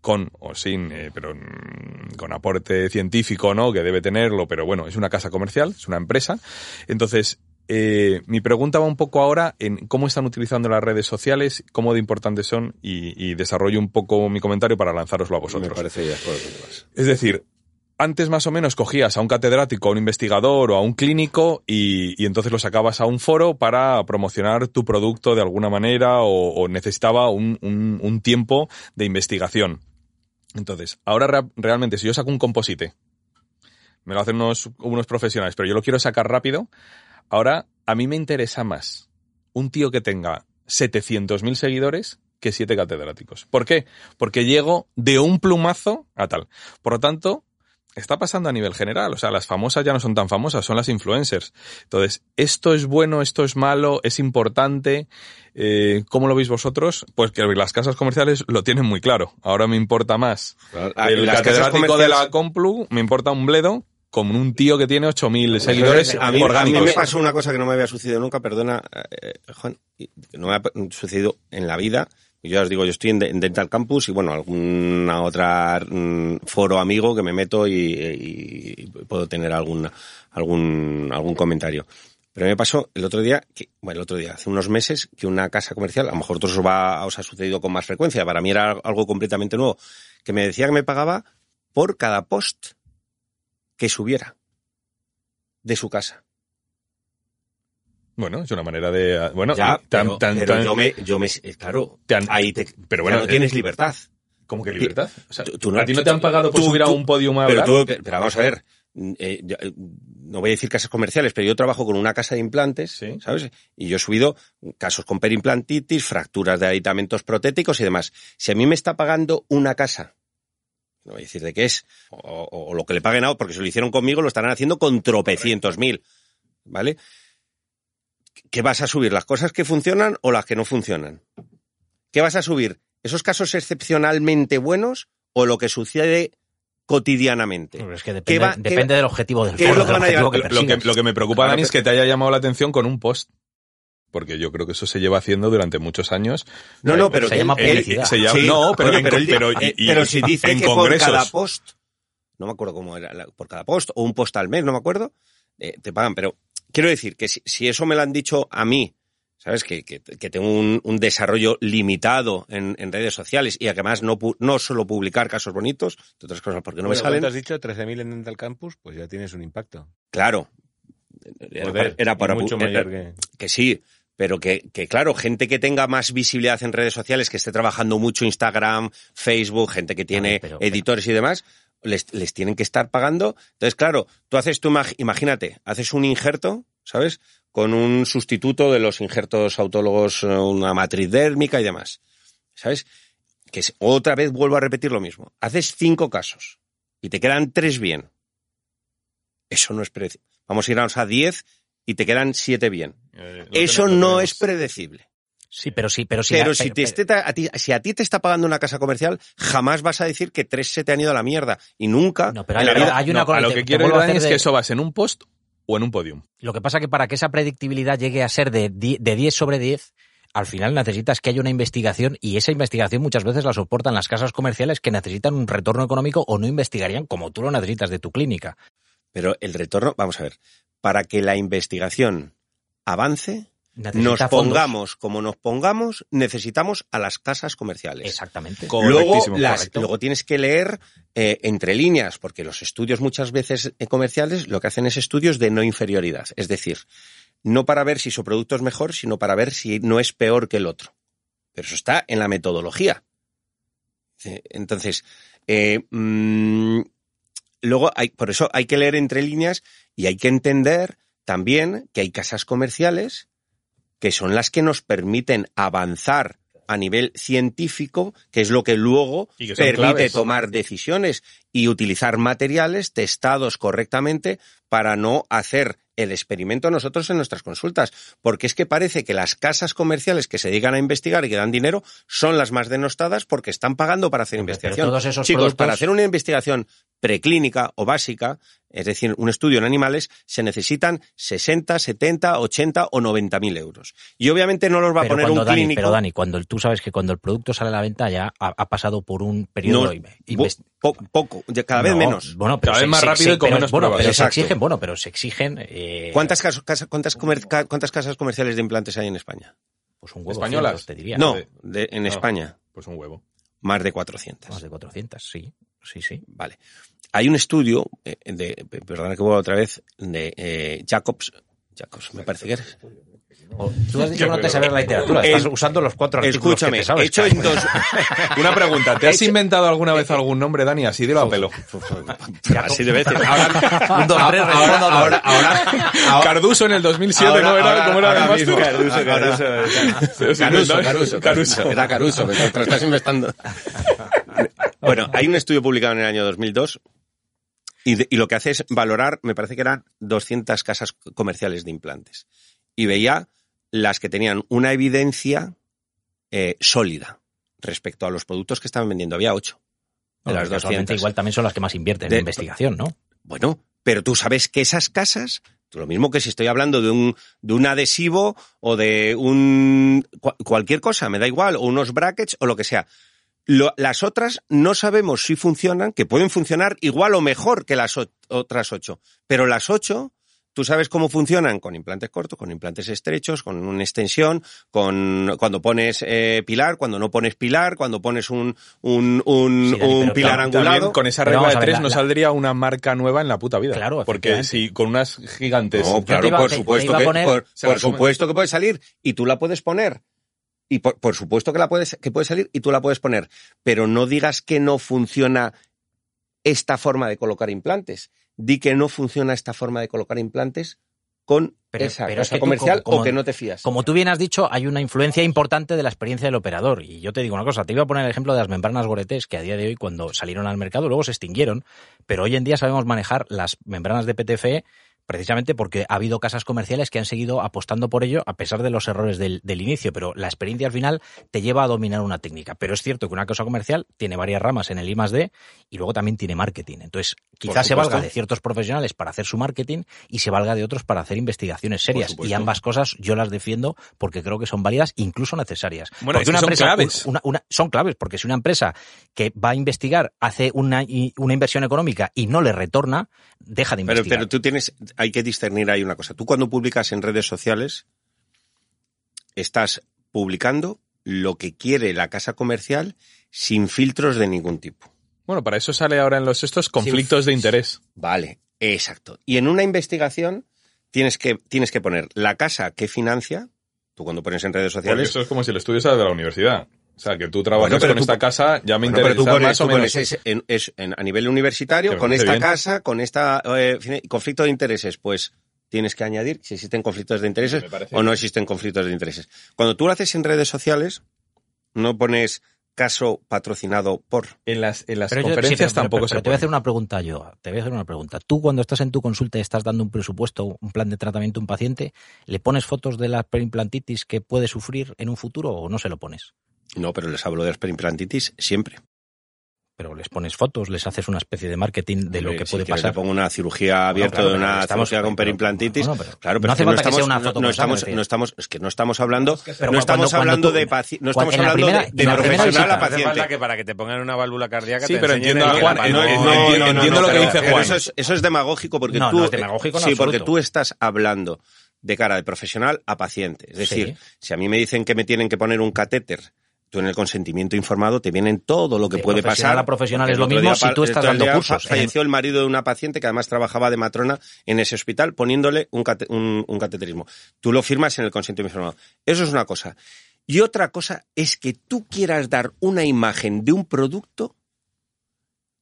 con o sin, eh, pero mm, con aporte científico, ¿no? Que debe tenerlo, pero bueno, es una casa comercial, es una empresa. Entonces, eh, mi pregunta va un poco ahora en cómo están utilizando las redes sociales, cómo de importantes son y, y desarrollo un poco mi comentario para lanzároslo a vosotros. Me parece ya, vas. Es decir, antes más o menos cogías a un catedrático, a un investigador o a un clínico y, y entonces lo sacabas a un foro para promocionar tu producto de alguna manera o, o necesitaba un, un- un tiempo de investigación. Entonces, ahora rea- realmente si yo saco un composite, me lo hacen unos, unos profesionales, pero yo lo quiero sacar rápido, ahora a mí me interesa más un tío que tenga 700.000 seguidores que siete catedráticos. ¿Por qué? Porque llego de un plumazo a tal. Por lo tanto, está pasando a nivel general. O sea, las famosas ya no son tan famosas, son las influencers. Entonces, ¿esto es bueno, esto es malo, es importante? Eh, ¿Cómo lo veis vosotros? Pues que las casas comerciales lo tienen muy claro. Ahora me importa más Ah, el las catedrático de comerciales- la Complu, me importa un bledo, como un tío que tiene 8.000 seguidores a mí, a mí orgánicos. me pasó una cosa que no me había sucedido nunca, perdona, eh, Juan, y que no me ha sucedido en la vida. Yo ya os digo, yo estoy en, en Dental Campus y bueno, alguna otra mm, foro amigo que me meto y, puedo tener algún, algún, algún comentario. Pero me pasó el otro día, bueno, el otro día, hace unos meses, que una casa comercial, a lo mejor otros os, va, os ha sucedido con más frecuencia, para mí era algo completamente nuevo, que me decía que me pagaba por cada post que subiera de su casa. Bueno, es una manera de... Bueno, Ya, tan- pero, tan- pero tan- yo me, yo me, eh, claro, ahí te, pero ya bueno, no eh, tienes libertad. ¿Cómo que libertad? O sea, Tú- tú no- ¿A ti no te han pagado por tú- subir a un podium a Pero tú, pero vamos a ver, yo, eh, no voy a decir casas comerciales, pero yo trabajo con una casa de implantes, Sí. ¿sabes? Y yo he subido casos con perimplantitis, fracturas de aditamentos protéticos y demás. Si a mí me está pagando una casa, no voy a decir de qué es, o, o- o lo que le paguen a porque si lo hicieron conmigo, lo estarán haciendo con tropecientos mil, ¿vale? ¿Qué vas a subir? ¿Las cosas que funcionan o las que no funcionan? ¿Qué vas a subir? ¿Esos casos excepcionalmente buenos o lo que sucede cotidianamente? Pero es que ¿Qué depende, va- del objetivo del foro, lo que del van a objetivo llevar? que Lo que, persigas. lo que me preocupa, Claro, Dani, es que te haya llamado la atención con un post. Porque yo creo que eso se lleva haciendo durante muchos años. No, no, pero se llama publicidad. no, pero, si dice en que por congresos. cada post, no me acuerdo cómo era, la- por cada post, o un post al mes, no me acuerdo, eh, te pagan. Pero quiero decir que si, si eso me lo han dicho a mí, ¿sabes? Que, que, que tengo un, un desarrollo limitado en, en redes sociales y además no, no solo publicar casos bonitos, de otras cosas porque no me salen. ¿cuánto has dicho? 13.000 en Dental Campus, pues ya tienes un impacto. Claro. Era, para mucho mayor era- que... que sí, pero que, que claro, gente que tenga más visibilidad en redes sociales, que esté trabajando mucho Instagram, Facebook, gente que tiene pero- editores y demás, les, les tienen que estar pagando. Entonces, claro, tú haces tu imag- imagínate, haces un injerto, ¿sabes? Con un sustituto de los injertos autólogos, eh, una matriz dérmica y demás. ¿Sabes? Que es- otra vez vuelvo a repetir lo mismo. Haces cinco casos y te quedan tres bien. Eso no es predecible. Vamos a irnos a diez y te quedan siete bien. Eh, Eso no es predecible. Sí, pero sí, pero sí. pero si, te esté- a ti, si a ti te está pagando una casa comercial, jamás vas a decir que tres se te han ido a la mierda. Y nunca. No, pero hay- la vida- hay una No, cosa a lo que te quiero Dani, hacer es de- que eso vas en un post o en un podium. Lo que pasa que para que esa predictibilidad llegue a ser de, de 10 sobre 10, al final necesitas que haya una investigación y esa investigación muchas veces la soportan las casas comerciales que necesitan un retorno económico o no investigarían como tú lo necesitas de tu clínica. Pero el retorno, vamos a ver, para que la investigación avance, Necesita nos fondos. pongamos como nos pongamos, necesitamos a las casas comerciales. Exactamente. Luego, Correctísimo, las- luego tienes que leer eh, entre líneas, porque los estudios muchas veces eh, comerciales lo que hacen es estudios de no inferioridad. Es decir, no para ver si su producto es mejor, sino para ver si no es peor que el otro. Pero eso está en la metodología. Entonces, eh, mm, luego hay, por eso hay que leer entre líneas y hay que entender también que hay casas comerciales que son las que nos permiten avanzar a nivel científico, que es lo que luego Y que son permite claves. tomar decisiones y utilizar materiales testados correctamente para no hacer el experimento nosotros en nuestras consultas. Porque es que parece que las casas comerciales que se dedican a investigar y que dan dinero son las más denostadas porque están pagando para hacer investigación. todos esos Chicos, productos- para hacer una investigación preclínica o básica, es decir, un estudio en animales, se necesitan 60, 70, 80 o 90 mil euros. Y obviamente no los va a poner cuando, un Dani, clínico. pero Dani, cuando el- tú sabes que cuando el producto sale a la venta ya ha, ha pasado por un periodo No, inve- bo- invest- po- poco, ya cada vez No, menos. Bueno, pero Cada vez se- más rápido se- y con pero- menos bueno, pero se exigen, bueno, pero se exigen. eh, ¿Cuántas, casos- casa- cuántas, comer- ca- cuántas casas comerciales de implantes hay en España? Pues un huevo ¿Españolas? cientos, te diría. No, de- en no. España, Pues un huevo. más de 400. Más de 400, sí. Sí, sí. Vale. Hay un estudio, eh, de, perdona que vuelva otra vez, de eh, Jacobs, Jacobs, me parece que es. O- Tú has dicho que no te sabes la literatura, estás usando los cuatro artículos Escúchame, que te sabes. hecho en dos... Una pregunta, ¿te has Hecho- inventado alguna vez algún nombre, Dani? Así dilo a pelo. Así de veces. Un, dos, tres, ahora, ahora, ahora, ahora, Carduso en el 2007, ¿no? Era como era ahora además mismo. tú. Ahora- Caruso, inventó- Caruso, Caruso. Era Caruso, pero te lo estás inventando. Bueno, hay un estudio publicado en el año 2002 y, de- y lo que hace es valorar, me parece que eran 200 casas comerciales de implantes. Y veía las que tenían una evidencia eh, sólida respecto a los productos que estaban vendiendo. Había ocho de No, las casualmente 200. igual también son las que más invierten De- en investigación, ¿no? Bueno, pero tú sabes que esas casas, lo mismo que si estoy hablando de un, de un adhesivo o de un cua- cualquier cosa, me da igual, o unos brackets o lo que sea. Lo- las otras no sabemos si funcionan, que pueden funcionar igual o mejor que las o- otras ocho. Pero las ocho, tú sabes cómo funcionan con implantes cortos, con implantes estrechos, con una extensión, con cuando pones eh, pilar, cuando no pones pilar, cuando pones un, un, un, Sí, pilar también- angulado. Con esa regla de tres la- no la- saldría una marca nueva en la puta vida. Claro, Porque si con unas gigantes. No, claro, iba- por te- te supuesto que poner- por, supuesto que puede salir y tú la puedes poner. Y por, por supuesto que la puedes que puede salir y tú la puedes poner, pero no digas que no funciona esta forma de colocar implantes. di que no funciona esta forma de colocar implantes con Pero- esa pero es casa que tú, comercial como- o que no te fías. Como tú bien has dicho, hay una influencia importante de la experiencia del operador. Y yo te digo una cosa, te iba a poner el ejemplo de las membranas Goretes, que a día de hoy cuando salieron al mercado luego se extinguieron, pero hoy en día sabemos manejar las membranas de PTFE precisamente porque ha habido casas comerciales que han seguido apostando por ello a pesar de los errores del, del inicio, pero la experiencia al final te lleva a dominar una técnica. Pero es cierto que una casa comercial tiene varias ramas en el I más D y luego también tiene marketing. Entonces, quizás se valga de ciertos profesionales para hacer su marketing y se valga de otros para hacer investigaciones serias. Y ambas cosas yo las defiendo porque creo que son válidas, incluso necesarias. Bueno, Porque una son empresa- claves. una- una- son claves, porque si una empresa que va a investigar hace una, una inversión económica y no le retorna, deja de Pero, investigar. pero tú tienes, hay que discernir ahí una cosa. Tú cuando publicas en redes sociales, estás publicando lo que quiere la casa comercial sin filtros de ningún tipo. Bueno, para eso sale ahora en los estos conflictos de interés. Vale, exacto. Y en una investigación tienes que, tienes que poner la casa que financia, tú cuando pones en redes Porque sociales, eso es como si el estudio sale de la universidad. O sea, que tú trabajas Bueno, pero con tú- esta casa, ya me Bueno, pero interesa tú pones, más o tú menos. pones es- en- es- en- a nivel universitario, con esta bien. casa, con esta eh, conflicto de intereses, pues tienes que añadir si existen conflictos de intereses o no existen conflictos de intereses. Cuando tú lo haces en redes sociales, no pones caso patrocinado por. En las, en las Pero yo- conferencias sí, pero- pero- tampoco pero se te voy a hacer una pregunta yo. Te voy a hacer una pregunta. Tú cuando estás en tu consulta y estás dando un presupuesto, un plan de tratamiento a un paciente, ¿le pones fotos de la perimplantitis que puede sufrir en un futuro o no se lo pones? No, pero les hablo de la perimplantitis siempre. Pero les pones fotos, les haces una especie de marketing de lo que si puede pasar. te pongo una cirugía abierta claro, de pero una estamos- cirugía con pero- perimplantitis. bueno, pero claro, pero no hace falta que sea una no- foto no, con estamos, no estamos, es que no estamos hablando, Pero no cuando- estamos cuando hablando tú- de no estamos hablando primera- de, profesional visita, a Hace falta paciente. que para que te pongan una válvula cardíaca Sí, te pero entiendo a Juan, no, No, no, no, entiendo- no, no, lo que pero- dice Pero Juan. Eso es, eso es demagógico porque No, tú, no es demagógico sí, porque tú estás hablando de cara de profesional a paciente. Es decir, Sí. si a mí me dicen que me tienen que poner un catéter, tú en el consentimiento informado te vienen todo lo que De puede pasar. a profesional es lo mismo día si tú estás dando día cursos. fa- Falleció el marido de una paciente que además trabajaba de matrona en ese hospital poniéndole un, cate- un- un cateterismo. Tú lo firmas en el consentimiento informado. Eso es una cosa. Y otra cosa es que tú quieras dar una imagen de un producto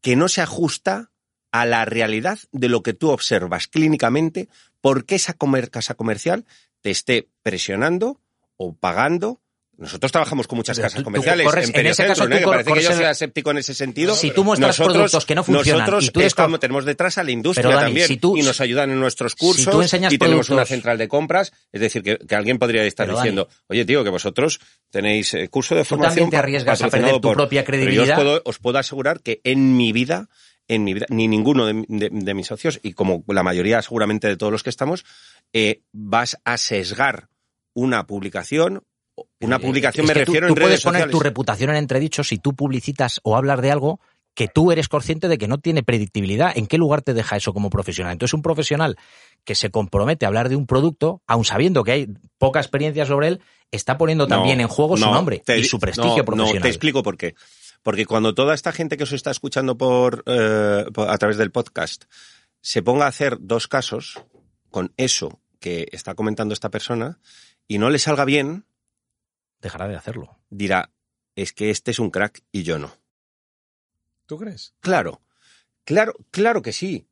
que no se ajusta a la realidad de lo que tú observas clínicamente porque esa comer- casa comercial te esté presionando o pagando. Nosotros trabajamos con muchas Pero casas tú- tú comerciales corres- en en ese caso ¿no? tú que parece que yo sea escéptico en ese sentido. Si tú muestras nosotros, productos que no funcionan nosotros y tú estamos- tenemos detrás a la industria Pero, Dani, también si tú- y nos ayudan en nuestros cursos si tú enseñas y tenemos una central de compras. Es decir, que, que alguien podría estar Pero, Dani, diciendo, oye tío, que vosotros tenéis eh, curso de Tú formación también te arriesgas a perder tu por- propia Pero yo credibilidad. os puedo, os puedo asegurar que en mi vida en mi vida, ni ninguno de, de- de mis socios, y como la mayoría seguramente de todos los que estamos, eh, vas a sesgar una publicación. Una Eh, publicación es me que tú- refiero tú en redes puedes poner tu reputación en entredicho si tú publicitas o hablas de algo que tú eres consciente de que no tiene predictibilidad. ¿En qué lugar te deja eso como profesional? Entonces, un profesional que se compromete a hablar de un producto, aun sabiendo que hay poca experiencia sobre él, está poniendo No, también en juego su no, nombre te- y su prestigio no, profesional. No, te explico por qué. Porque cuando toda esta gente que os está escuchando por, eh, por- a través del podcast se ponga a hacer dos casos con eso que está comentando esta persona y no le salga bien, Dejará de hacerlo. dirá, es que este es un crack y yo no. ¿Tú crees? Claro, claro, claro que sí.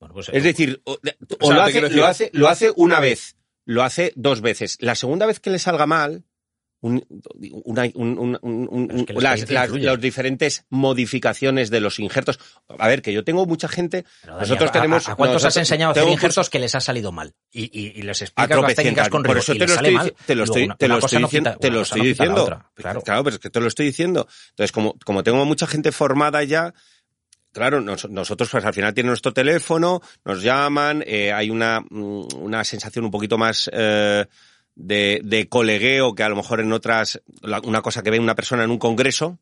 Bueno, pues, Es decir, o, o sea, lo, te hace, quiero decir- lo, hace, lo hace una vez, lo hace dos veces. La segunda vez que le salga mal, un- una- un- un- es que la las, las- las diferentes modificaciones de los injertos. A ver, que yo tengo mucha gente. nosotros ¿a- tenemos. ¿A, a cuántos has enseñado a hacer injertos que les ha salido mal? Y, y- y les explicas las técnicas con rigor Por eso te lo estoy, mal. te lo estoy, una- te lo estoy no diciendo. quita- te una lo cosa estoy no quita la diciendo. otra, claro. Claro, pero es que te lo estoy diciendo. Entonces, como, como tengo mucha gente formada ya, claro, nos- nosotros pues al final tiene nuestro teléfono, nos llaman, eh, hay una, mm, una sensación un poquito más eh, de, de colegueo que a lo mejor en otras, la- una cosa que ve una persona en un congreso,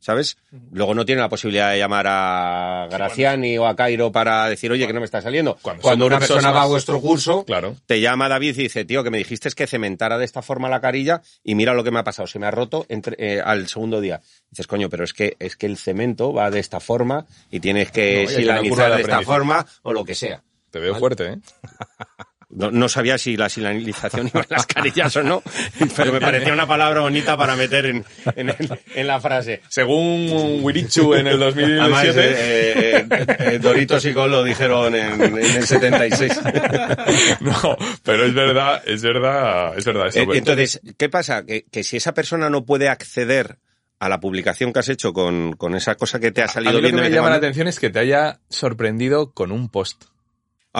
¿sabes? Luego no tiene la posibilidad de llamar a Graciani o a Cairo para decir, oye, que no me está saliendo. Cuando Cuando, una persona va a vuestro curso, Claro. te llama David y dice, tío, que me dijiste que cementara de esta forma la carilla y mira lo que me ha pasado, se me ha roto entre, eh, al segundo día. Dices, coño, pero es que, es que el cemento va de esta forma y tienes No, que curva silanizar de esta forma o lo que sea. Te veo Vale. fuerte, ¿eh? No, no sabía si la sinalización iba en las carillas o no, pero me parecía una palabra bonita para meter en, en, en la frase. Según Wirichu en el Además, 2007. eh, eh, eh, Doritos y Gol lo dijeron en, en el 76. no, pero es verdad, es verdad, es verdad. eso. Eh, Entonces, ¿qué pasa? Que, que si esa persona no puede acceder a la publicación que has hecho con, con esa cosa que te ha a salido mí lo bien que de me llama la atención es que te haya sorprendido con un post.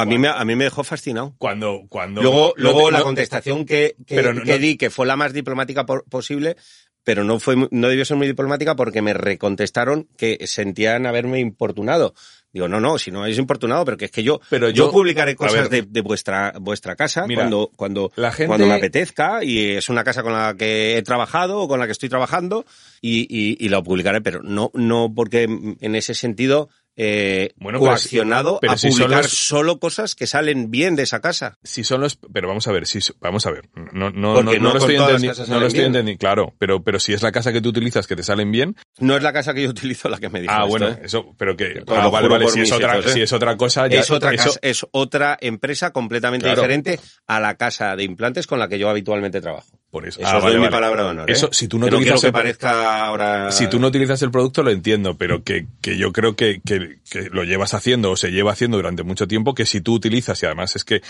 A mí me, a mí me dejó fascinado. Cuando, cuando. Luego, luego la no- contestación que, que, Pero no- que di, que fue la más diplomática por- posible, pero no fue, no debió ser muy diplomática porque me recontestaron que sentían haberme importunado. Digo, no, no, si no habéis importunado, pero que es que yo, Pero yo, yo- publicaré cosas ver. de, de vuestra, vuestra casa Mira, cuando, cuando, la gente- cuando me apetezca y es una casa con la que he trabajado o con la que estoy trabajando y, y, y lo publicaré, pero no, no porque en ese sentido, eh, Bueno, pero si- coaccionado pero a si son publicar los- solo cosas que salen bien de esa casa. si son los pero vamos a ver si vamos a ver no no no, no no lo estoy todas las entendi- casas no lo estoy entendiendo claro pero pero si es la casa que tú utilizas que te salen bien No es la casa que yo utilizo la que me dijo ah esto, bueno ¿eh? eso pero que ah, lo vale vale si es otra hijos, ¿eh? si es otra cosa ya es otra eso- casa, es otra empresa completamente Claro. diferente a la casa de implantes con la que yo habitualmente trabajo. Por eso, Eso Ah, os vale, doy mi vale. palabra de honor. ¿eh? eso si tú no Que no quiero utilizas que el- parezca ahora. si tú no utilizas el producto lo entiendo, pero que, que yo creo que, que, que lo llevas haciendo o se lleva haciendo durante mucho tiempo, que si tú utilizas, y además es que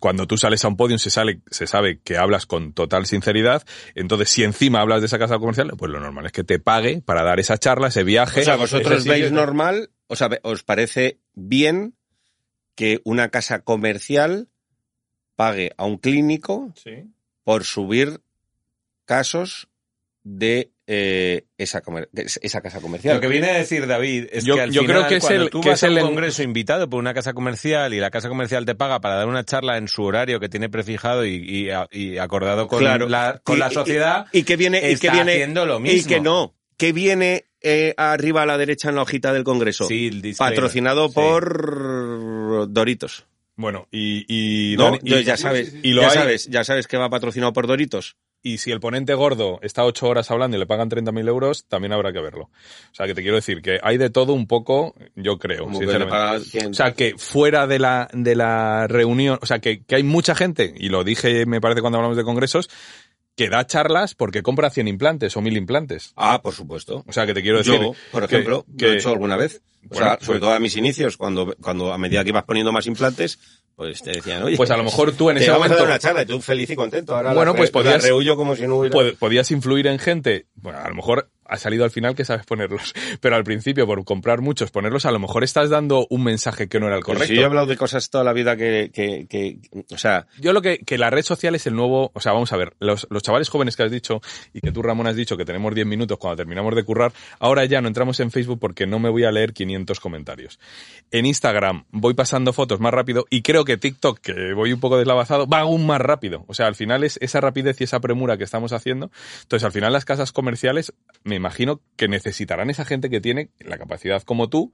cuando tú sales a un podium se sale, se sabe que hablas con total sinceridad, entonces si encima hablas de esa casa comercial, pues lo normal es que te pague para dar esa charla, ese viaje. O sea, vosotros veis sitio. normal, o sea, os parece bien que una casa comercial pague a un clínico Sí. por subir casos de eh, esa, comer- de esa casa comercial. Lo que viene a decir David es Yo- que al yo final, creo que es cuando el- tú que vas es a un el- congreso invitado por una casa comercial y la casa comercial te paga para dar una charla en su horario que tiene prefijado y, y- y acordado con, Claro. la, con Y- la y- sociedad, y que viene y está que viene haciendo lo y mismo. que no que viene eh, arriba a la derecha en la hojita del Congreso Sí, patrocinado Sí. por Doritos Bueno, y, y, no Dani- y- Entonces ya sabes y lo ya hay- sabes ya sabes que va patrocinado por Doritos y si el ponente gordo está ocho horas hablando y le pagan 30.000 euros, también habrá que verlo. O sea, que te quiero decir que hay de todo un poco, yo creo, Como sinceramente. O sea, que fuera de la, de la reunión, o sea, que, que hay mucha gente, y lo dije, me parece, cuando hablamos de congresos, que da charlas porque compra 100 implantes o 1000 implantes. ah por supuesto O sea, que te quiero decir. yo por ejemplo que, lo he hecho alguna vez o Bueno, sea pues- sobre todo a mis inicios cuando cuando a medida que ibas poniendo más implantes pues te decían oye Pues a lo mejor tú en te ese vamos a momento. dar una charla y tú feliz y contento ahora Bueno, la, pues podías- como si no hubiera pod- podías influir en gente, bueno, a lo mejor ha salido al final que sabes ponerlos, pero al principio por comprar muchos, ponerlos, a lo mejor estás dando un mensaje que no era el Pero correcto. si yo he hablado de cosas toda la vida que, que, que o sea, Yo lo que, que la red social es el nuevo, o sea, vamos a ver, los, los chavales jóvenes que has dicho y que tú Ramón has dicho que tenemos 10 minutos cuando terminamos de currar, ahora ya no entramos en Facebook porque no me voy a leer 500 comentarios. En Instagram voy pasando fotos más rápido y creo que TikTok, que voy un poco deslavazado, va aún más rápido. O sea, al final es esa rapidez y esa premura que estamos haciendo. Entonces, al final las casas comerciales, me imagino que necesitarán esa gente que tiene la capacidad como tú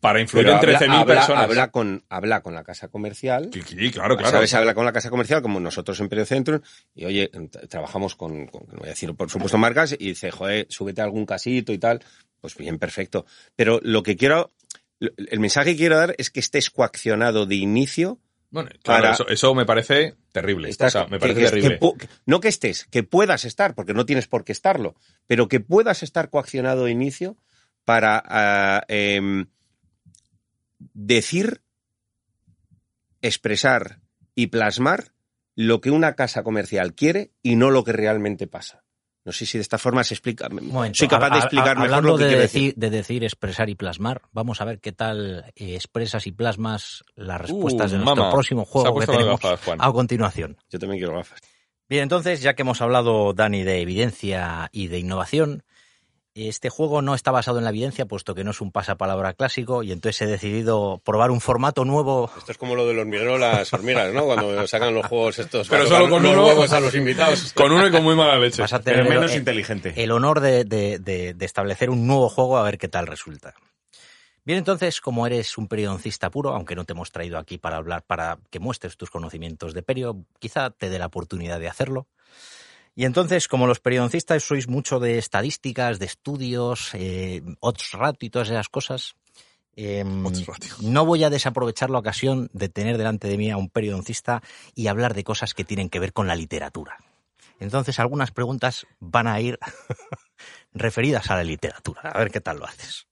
para influir pero en 13.000 habla, personas. Habla con, habla con la casa comercial. Sí, sí, claro, claro. ¿Sabes? Habla con la casa comercial, como nosotros en Periocentrum, y oye, trabajamos con, con- no voy a decir por supuesto marcas, y dice, joder, súbete a algún casito y tal. Pues bien, perfecto. Pero lo que quiero, el mensaje que quiero dar es que estés coaccionado de inicio. Bueno, claro, para- eso, eso me parece terrible. Estás- o sea, me parece que- terrible. que pu- que- no que estés, que puedas estar, porque no tienes por qué estarlo, pero que puedas estar coaccionado de inicio para ah, em, decir, expresar y plasmar lo que una casa comercial quiere y no lo que realmente pasa. No sé si de esta forma se explica. Momento, Soy capaz de explicar mejor lo que de quiero decir, decir. de decir, expresar y plasmar, vamos a ver qué tal eh, expresas y plasmas las respuestas Uh, de nuestro mama, próximo juego que tenemos gafas, a continuación. Yo también quiero gafas. Bien, entonces, ya que hemos hablado, Dani, de evidencia y de innovación, este juego no está basado en la evidencia, puesto que no es un pasapalabra clásico, y entonces he decidido probar un formato nuevo. Esto es como lo del hormiguero, las hormigas, ¿no? Cuando sacan los juegos estos. Pero solo con los uno- huevos a los invitados. Con uno y con muy mala leche. Vas a tener el el, menos el- inteligente. el honor de, de- de- de establecer un nuevo juego a ver qué tal resulta. Bien, entonces, como eres un periodoncista puro, aunque no te hemos traído aquí para hablar, para que muestres tus conocimientos de perio, quizá te dé la oportunidad de hacerlo. Y entonces, como los periodoncistas sois mucho de estadísticas, de estudios, eh, odds ratio y todas esas cosas, ratio. no voy a desaprovechar la ocasión de tener delante de mí a un periodoncista y hablar de cosas que tienen que ver con la literatura. Entonces, algunas preguntas van a ir referidas a la literatura. A ver qué tal lo haces.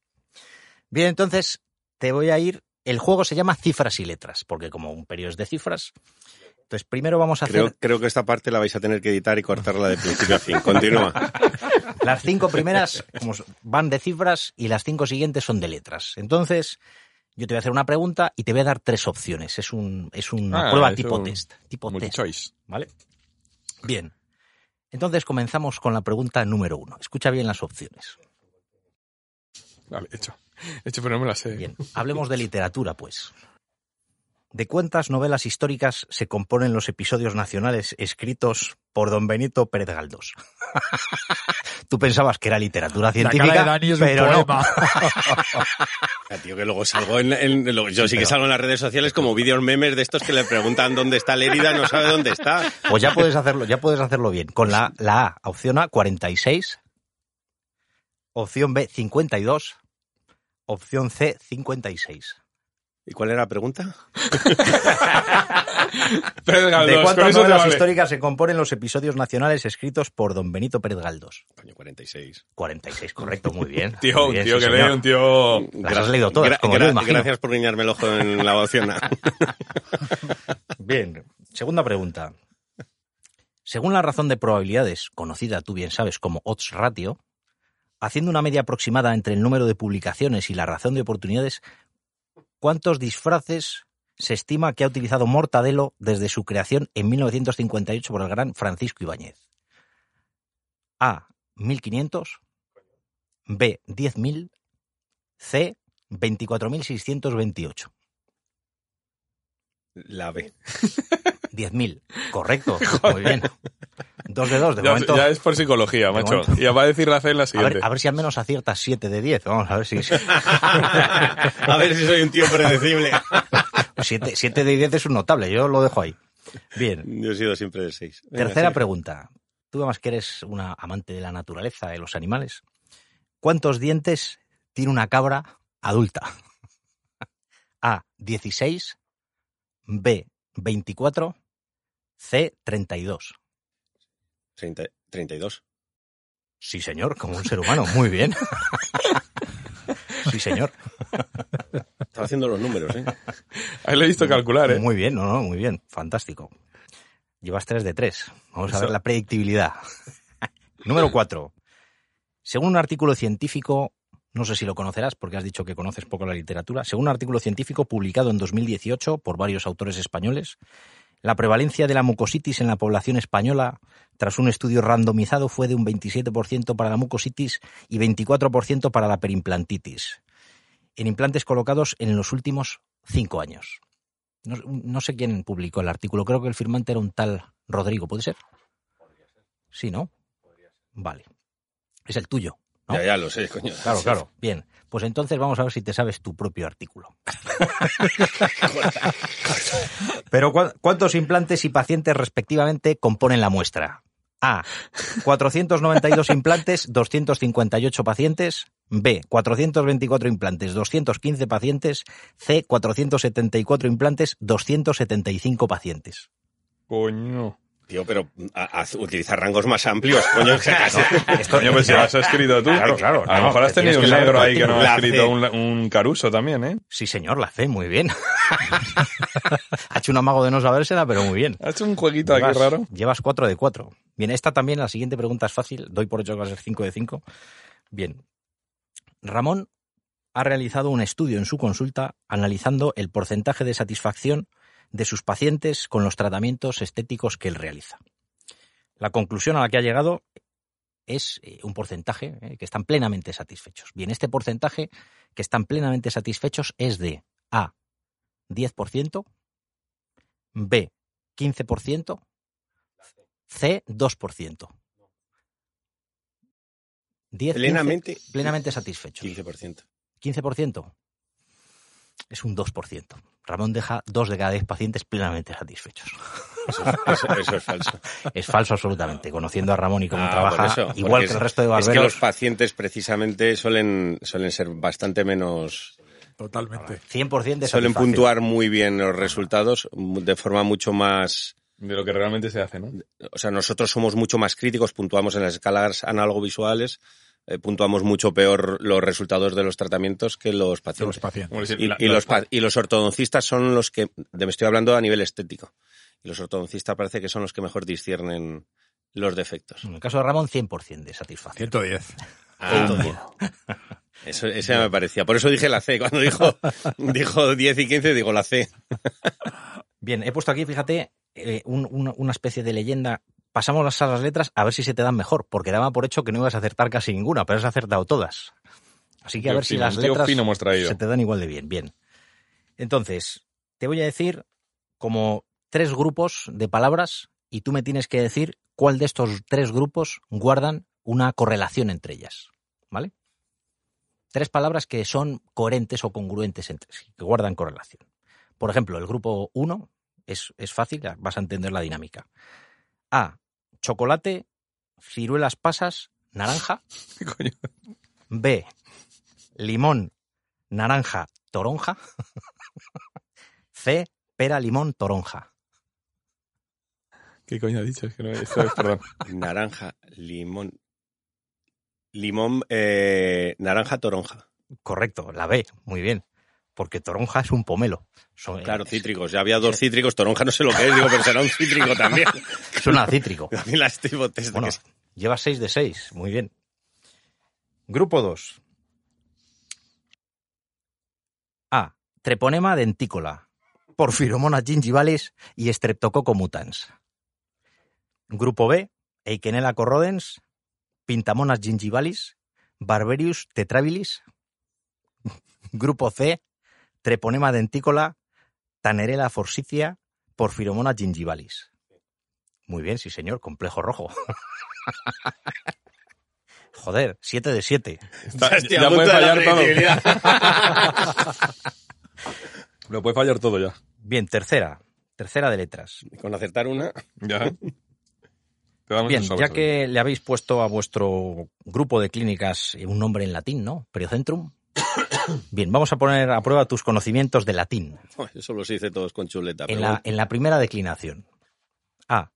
Bien, entonces te voy a ir. El juego se llama Cifras y Letras, porque como un periodo es de cifras. Entonces, primero vamos a hacer Creo, creo que esta parte la vais a tener que editar y cortarla de principio a fin. Continúa. Las cinco primeras como van de cifras y las cinco siguientes son de letras. Entonces, yo te voy a hacer una pregunta y te voy a dar tres opciones. Es, un, es una Ah, prueba es tipo un test. Tipo test. Multi-choice. ¿Vale? Bien. Entonces comenzamos con la pregunta número uno. Escucha bien las opciones. Vale, hecho. Hecho, pero no me la sé. Bien, hablemos de literatura, pues. ¿De cuántas novelas históricas se componen los episodios nacionales escritos por don Benito Pérez Galdós? Tú pensabas que era literatura La cara científica, de Dani es un pero no. tío, que luego salgo en, en- yo sí, que pero- salgo en las redes sociales como vídeos memes de estos que le preguntan dónde está Lérida, no sabe dónde está. Pues ya puedes hacerlo, ya puedes hacerlo bien. Con la, la A, opción A, 46. Opción B, 52. Opción C, 56. ¿Y cuál era la pregunta? Pérez ¿De Galdós, con cuántas novelas vale. históricas se componen los episodios nacionales escritos por don Benito Pérez Galdós? Coño, 46. 46, correcto, muy bien. Tío, Muy bien, tío sí, que lee, un tío... Las has leído todas, como yo imagino. gracias por guiñarme el ojo en la opción. Bien, segunda pregunta. Según la razón de probabilidades, conocida tú bien sabes como odds ratio, haciendo una media aproximada entre el número de publicaciones y la razón de oportunidades, ¿cuántos disfraces se estima que ha utilizado Mortadelo desde su creación en 1958 por el gran Francisco Ibáñez? A. 1500. B. 10.000. C. 24.628. La B. 10.000. Correcto. Muy bien. Dos de dos, de Ya, momento. ya es por psicología, de macho. momento. Y ya va a decir la C en la a, siguiente. ver, a ver si al menos aciertas 7 de 10. Vamos a ver si. A ver si soy un tío predecible. 7, 7 de 10 es un notable, yo lo dejo ahí. Bien. Yo he sido siempre de 6. Tercera pregunta. Tú además que eres una amante de la naturaleza, de los animales. ¿Cuántos dientes tiene una cabra adulta? A. 16. B. 24. C. 32. 32. Sí, señor, como un ser humano. Muy bien. Sí, señor. Estaba haciendo los números, ¿eh? Ahí le he visto calcular, ¿eh? Muy bien, no, no, muy bien. Fantástico. Llevas 3 de 3. Vamos a ver la predictibilidad. Número 4. Según un artículo científico, no sé si lo conocerás porque has dicho que conoces poco la literatura, según un artículo científico publicado en 2018 por varios autores españoles, la prevalencia de la mucositis en la población española, tras un estudio randomizado, fue de un 27% para la mucositis y 24% para la perimplantitis, en implantes colocados en los últimos cinco años. No, no sé quién publicó el artículo, creo que el firmante era un tal Rodrigo, ¿puede ser? Sí, ¿no? Vale. Es el tuyo. ¿No? Ya, ya lo sé, coño. Claro, claro. Bien. Pues entonces vamos a ver si te sabes tu propio artículo. Pero ¿cu- ¿cuántos implantes y pacientes respectivamente componen la muestra? A. 492 implantes, 258 pacientes. B. 424 implantes, 215 pacientes. C. 474 implantes, 275 pacientes. Coño. Tío, pero a- haz- utiliza rangos más amplios, coño. que casi- Coño, pues si lo has escrito tú. Claro, claro. A lo No, mejor has que tenido que un negro ahí que no ha escrito un, un caruso también, ¿eh? Sí, señor, la C, muy bien. ha hecho un amago de no sabérsela, pero muy bien. Ha hecho un jueguito aquí raro. Llevas 4 de 4. Bien, esta también, la siguiente pregunta es fácil. Doy por hecho que va a ser 5 de 5. Bien. Ramón ha realizado un estudio en su consulta analizando el porcentaje de satisfacción de sus pacientes con los tratamientos estéticos que él realiza. La conclusión a la que ha llegado es eh, un porcentaje eh, que están plenamente satisfechos. Bien, este porcentaje que están plenamente satisfechos es de A, 10%, B, 15%, C, 2%. 10, 15, Plenamente. plenamente satisfechos. 15%. 15%. Es un 2%. Ramón deja dos de cada 10 pacientes plenamente satisfechos. Eso, es- eso- eso es falso. Es falso absolutamente. Conociendo a Ramón y cómo Ah, trabaja, eso, igual que el es- resto de Es barberos. que los pacientes precisamente suelen, suelen ser bastante menos Totalmente. 100% de Suelen puntuar muy bien los resultados de forma mucho más... De lo que realmente se hace, ¿no? O sea, nosotros somos mucho más críticos, puntuamos en las escalas análogo-visuales, eh, puntuamos mucho peor los resultados de los tratamientos que los Los pacientes. Y, la- y la- los, pa- y los ortodoncistas son los que, de- me estoy hablando a nivel estético, y los ortodoncistas parece que son los que mejor disciernen los defectos. En el caso de Ramón, 100% de satisfacción. 110. Ah, eso, ese me parecía. Por eso dije la C. Cuando dijo, dijo 10 y 15, digo la C. Bien, he puesto aquí, fíjate, eh, un- un- una especie de leyenda. Pasamos las, a las letras a ver si se te dan mejor, porque daba por hecho que no ibas a acertar casi ninguna, pero has acertado todas. Así que a ver si las letras hemos se te dan igual de bien. Bien. Entonces, te voy a decir como tres grupos de palabras y tú me tienes que decir cuál de estos tres grupos guardan una correlación entre ellas. ¿Vale? Tres palabras que son coherentes o congruentes entre sí, que guardan correlación. Por ejemplo, el grupo 1 es, es fácil, vas a entender la dinámica. A. Chocolate, ciruelas pasas, naranja. ¿Qué coño? B. Limón, naranja, toronja. C. Pera, limón, toronja. ¿Qué coño ha dicho? Es que no, esto es, perdón. Naranja, limón. Limón, eh, naranja, toronja. Correcto, la B. Muy bien. Porque toronja es un pomelo. Son- Claro, es- cítricos. Ya había dos cítricos. Toronja no sé lo que es, digo, pero será un cítrico también. Suena a cítrico. A mí la estoy botesta Bueno, lleva 6 de 6. Muy bien. Grupo 2. A. Treponema dentícola. Porfiromonas gingivalis y Streptococcus mutans. Grupo B. Eikenella corrodens. Pintamonas gingivalis. Barberius tetrabilis. Grupo C. Treponema dentícola. Tanerella forsythia. Porfiromonas gingivalis. Muy bien, sí señor, complejo rojo. Joder, 7 de 7. Está- Estoy ya puede de la fallar todo. Lo puede fallar todo ya. Bien, tercera. Tercera de letras. Con acertar una. Ya. Te damos Bien, ya que le habéis puesto a vuestro grupo de clínicas un nombre en latín, ¿no? Periocentrum. Bien, vamos a poner a prueba tus conocimientos de latín. Eso lo se dice todos con chuleta. En pero la, en la primera declinación. A.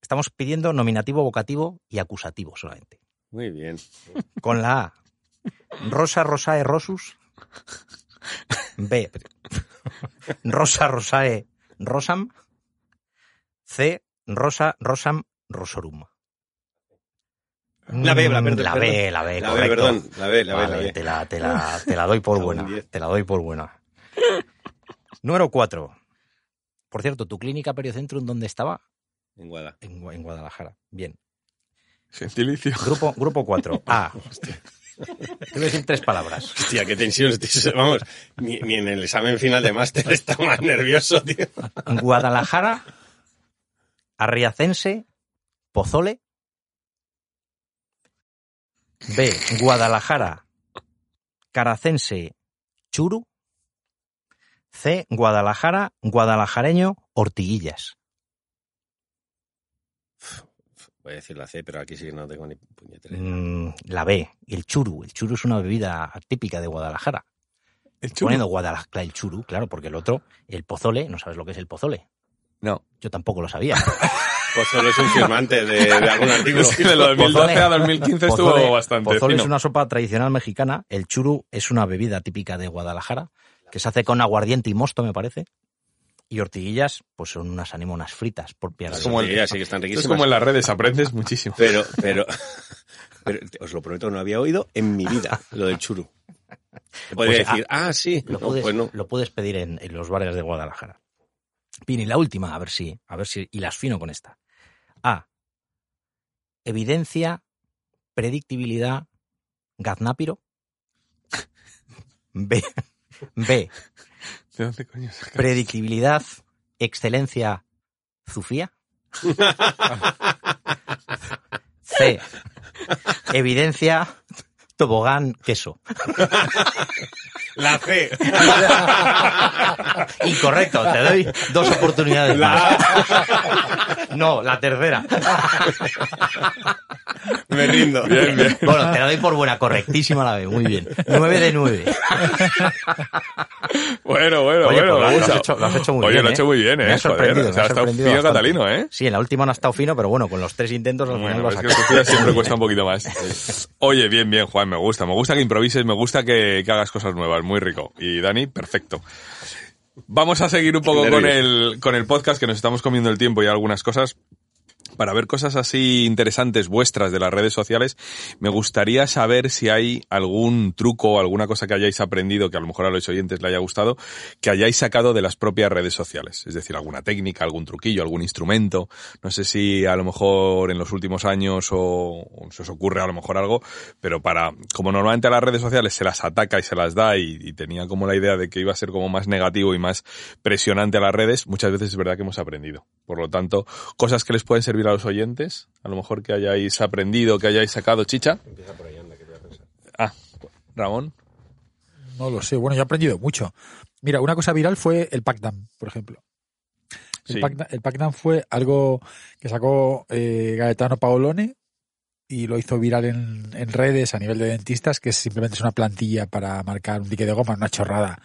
Estamos pidiendo nominativo, vocativo y acusativo solamente. Muy bien. Con la A. Rosa rosae rosus. B. Rosa rosae rosam. C. Rosa rosam rosorum. La B, la B, la. B, la B, La B, perdón. La B, la B, la Vale, B. Te, la, te, la, te la doy por buena. Te la doy por buena. Número 4. Por cierto, ¿tu clínica Periocentrum dónde estaba? En Guada. En, Gua- en Guadalajara. Bien. Gentilicio. Grupo, grupo 4. A. Te voy a decir tres palabras. Hostia, qué tensión. estoy- Vamos, ni, ni en el examen final de máster está más nervioso, tío. Guadalajara, Arriacense, Pozole. B. Guadalajara, Caracense, Churu. C. Guadalajara, Guadalajareño, Ortiguillas. Voy a decir la C, pero aquí sí que no tengo ni puñetera. Mm, la B. El churu. El churu es una bebida típica de Guadalajara. El chulo. Poniendo Guadalajara el churu, claro, porque el otro, el pozole, no sabes lo que es el pozole. No. Yo tampoco lo sabía. Pues solo es un firmante de, de algún artículo. Que de 2012 a 2015 estuvo Pozole- bastante Pozole fino. es una sopa tradicional mexicana. El churu es una bebida típica de Guadalajara que se hace con aguardiente y mosto, me parece. Y ortiguillas, pues son unas anémonas fritas. Las de- como el- tortillas sí que están Esto es como en las redes, aprendes muchísimo. Pero, pero, pero os lo prometo, no había oído en mi vida lo del churu. Podría Pues, decir, ah, sí, Lo no, puedes, pues no. lo puedes pedir en, en los bares de Guadalajara. Bien, y la última, a ver si, a ver si, y las fino con esta. A. Evidencia, predictibilidad, gaznápiro. B. B. ¿De dónde coño? Predictibilidad, excelencia, zufía. C. Evidencia, tobogán, queso. La C. Incorrecto, te doy dos oportunidades más. No, la tercera. Me rindo. Bien, bien. Bueno, te la doy por buena, correctísima la B, muy bien. 9 de 9. Bueno, bueno, Oye, bueno. pues lo, has hecho, lo has hecho muy Oye, bien. lo has ¿eh? hecho muy bien, ¿eh? Me ha sorprendido. o sea, me ha está sorprendido fino bastante. catalino, ¿eh? Sí, en la última no ha estado fino, pero bueno, con los tres intentos al final Bueno, lo es que siempre cuesta un poquito más. Oye, bien, bien, Juan, me gusta. Me gusta que improvises, me gusta que, que hagas cosas nuevas, muy rico. Y Dani, perfecto. Vamos a seguir un poco con el, con el podcast, que nos estamos comiendo el tiempo y algunas cosas. Para ver cosas así interesantes vuestras de las redes sociales, me gustaría saber si hay algún truco o alguna cosa que hayáis aprendido que a lo mejor a los oyentes le haya gustado, que hayáis sacado de las propias redes sociales. Es decir, alguna técnica, algún truquillo, algún instrumento. No sé si a lo mejor en los últimos años o, se os ocurre a lo mejor algo, pero para, como normalmente a las redes sociales se las ataca y se las da y, y tenía como la idea de que iba a ser como más negativo y más presionante a las redes, muchas veces es verdad que hemos aprendido. Por lo tanto, cosas que les pueden servir a los oyentes, a lo mejor que hayáis aprendido, que hayáis sacado chicha. Ah, Ramón. No lo sé. Bueno, yo he aprendido mucho. Mira, una cosa viral fue el Pac-Dan, por ejemplo. El Sí. Pac-Dan fue algo que sacó eh, Gaetano Paolone y lo hizo viral en, en redes a nivel de dentistas, que simplemente es una plantilla para marcar un dique de goma, una chorrada.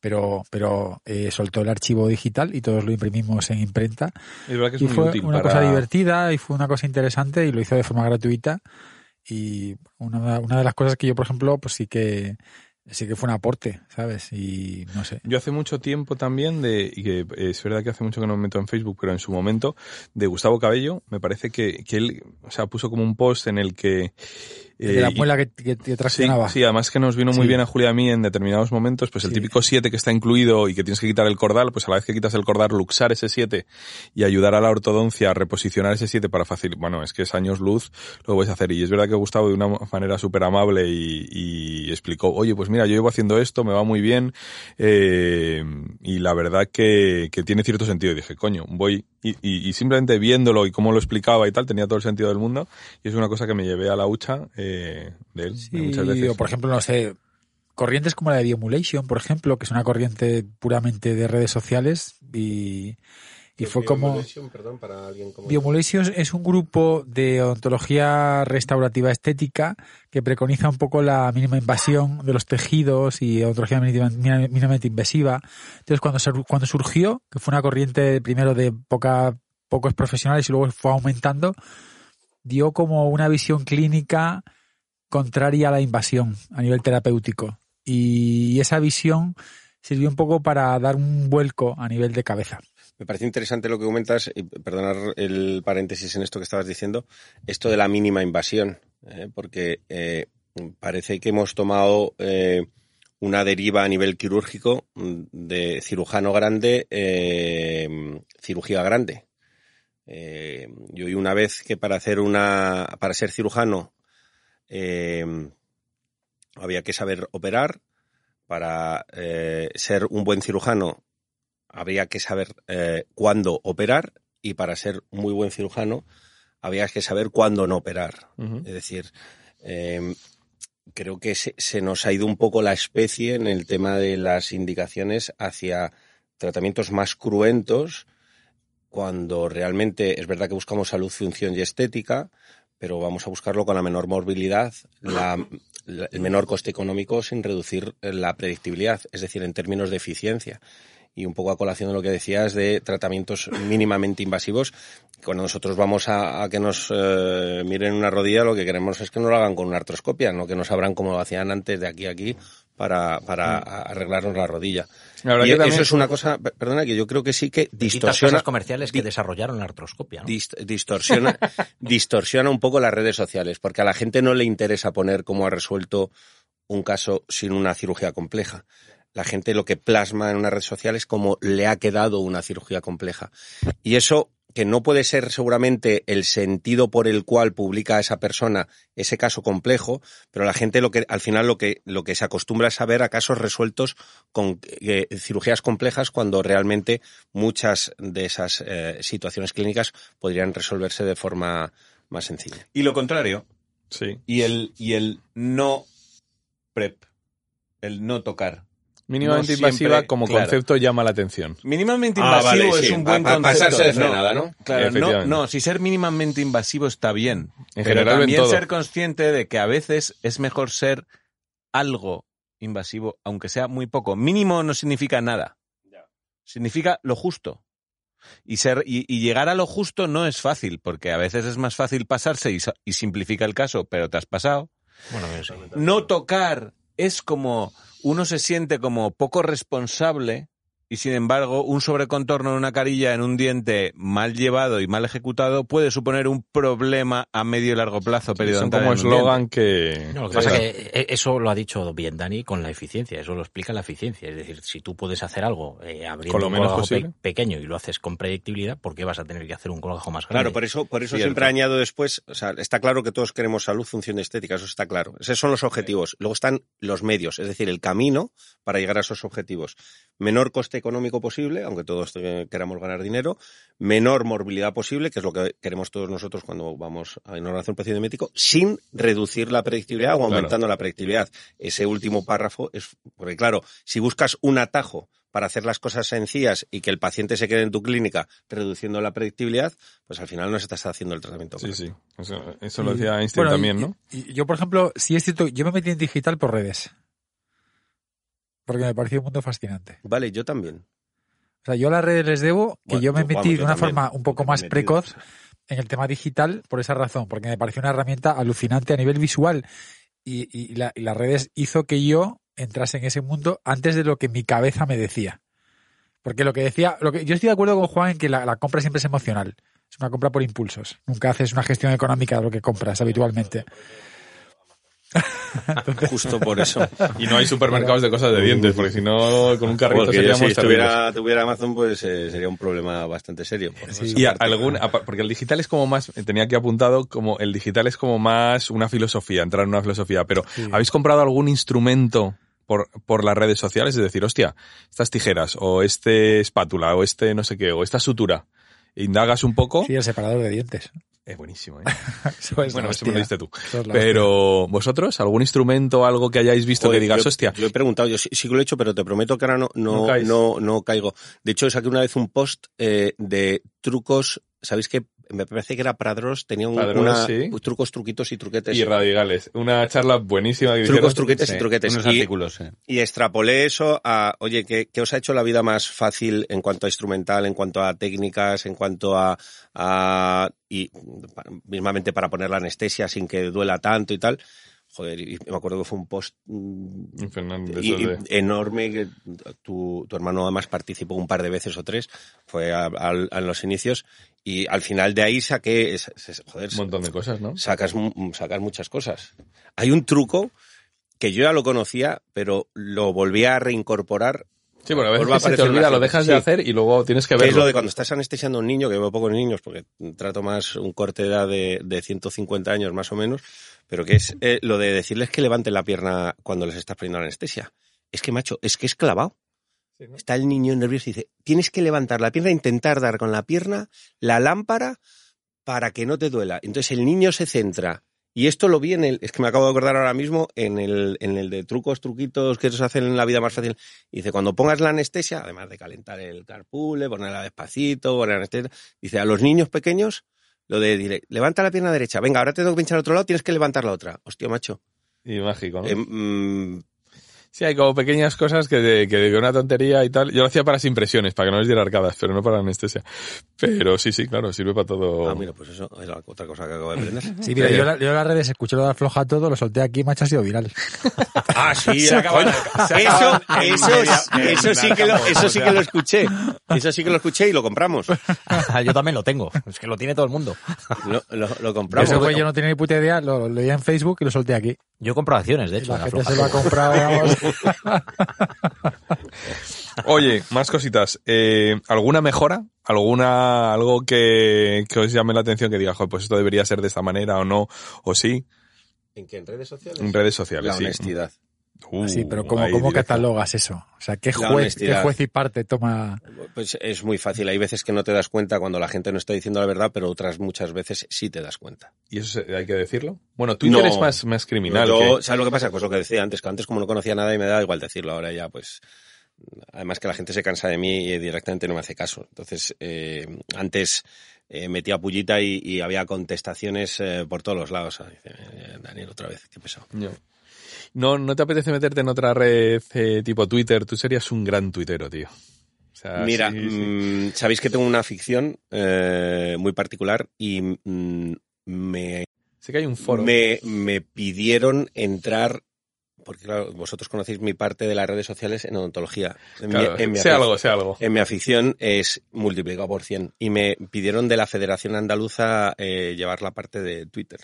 Pero, pero eh, soltó el archivo digital y todos lo imprimimos en imprenta. Es verdad que es Y muy fue útil una para- cosa divertida y fue una cosa interesante y lo hizo de forma gratuita. Y una, una de las cosas que yo, por ejemplo, pues sí que sí que fue un aporte, ¿sabes? Y no sé. Yo hace mucho tiempo también de, y que es verdad que hace mucho que no me meto en Facebook, pero en su momento, de Gustavo Cabello, me parece que, que él, o sea, puso como un post en el que... de la eh, muela que, que, que Sí, traccionaba. sí, además que nos vino muy Sí. bien a Julia y a mí en determinados momentos, pues el Sí. típico 7 que está incluido y que tienes que quitar el cordal, pues a la vez que quitas el cordal, luxar ese 7 y ayudar a la ortodoncia a reposicionar ese 7 para facilitar, bueno, es que es años luz, lo a hacer. Y es verdad que Gustavo de una manera súper amable y, y explicó, oye, pues mira, yo llevo haciendo esto, me va muy bien, eh, y la verdad que, que tiene cierto sentido. Y dije, coño, voy, y, y- y simplemente viéndolo y cómo lo explicaba y tal, tenía todo el sentido del mundo, y es una cosa que me llevé a la hucha eh, de él Sí, muchas veces. o por ejemplo, no sé, corrientes como la de Biomulation, por ejemplo, que es una corriente puramente de redes sociales y, y fue como... Perdón, para alguien como... Biomulation es un grupo de odontología restaurativa estética que preconiza un poco la mínima invasión de los tejidos y odontología mínima- mínimamente invasiva. Entonces, cuando, se- cuando surgió, que fue una corriente primero de poca, pocos profesionales y luego fue aumentando, dio como una visión clínica contraria a la invasión a nivel terapéutico. Y esa visión sirvió un poco para dar un vuelco a nivel de cabeza. Me parece interesante lo que comentas, y perdonar el paréntesis en esto que estabas diciendo, esto de la mínima invasión, ¿eh? porque eh, parece que hemos tomado eh, una deriva a nivel quirúrgico de cirujano grande, cirugía grande. Yo oí una vez que para hacer una, para ser cirujano, eh, había que saber operar, para eh, ser un buen cirujano habría que saber eh, cuándo operar. Y para ser muy buen cirujano había que saber cuándo no operar. Es decir, eh, creo que se, se nos ha ido un poco la especie en el tema de las indicaciones hacia tratamientos más cruentos cuando realmente es verdad que buscamos salud, función y estética, pero vamos a buscarlo con la menor morbilidad, la, la- el menor coste económico sin reducir la predictibilidad, es decir, en términos de eficiencia. Y un poco a colación de lo que decías de tratamientos mínimamente invasivos, cuando nosotros vamos a, a que nos eh, miren una rodilla, lo que queremos es que nos lo hagan con una artroscopia, no que nos abran como lo hacían antes de aquí a aquí para, para a- arreglarnos la rodilla. La Y eso también- es una cosa, per- perdona, que yo creo que sí que Distorsiona distorsiona, cosas comerciales que di- desarrollaron la artroscopia. ¿no? dist- distorsiona, distorsiona un poco las redes sociales, porque a la gente no le interesa poner cómo ha resuelto un caso sin una cirugía compleja. La gente lo que plasma en una red social es cómo le ha quedado una cirugía compleja. Y eso, que no puede ser seguramente el sentido por el cual publica esa persona ese caso complejo, pero la gente lo que, al final lo que, lo que se acostumbra es a ver a casos resueltos con eh, cirugías complejas cuando realmente muchas de esas eh, situaciones clínicas podrían resolverse de forma más sencilla. Y lo contrario, Sí. y el, y el no prep, el no tocar. Mínimamente No siempre, invasiva como claro. concepto llama la atención. Mínimamente Ah, invasivo vale, es sí, un buen concepto. pasarse de no, frenada, ¿no? Claro, no, no, si ser mínimamente invasivo está bien. En pero general también todo. ser consciente de que a veces es mejor ser algo invasivo, aunque sea muy poco. Mínimo no significa nada. Significa lo justo. Y, ser, y, y llegar a lo justo no es fácil, porque a veces es más fácil pasarse y, y simplifica el caso, pero te has pasado. Bueno. No tocar es como uno se siente como poco responsable y sin embargo un sobrecontorno en una carilla en un diente mal llevado y mal ejecutado puede suponer un problema a medio y largo plazo periodontal como eslogan que... No, lo que pasa es que eh, eso lo ha dicho bien Dani con la eficiencia, eso lo explica la eficiencia. Es decir, si tú puedes hacer algo eh, abriendo lo un menos colgajo posible. pe- pequeño y lo haces con predictibilidad, ¿por qué vas a tener que hacer un colgajo más grande? Claro, por eso, por eso Cierto. siempre añado después, o sea, está claro que todos queremos salud, función y estética, eso está claro. Esos son los objetivos. Luego están los medios, es decir, el camino para llegar a esos objetivos. Menor coste económico posible, aunque todos eh, queramos ganar dinero, menor morbilidad posible, que es lo que queremos todos nosotros cuando vamos a una un procedimiento médico, sin reducir la predictibilidad o Claro. aumentando la predictibilidad. Ese último párrafo es, porque claro, si buscas un atajo para hacer las cosas sencillas y que el paciente se quede en tu clínica reduciendo la predictibilidad, pues al final no se está haciendo el tratamiento. Sí, correcto. sí. Eso, eso lo decía Einstein bueno, también, ¿no? y yo, por ejemplo, sí es cierto, yo me metí en digital por redes. Porque me pareció un mundo fascinante. Vale, yo también. O sea, yo a las redes les debo que Bueno, yo me metí vamos, de yo una también. forma un poco más metido. precoz en el tema digital por esa razón, porque me pareció una herramienta alucinante a nivel visual. Y, y, la- y las redes hizo que yo entrase en ese mundo antes de lo que mi cabeza me decía. Porque lo que decía, lo que, yo estoy de acuerdo con Juan en que la, la compra siempre es emocional. Es una compra por impulsos. Nunca haces una gestión económica de lo que compras habitualmente. Justo por eso. Y no hay supermercados de cosas de dientes, porque si no, con un carrito Porque yo, seríamos si estuviera, tuviera Amazon, pues eh, sería un problema bastante serio. Por Sí. Y parte. algún, porque el digital es como más, tenía aquí apuntado, como el digital es como más una filosofía, entrar en una filosofía, pero Sí. ¿habéis comprado algún instrumento por, por las redes sociales? Es decir, hostia, estas tijeras, o este espátula, o este no sé qué, o esta sutura. Indagas un poco. Sí, el separador de dientes. Es buenísimo, ¿eh? Eso es la bueno, eso me lo diste tú. Es Pero, ¿vosotros? ¿Algún instrumento, algo que hayáis visto que digas, yo, hostia? Yo he preguntado, yo sí, sí que lo he hecho, pero te prometo que ahora no, No no, no, no caigo. De hecho, saqué una vez un post eh, de trucos. ¿Sabéis que Me parece que era Pradros, tenía un, Pradros, una, sí. trucos, truquitos y truquetes. Y radicales. Una charla buenísima. que Trucos, truquetes Sí, y truquetes. Unos Y- artículos, eh. Y extrapolé eso a, oye, ¿qué, qué os ha hecho la vida más fácil en cuanto a instrumental, en cuanto a técnicas, en cuanto a, a y mismamente para poner la anestesia sin que duela tanto y tal? Joder, y me acuerdo que fue un post mm, Fernández, y- y enorme que tu, tu hermano además participó un par de veces o tres, fue a, a- a los inicios y al final de ahí saqué, joder, un montón de cosas, ¿no? sacas, mu- sacas muchas cosas. Hay un truco que yo ya lo conocía, pero lo volví a reincorporar. Sí, bueno, a a veces se te olvida, lo dejas de Sí. hacer y luego tienes que Que es verlo. lo de cuando estás anestesiando a un niño, que veo pocos niños porque trato más un corte de edad de, de 150 años más o menos, pero que es eh, lo de decirles que levanten la pierna cuando les estás poniendo la anestesia. Es que, macho, es que es clavado. Sí, ¿no? Está el niño nervioso y dice, tienes que levantar la pierna, intentar dar con la pierna la lámpara para que no te duela. Entonces el niño se centra. Y esto lo vi en el, es que me acabo de acordar ahora mismo, en el, en el de trucos, truquitos que se hacen en la vida más fácil. Dice, cuando pongas la anestesia, además de calentar el carpule, ponerla despacito, poner la anestesia, dice, a los niños pequeños, lo de, dile, levanta la pierna derecha, venga, ahora te tengo que pinchar al otro lado, tienes que levantar la otra. Hostia, macho. Y mágico, ¿no? Eh, mm, Sí, hay como pequeñas cosas que de, que de una tontería y tal. Yo lo hacía para las impresiones, para que no les diera arcadas, pero no para la anestesia. Pero sí, sí, claro, sirve para todo. ah, mira, pues eso es la otra cosa que acabo de aprender. Sí, mira, yo, la- yo en las redes escuché lo de afloja todo, lo solté aquí, macho, ha sido viral. Ah, sí, Se se eso, eso, eso sí que lo, eso sí que lo escuché. Eso sí que lo escuché y lo compramos. Yo también lo tengo. Es que lo tiene todo el mundo. Lo, lo, lo compramos. Eso fue, yo no tenía ni puta idea, lo, lo leía en Facebook y lo solté aquí. Yo compro acciones, de hecho. la en gente se lo ha comprado. Oye, más cositas. Eh, ¿Alguna mejora? ¿Alguna, algo que, que os llame la atención que diga, joder, pues esto debería ser de esta manera o no? O sí, ¿En qué? ¿En redes sociales? en redes sociales, La sí. honestidad. Uh, sí, pero ¿cómo, cómo catalogas eso? O sea, ¿qué juez, ¿qué juez y parte toma? Pues es muy fácil. Hay veces que no te das cuenta cuando la gente no está diciendo la verdad, pero otras muchas veces sí te das cuenta. ¿Y eso hay que decirlo? Bueno, Twitter No. es más, más criminal. Yo, que- ¿Sabes lo que pasa? Pues lo que decía antes, que antes como no conocía nada y me da igual decirlo, ahora ya pues... Además que la gente se cansa de mí y directamente no me hace caso. Entonces, eh, antes eh, metía pullita y, y había contestaciones eh, por todos los lados. Dice, eh, Daniel, otra vez, qué pesado. Yo. No, ¿No te apetece meterte en otra red eh, tipo Twitter? Tú serías un gran tuitero, tío. O sea, Mira, sí, sí. mm, sabéis que tengo una ficción eh, muy particular y mm, me Sé que hay un foro. Me, me pidieron entrar, porque claro, vosotros conocéis mi parte de las redes sociales en odontología. En, Claro, mi, en algo, sé algo. en mi afición es multiplicado por 100. Y me pidieron de la Federación Andaluza eh, llevar la parte de Twitter.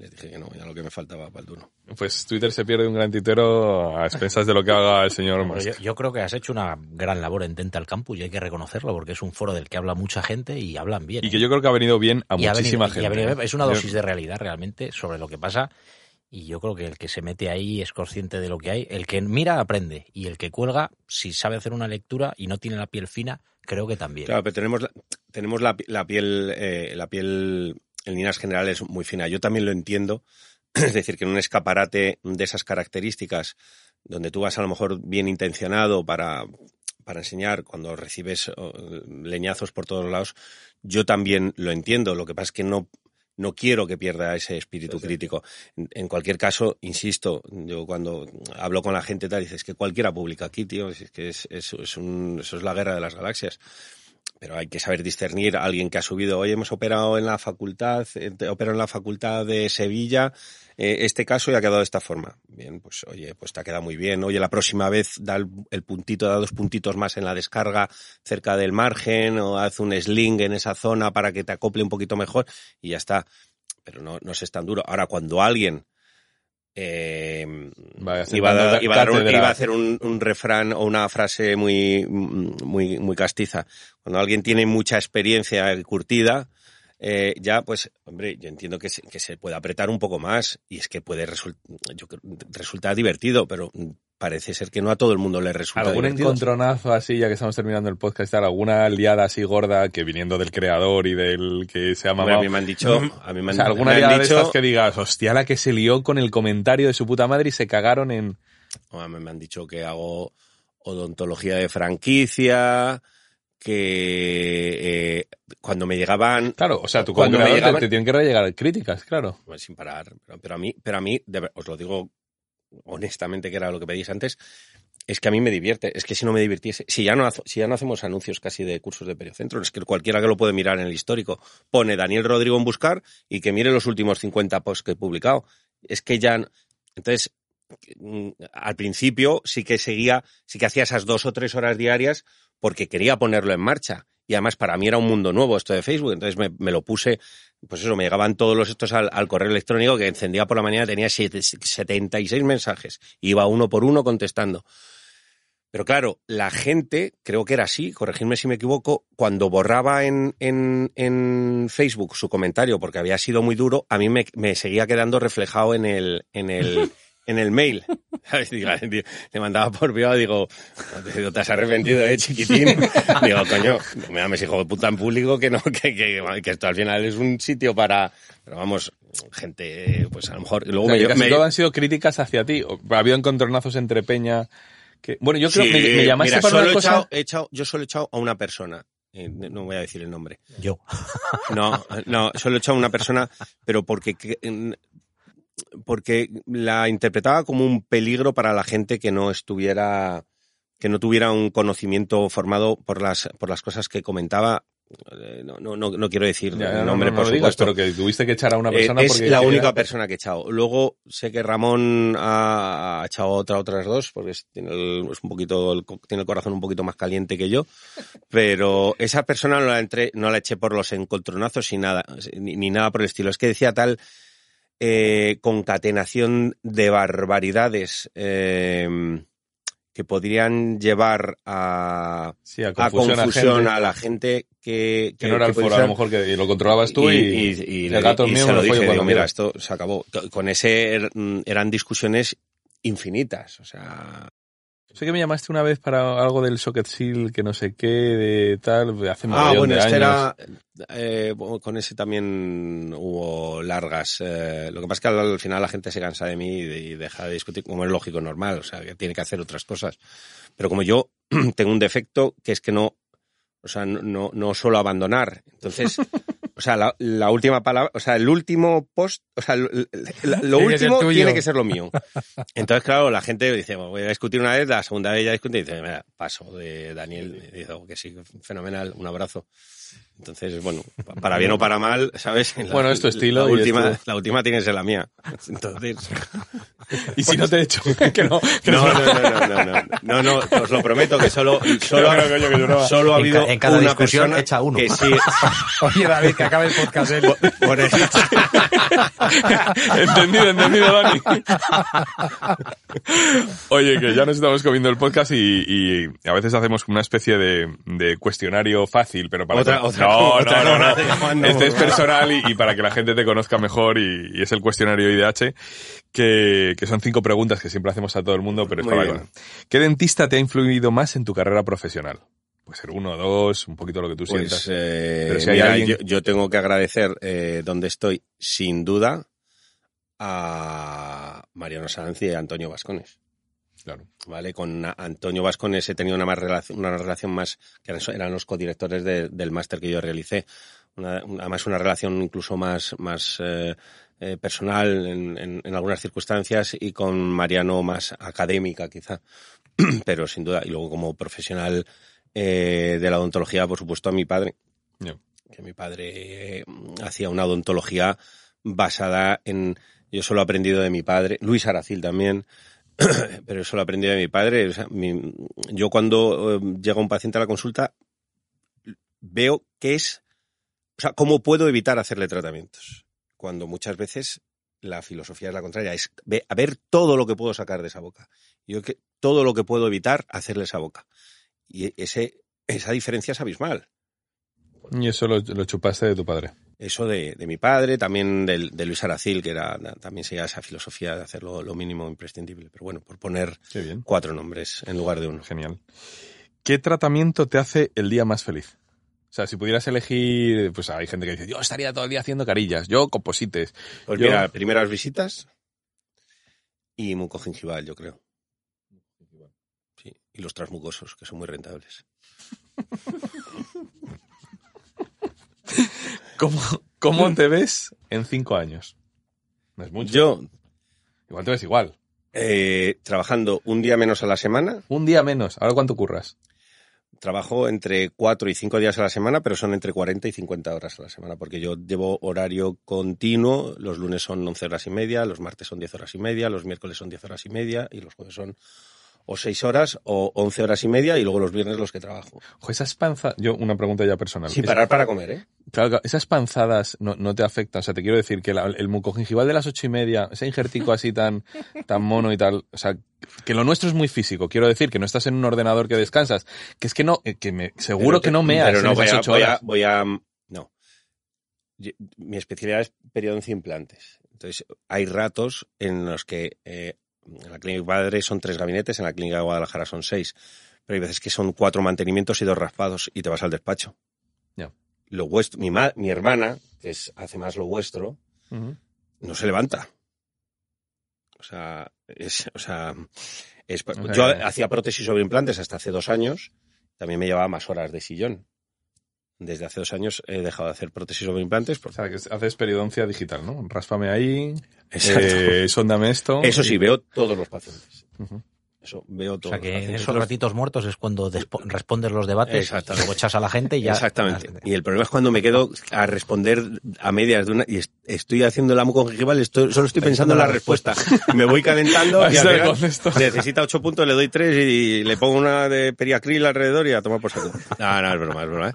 Les dije que no, ya lo que me faltaba para el turno. Pues Twitter se pierde un gran tuitero a expensas de lo que haga el señor Musk. yo, yo creo que has hecho una gran labor en Dental Campus y hay que reconocerlo porque es un foro del que habla mucha gente y hablan bien. Y ¿eh? que yo creo que ha venido bien a Y muchísima venido- y ha gente. venido- es una dosis de realidad realmente sobre lo que pasa y yo creo que el que se mete ahí es consciente de lo que hay. El que mira aprende y el que cuelga, si sabe hacer una lectura y no tiene la piel fina, creo que también. Claro, pero tenemos la, tenemos la, la piel, eh, la piel en líneas generales muy fina. Yo también lo entiendo. Es decir, que en un escaparate de esas características, donde tú vas a lo mejor bien intencionado para, para enseñar, cuando recibes leñazos por todos lados, yo también lo entiendo. Lo que pasa es que no, no quiero que pierda ese espíritu crítico. En, cualquier caso, insisto, yo cuando hablo con la gente tal, dices que cualquiera publica aquí, tío, es que es, es, es un, eso es la guerra de las galaxias pero hay que saber discernir a alguien que ha subido. Hoy hemos operado en la facultad, eh, opero en la facultad de Sevilla. eh, este caso ya ha quedado de esta forma. Bien, pues oye, pues te ha quedado muy bien. Oye, la próxima vez da el, el puntito, da dos puntitos más en la descarga cerca del margen o haz un sling en esa zona para que te acople un poquito mejor y ya está. Pero no, no es tan duro. Ahora, cuando alguien eh, Vaya, iba, a dar, sentando iba a dar un- cátedra. iba a hacer un, un refrán o una frase muy, muy, muy castiza. Cuando alguien tiene mucha experiencia curtida, eh, ya, pues, hombre, yo entiendo que se, que se puede apretar un poco más y es que puede resultar, yo creo, resultar divertido, pero parece ser que no a todo el mundo le resulta ¿Algún divertido. encontronazo así, ya que estamos terminando el podcast, tal, alguna liada así gorda que viniendo del creador y del que se ha mamado? a mí me han dicho, a mí me O han, sea, alguna me han liada de dicho, estas que digas, hostia, la que se lió con el comentario de su puta madre y se cagaron en... a mí me han dicho que hago odontología de franquicia, que eh, cuando me llegaban Claro, o sea, tú Cuando me te- llegaban- te, tienen que llegar críticas, claro. Pues sin parar. Pero, a mí, pero a mí, de os lo digo honestamente, que era lo que pedís antes, es que a mí me divierte. Es que si no me divirtiese, si ya no, si ya no hacemos anuncios casi de cursos de periocentro, es que cualquiera que lo puede mirar en el histórico pone Daniel Rodrigo en buscar y que mire los últimos 50 posts que he publicado. Es que ya, entonces, mm, al principio sí que seguía, sí que hacía esas dos o tres horas diarias porque quería ponerlo en marcha. Y además para mí era un mundo nuevo esto de Facebook, entonces me, me lo puse, pues eso, me llegaban todos los estos al, al correo electrónico que encendía por la mañana, tenía siete- 76 mensajes, iba uno por uno contestando. Pero claro, la gente, creo que era así, corregidme si me equivoco, cuando borraba en, en, en Facebook su comentario porque había sido muy duro, a mí me, me seguía quedando reflejado en el, en el, en el mail. ¿Sabes? Digo, tío, Le mandaba por privado, digo, "No te has arrepentido, eh, chiquitín. Digo, coño, no me llames hijo de puta en público que no, que, que, que esto al final es un sitio para, pero vamos, gente, pues a lo mejor, luego O sea, me, que casi me- todo han sido críticas hacia ti. Ha habido encontronazos entre Peña. Que, bueno, yo creo Sí, que me, me llamaste mira, para solo una he cosa. echado- he echado- yo solo he echado a una persona. Eh, no voy a decir el nombre. Yo. No, no, solo he echado a una persona, pero porque, porque la interpretaba como un peligro para la gente que no estuviera, que no tuviera un conocimiento formado por las, por las cosas que comentaba. Eh, No, no, no, no quiero decir Ya, el no, nombre, no, no por digas, supuesto. pero que tuviste que echar a una Eh, persona es porque la única persona que he echado. Luego sé que Ramón ha, ha echado otra, otras dos, porque es, tiene, el, es un poquito, el tiene el corazón un poquito más caliente que yo. Pero esa persona no la, entré, no la eché por los encontronazos y nada, ni, ni nada por el estilo. Es que decía tal eh, concatenación de barbaridades eh, que podrían llevar a, Sí, a confusión, a confusión gente, a la gente que, que no era el que foro, a lo mejor que lo controlabas tú y, y el gato mío se lo dije, digo, mira, quiera". esto se acabó. Con ese er- mm, eran discusiones infinitas. O sea, Sé que me llamaste una vez para algo del Socket Seal, que no sé qué, de tal, hace Ah, bueno, de este años. era. eh, con ese también hubo largas. eh, lo que pasa es que al, al final la gente se cansa de mí y, de- y deja de discutir, como es lógico, normal, o sea, que tiene que hacer otras cosas. Pero como yo tengo un defecto que es que no. O sea, no, no, no suelo abandonar. Entonces, o sea, la, la última palabra, o sea, el último post, o sea, lo, último tiene que ser lo mío. Entonces, claro, la gente dice, "Bueno, voy a discutir una vez, la segunda vez ya discute y dice, mira, paso de Daniel. Y dice, "Oh, que sí, fenomenal, un abrazo. Entonces, bueno, pa- para bien o para mal, ¿sabes? La- Bueno, es tu estilo La última, la última tiene que ser la mía. Entonces, Y si no te he hecho, que no, que no, no. no, no, no, no, no, no, no, os lo prometo que solo, solo, lloraba. solo ha En ca- habido en cada una discusión persona echa uno. que sí, Oye, David, que acabe el podcast él. por eso- entendido, entendido, Dani. Oye, que ya nos estamos comiendo el podcast y, y a veces hacemos una especie de, de cuestionario fácil, pero para Otra- otra- no, otra no, no, no. no- Este es personal y, y para que la gente te conozca mejor y, y es el cuestionario IDH que, que son cinco preguntas que siempre hacemos a todo el mundo, pero es Muy para bien. ¿Qué dentista te ha influido más en tu carrera profesional? Puede ser uno, dos, un poquito lo que tú Pues sientas. eh, Pero si hay mira, alguien- yo, yo tengo que agradecer eh, donde estoy, sin duda, a Mariano Sanz y a Antonio Vascones. Claro. ¿Vale? Con Antonio Vascones he tenido una, más relación, una relación más, que eran, los codirectores de- del máster que yo realicé. Una, una- además, una relación incluso más, más eh, eh, personal en, en- en algunas circunstancias y con Mariano más académica, quizá. Pero sin duda, y luego como profesional eh, de la odontología, por supuesto, a mi padre. Ya. Que mi padre eh, hacía una odontología basada en. Yo solo he aprendido de mi padre, Luis Aracil también, pero eso lo he aprendido de mi padre. Yo cuando eh, llega un paciente a la consulta veo qué es, o sea, cómo puedo evitar hacerle tratamientos. Cuando muchas veces la filosofía es la contraria, es a ver todo lo que puedo sacar de esa boca. Yo que todo lo que puedo evitar hacerle esa boca. Y ese, esa diferencia es abismal. Y eso lo, lo chupaste de tu padre. Eso de, de mi padre, también del- de, Luis Aracil, que era también seguía esa filosofía de hacer lo, lo mínimo imprescindible. Pero bueno, por poner bien. cuatro nombres en lugar de uno. Genial. ¿Qué tratamiento te hace el día más feliz? O sea, si pudieras elegir, pues hay gente que dice, yo estaría todo el día haciendo carillas, yo composites. Pues Yo- mira, primeras visitas y mucogingival, yo creo. Sí, y los transmucosos, que son muy rentables. ¿Cómo, cómo te ves en cinco años? No es mucho. Yo, Igual te ves igual. eh, trabajando un día menos a la semana, Un día menos. ¿Ahora cuánto curras? trabajo entre cuatro y cinco días a la semana, pero son entre 40 y 50 horas a la semana, porque yo llevo horario continuo, los lunes son 11 horas y media, los martes son 10 horas y media, los miércoles son 10 horas y media y los jueves son o 6 horas o 11 horas y media y luego los viernes los que trabajo. Ojo, esas panzadas... Yo, una pregunta ya personal. Sin parar para comer, ¿eh? Claro, esas panzadas no, no te afectan. O sea, te quiero decir que la- el mucogingival de las ocho y media, ese injertico así tan, tan mono y tal, o sea, que lo nuestro es muy físico. Quiero decir que no estás en un ordenador que descansas. Que es que no, eh, que me, seguro que no meas Pero no, en voy esas a, ocho voy horas. a, voy a- No. Yo- Mi especialidad es periodoncia e implantes. Entonces, hay ratos en los que eh, en la clínica padre son tres gabinetes, en la clínica de Guadalajara son seis. Pero hay veces que son cuatro mantenimientos y dos raspados y te vas al despacho. Lo vuestro, mi, ma- mi hermana, que es, hace más lo vuestro, no se levanta. O sea, es, o sea, es- yo hacía prótesis sobre implantes hasta hace dos años. También me llevaba más horas de sillón. Desde hace dos años he dejado de hacer prótesis sobre implantes. O Porque, sea, que haces periodoncia digital, ¿no? Ráspame ahí, eh, sondame esto. Eso sí, veo todos los pacientes. Ujú. Eso, veo O todos sea que en esos Los- ratitos muertos es cuando respondes los debates, luego echas a la gente y ya. Exactamente. Y el problema es cuando me quedo a responder a medias de una y est- estoy haciendo la mucogingival, estoy, solo estoy pensando en la respuesta. Me voy calentando y al el necesita ocho puntos, le doy tres y le pongo una de periacril alrededor y a tomar por saco. No, no, es broma, es broma. ¿eh?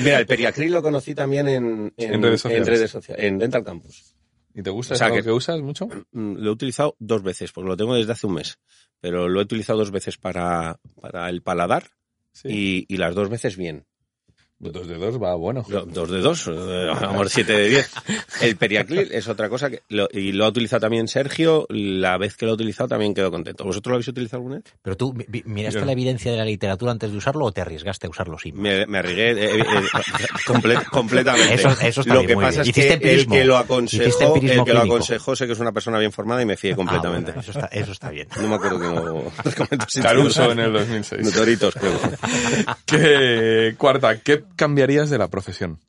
Mira, el periacril lo conocí también en, En redes sociales. redes sociales, en Dental Campus. ¿Y te gusta? O sea, ¿Es algo que- que usas mucho? Mm, Lo he utilizado dos veces, porque lo tengo desde hace un mes. Pero lo he utilizado dos veces para, para el paladar Sí. y, y las dos veces bien. Dos de dos va bueno. Do- Dos de dos, eh, amor, siete de diez. El Periaclil es otra cosa que lo- y lo ha utilizado también Sergio. La vez que lo ha utilizado también quedó contento. ¿Vosotros lo habéis utilizado alguna vez? Pero tú, mi- mi- ¿miraste Yo no. la evidencia de la literatura antes de usarlo o te arriesgaste a usarlo sin? Me, me arriesgué eh, eh, comple- completamente. Eso- eso está lo bien, que muy pasa bien. es que el que lo aconsejó, el que lo aconsejó sé que es una persona bien formada y me fié Ah, completamente. bueno, eso, está, eso está bien. No me acuerdo que no recomiendo sitios. Caruso en el 2006. Doritos, creo. ¿Qué- cuarta, ¿qué cambiarías de la profesión?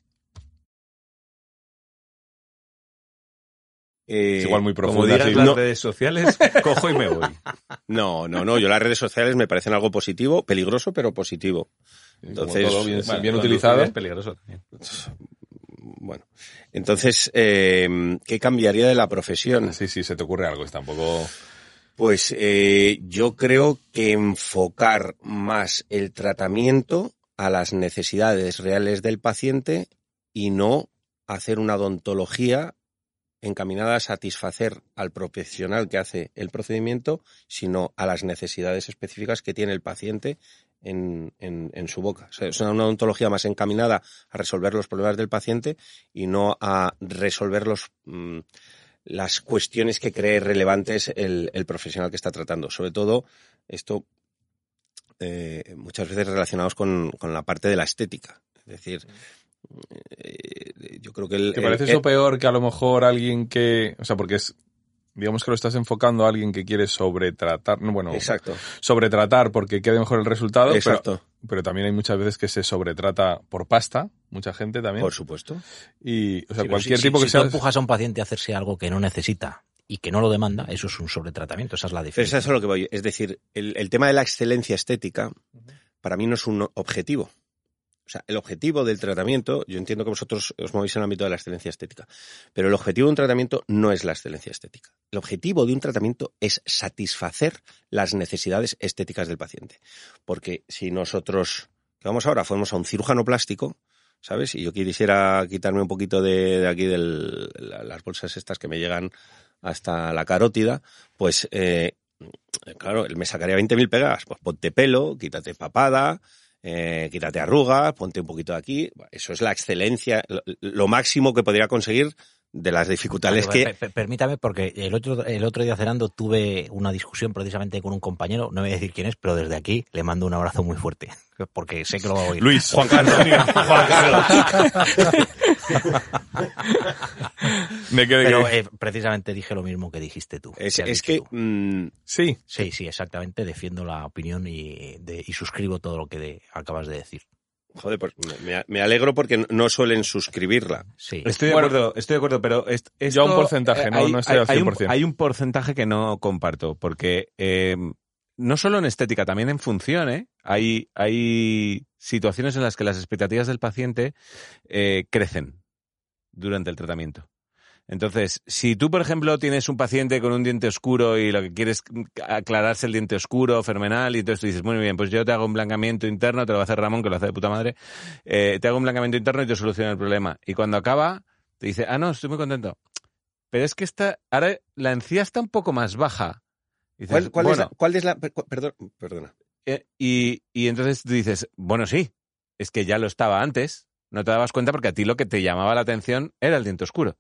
Eh, Es igual muy Como profunda. digas las no. redes sociales, cojo y me voy. No, no, no. Yo las redes sociales me parecen algo positivo, peligroso, pero positivo. Como Entonces, todo bien, Bueno, bien utilizado. Es peligroso también. Bueno, entonces, eh, ¿qué cambiaría de la profesión? Sí, sí, se te ocurre algo. Es tampoco... Pues eh, yo creo que enfocar más el tratamiento a las necesidades reales del paciente y no hacer una odontología encaminada a satisfacer al profesional que hace el procedimiento, sino a las necesidades específicas que tiene el paciente en, en- su boca. Es una odontología más encaminada a resolver los problemas del paciente y no a resolver los, mm, las cuestiones que cree relevantes el, el profesional que está tratando. Sobre todo, esto eh, muchas veces relacionados con, con la parte de la estética. Es decir, eh, yo creo que el, ¿Te parece el- eso peor que a lo mejor alguien que... O sea, porque es... Digamos que lo estás enfocando a alguien que quiere sobretratar, no, bueno, Exacto, sobretratar porque quede mejor el resultado, pero, exacto, pero también hay muchas veces que se sobretrata por pasta, mucha gente también. por supuesto. Y, o sea, Sí, cualquier si- tipo si, que si sea... tú empujas a un paciente a hacerse algo que no necesita y que no lo demanda, eso es un sobretratamiento, esa es la Pero eso es a lo que voy. Es decir, el, el tema de la excelencia estética para mí no es un objetivo. O sea, el objetivo del tratamiento, yo entiendo que vosotros os movéis en el ámbito de la excelencia estética, pero el objetivo de un tratamiento no es la excelencia estética. El objetivo de un tratamiento es satisfacer las necesidades estéticas del paciente. Porque si nosotros, que vamos ahora, fuéramos a un cirujano plástico, ¿sabes? Y yo quisiera quitarme un poquito de, de aquí de las bolsas estas que me llegan hasta la carótida, pues eh, claro, él me sacaría 20.000 pegas. Pues ponte pelo, quítate papada, eh, quítate arrugas, ponte un poquito de aquí. Eso es la excelencia, lo, lo máximo que podría conseguir de las dificultades que... per- per- Permítame, porque el otro, el otro día cenando tuve una discusión precisamente con un compañero, no voy a decir quién es, pero desde aquí le mando un abrazo muy fuerte, porque sé que lo va a oír. Luis. Juan Carlos. Juan Carlos. ¿De qué- de Pero qué? eh, precisamente dije lo mismo que dijiste tú. Es, que es tú. mm, Sí, Sí, sí, exactamente. Defiendo la opinión y, de- y suscribo todo lo que de- acabas de decir. Joder, pues me, me alegro porque no suelen suscribirla. Sí. Estoy de Bueno, acuerdo, estoy de acuerdo, pero est- esto, Yo un porcentaje, eh, no- no estoy al hay un- 100%. Hay un porcentaje que no comparto, porque eh, no solo en estética, también en función, ¿eh? Hay, hay situaciones en las que las expectativas del paciente eh, crecen durante el tratamiento. Entonces, si tú, por ejemplo, tienes un paciente con un diente oscuro y lo que quieres es aclararse el diente oscuro, fenomenal, y entonces tú dices, muy bien, pues yo te hago un blancamiento interno, te lo va a hacer Ramón, que lo hace de puta madre, eh, te hago un blancamiento interno y te soluciona el problema. Y cuando acaba, te dice, ah, no, estoy muy contento. Pero es que esta, ahora la encía está un poco más baja. Dices, ¿Cuál, cuál es la, cuál es la- per- perdón, perdona. Eh, y, y entonces tú dices, bueno, sí, es que ya lo estaba antes, no te dabas cuenta porque a ti lo que te llamaba la atención era el diente oscuro.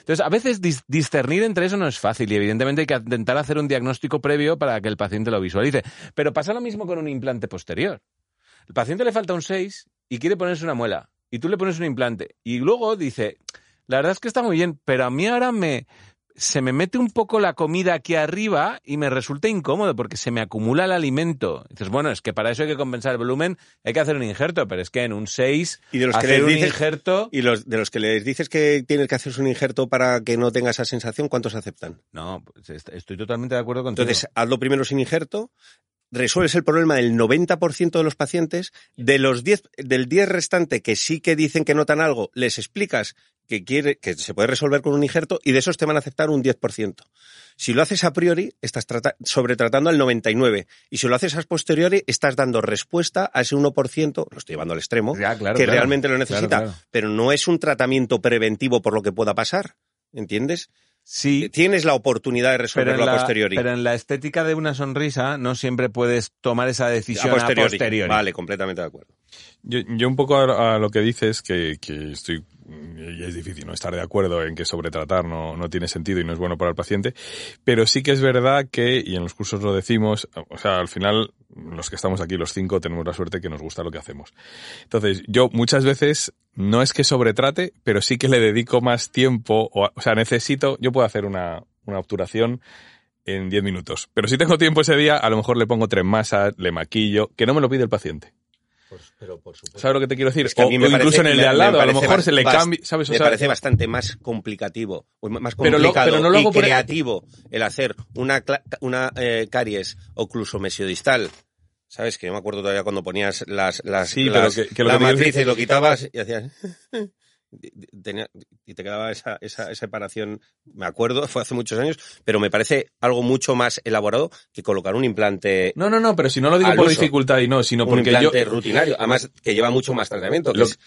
Entonces, a veces dis- discernir entre eso no es fácil y evidentemente hay que intentar hacer un diagnóstico previo para que el paciente lo visualice. Pero pasa lo mismo con un implante posterior. El paciente le falta un 6 y quiere ponerse una muela y tú le pones un implante y luego dice, la verdad es que está muy bien, pero a mí ahora me se me mete un poco la comida aquí arriba y me resulta incómodo porque se me acumula el alimento. dices, bueno, es que para eso hay que compensar el volumen, hay que hacer un injerto, pero es que en un 6 Y de los que hacer les un dices- injerto... Y los de los que les dices que tienes que hacerse un injerto para que no tenga esa sensación, ¿cuántos aceptan? No, pues est- estoy totalmente de acuerdo contigo. Entonces, hazlo primero sin injerto, resuelves el problema del 90% de los pacientes, de los 10, del 10 restante que sí que dicen que notan algo, les explicas que quiere, que se puede resolver con un injerto y de esos te van a aceptar un 10%. Si lo haces a priori, estás trata- sobretratando al 99%. Y si lo haces a posteriori, estás dando respuesta a ese 1%, lo estoy llevando al extremo, Ya, claro, que claro. realmente lo necesita. Claro, claro. Pero no es un tratamiento preventivo por lo que pueda pasar. ¿Entiendes? Sí, Tienes la oportunidad de resolverlo a posteriori. pero en la estética de una sonrisa no siempre puedes tomar esa decisión a posteriori. a posteriori. Vale, completamente de acuerdo. Yo, yo un poco a, a lo que dices, que, que estoy y es difícil no estar de acuerdo en que sobretratar no, no tiene sentido y no es bueno para el paciente, pero sí que es verdad que, y en los cursos lo decimos, o sea, al final los que estamos aquí, los cinco, tenemos la suerte que nos gusta lo que hacemos. Entonces, yo muchas veces no es que sobretrate, pero sí que le dedico más tiempo, o, sea, necesito, yo puedo hacer una, una obturación en 10 minutos, pero si tengo tiempo ese día, a lo mejor le pongo tres masas, le maquillo, que no me lo pide el paciente. Pero por supuesto. ¿Sabes lo que te quiero decir? Es que a o, mí me o incluso parece- en el de al lado, a lo mejor se le cambia, ¿sabes? O me sea, parece bastante más complicativo, más Pero lo- complicado pero no lo y hago por- creativo el hacer una, cla- una eh, caries ocluso mesiodistal. ¿Sabes? Que yo me acuerdo todavía cuando ponías las, las, Sí, pero las- que- que lo la que y lo quitabas y hacías... tenía- y te quedaba esa, esa, esa separación, me acuerdo, fue hace muchos años, pero me parece algo mucho más elaborado que colocar un implante, No, no, no, pero si no lo digo por uso. dificultad y no, sino un porque yo, implante rutinario, además que lleva mucho más tratamiento. que Lo- es-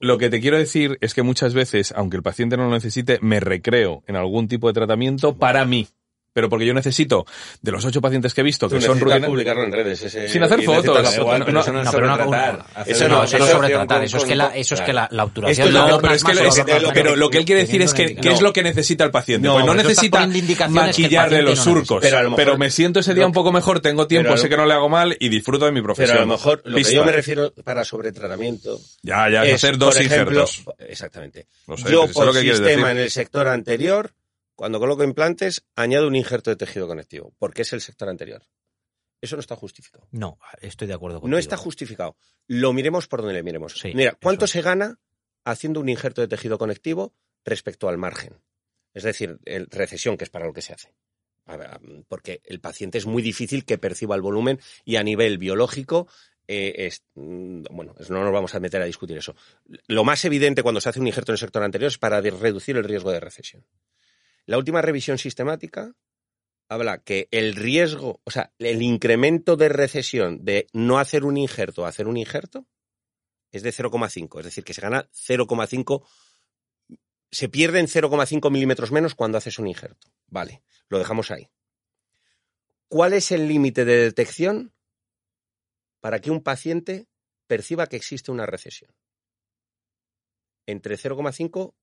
Lo que te quiero decir es que muchas veces, aunque el paciente no lo necesite, me recreo en algún tipo de tratamiento para mí. Pero porque yo necesito, de los ocho pacientes que he visto, que son necesitas rutina- publicarlo en redes. ese- Sin hacer fotos. la foto. Bueno, pero no, eso no es no, pero eso no, No, eso no eso es es sobretratar, eso es que la, eso es que la, la obturación es No, pero es que, lo- es- pero que él quiere decir es que, ¿qué es lo que necesita el paciente? No, pues no necesita maquillarle los no surcos. Pero me siento ese día un poco mejor, tengo tiempo, sé que no le hago mal y disfruto de mi profesión. Pero a lo mejor lo que yo me refiero para sobretratamiento Ya, ya, hacer dos injertos. Exactamente. Yo por sistema en el sector anterior, cuando coloco implantes, añado un injerto de tejido conectivo, porque es el sector anterior. Eso no está justificado. No, estoy de acuerdo contigo. No está justificado. Lo miremos por donde le miremos. Sí, Mira, ¿cuánto eso. se gana haciendo un injerto de tejido conectivo respecto al margen? Es decir, el recesión, que es para lo que se hace. Porque el paciente es muy difícil que perciba el volumen y a nivel biológico, eh, es- mm, bueno, no nos vamos a meter a discutir eso. Lo más evidente cuando se hace un injerto en el sector anterior es para reducir el riesgo de recesión. La última revisión sistemática habla que el riesgo, o sea, el incremento de recesión de no hacer un injerto a hacer un injerto es de 0,5. Es decir, que se gana 0,5, se pierden 0,5 milímetros menos cuando haces un injerto. Vale, lo dejamos ahí. ¿Cuál es el límite de detección para que un paciente perciba que existe una recesión? Entre 0,5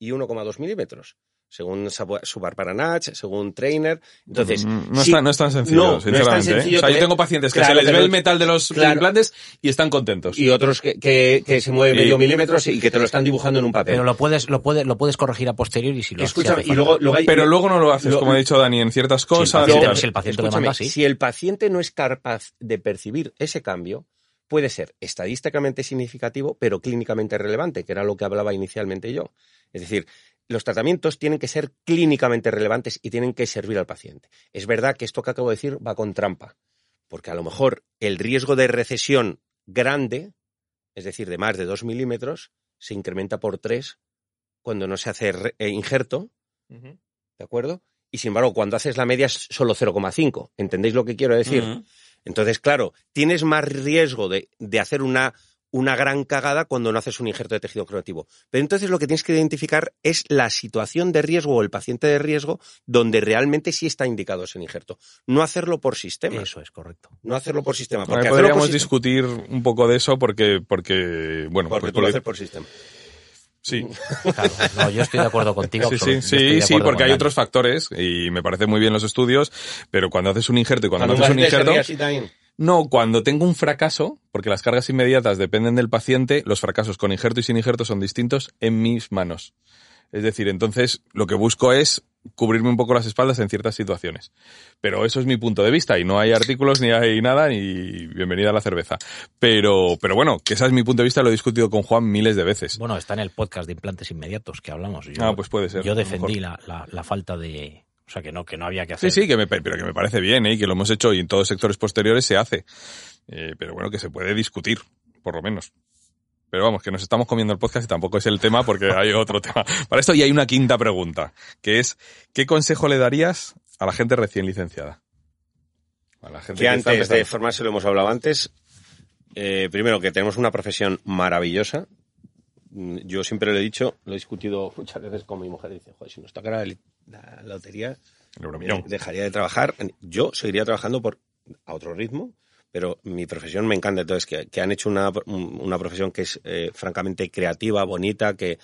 y 1,2 milímetros, según Subarparanach, según Trainer. Entonces, Mm, no, sí, está, no es tan sencillo, no, no es tan sinceramente. ¿eh? sencillo O sea, yo tengo pacientes que claro, se les ve el metal de los claro. implantes y están contentos. y otros que, que, que se mueven medio milímetros y que te lo están dibujando en un papel. Pero lo puedes, lo puedes, lo puedes corregir a posteriori si lo Escúchame, y luego, falta. luego hay- Pero luego no lo haces, Lo- como ha dicho Dani, en ciertas Si el cosas. y paciente- tal. si el paciente lo Escúchame, demanda, sí. Si el paciente no es capaz de percibir ese cambio, puede ser estadísticamente significativo, pero clínicamente relevante, que era lo que hablaba inicialmente yo. Es decir, los tratamientos tienen que ser clínicamente relevantes y tienen que servir al paciente. Es verdad que esto que acabo de decir va con trampa, porque a lo mejor el riesgo de recesión grande, es decir, de más de 2 milímetros, se incrementa por 3 cuando no se hace eh, injerto, ¿de acuerdo? Y sin embargo, cuando haces la media es solo 0,5. ¿Entendéis lo que quiero decir? Entonces, claro, tienes más riesgo de, de hacer una, una gran cagada cuando no haces un injerto de tejido conectivo. Pero entonces lo que tienes que identificar es la situación de riesgo o el paciente de riesgo donde realmente sí está indicado ese injerto. No hacerlo por sistema. Eso es correcto. No hacerlo por sistema. Bueno, Porque por podríamos sistema- discutir un poco de eso porque, porque bueno, porque pues tú lo haces por sistema. sí, Claro, no, yo estoy de acuerdo contigo. sí, sí, sí, sí, porque hay Dani. otros factores y me parecen muy bien los estudios, pero cuando haces un injerto y cuando, Cuando no haces un injerto. No, cuando tengo un fracaso, porque las cargas inmediatas dependen del paciente, los fracasos con injerto y sin injerto son distintos en mis manos. Es decir, entonces lo que busco es cubrirme un poco las espaldas en ciertas situaciones. Pero eso es mi punto de vista y no hay artículos ni hay nada y bienvenida a la cerveza. Pero, pero bueno, que ese es mi punto de vista, lo he discutido con Juan miles de veces. Bueno, está en el podcast de implantes inmediatos que hablamos. Yo, Ah, pues puede ser, Yo defendí mejor. la, la, la falta de. O sea, que no, que no había que Sí, hacer. sí, que me, pero que me parece bien, ¿eh? y que lo hemos hecho y en todos sectores posteriores se hace. Eh, pero bueno, que se puede discutir, por lo menos. Pero vamos, que nos estamos comiendo el podcast y tampoco es el tema porque hay otro tema. Para esto y hay una quinta pregunta, que es, ¿qué consejo le darías a la gente recién licenciada? A la gente que está antes de empezando. formarse, lo hemos hablado antes, eh, primero que tenemos una profesión maravillosa. Mm, Yo siempre lo he dicho, lo he discutido muchas veces con mi mujer. Dice, joder, si nos tocara la, lotería, El eh, dejaría de trabajar. Yo seguiría trabajando por, a otro ritmo, pero mi profesión me encanta. Entonces, que, que han hecho una, una profesión que es eh, francamente creativa, bonita, que,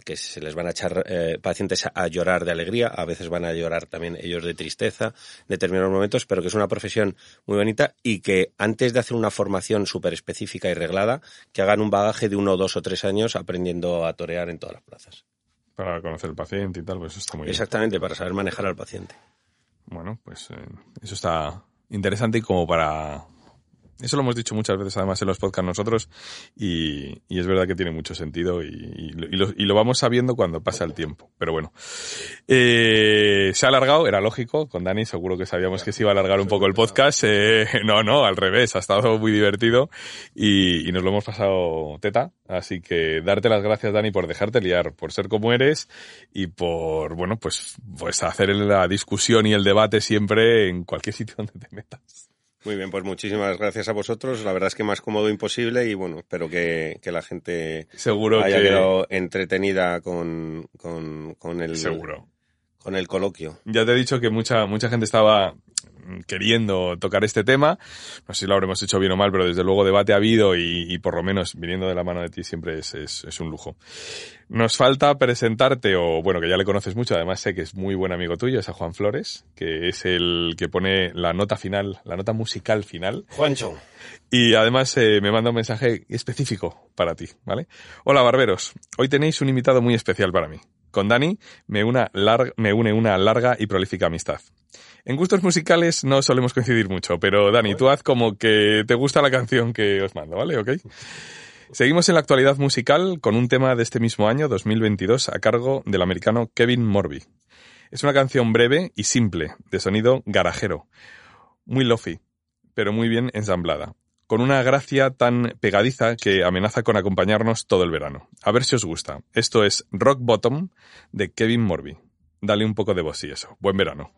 que se les van a echar eh, pacientes a, llorar de alegría, a veces van a llorar también ellos de tristeza en determinados momentos, pero que es una profesión muy bonita y que antes de hacer una formación súper específica y reglada, que hagan un bagaje de uno, dos o tres años aprendiendo a torear en todas las plazas. Para conocer el paciente y tal, pues eso está muy bien. Exactamente, para saber manejar al paciente. Bueno, pues eh, eso está interesante y como para... Eso lo hemos dicho muchas veces además en los podcasts nosotros y, y es verdad que tiene mucho sentido y, y lo, y lo- vamos sabiendo cuando pasa el tiempo. Pero bueno, Eh, se ha alargado, era lógico, con Dani seguro que sabíamos que se iba a alargar un poco el podcast. Eh, no, no, al revés, ha estado muy divertido y nos lo hemos pasado teta. Así que darte las gracias Dani por dejarte liar, por ser como eres y por, bueno, pues, pues hacer la discusión y el debate siempre en cualquier sitio donde te metas. Muy bien, pues muchísimas gracias a vosotros. La verdad es que más cómodo imposible y bueno, espero que, que la gente Seguro haya que... quedado entretenida con, con, con el, Seguro. con el coloquio. Ya te he dicho que mucha, mucha gente estaba queriendo tocar este tema. No sé si lo habremos hecho bien o mal, pero desde luego debate ha habido y, y por lo menos viniendo de la mano de ti siempre es, es, es un lujo. Nos falta presentarte, o bueno, que ya le conoces mucho, además sé que es muy buen amigo tuyo, es a Juan Flores, que es el que pone la nota final, la nota musical final. Juancho. Y además eh, me manda un mensaje específico para ti, ¿vale? Hola barberos, hoy tenéis un invitado muy especial para mí. Con Dani me, una me une una larga y prolífica amistad. En gustos musicales no solemos coincidir mucho, pero Dani, tú haz como que te gusta la canción que os mando, ¿vale? ¿Ok? Seguimos en la actualidad musical con un tema de este mismo año, 2022, a cargo del americano Kevin Morby. Es una canción breve y simple, de sonido garajero, muy lofi, pero muy bien ensamblada, con una gracia tan pegadiza que amenaza con acompañarnos todo el verano. A ver si os gusta. Esto es Rock Bottom de Kevin Morby. Dale un poco de voz y eso. Buen verano.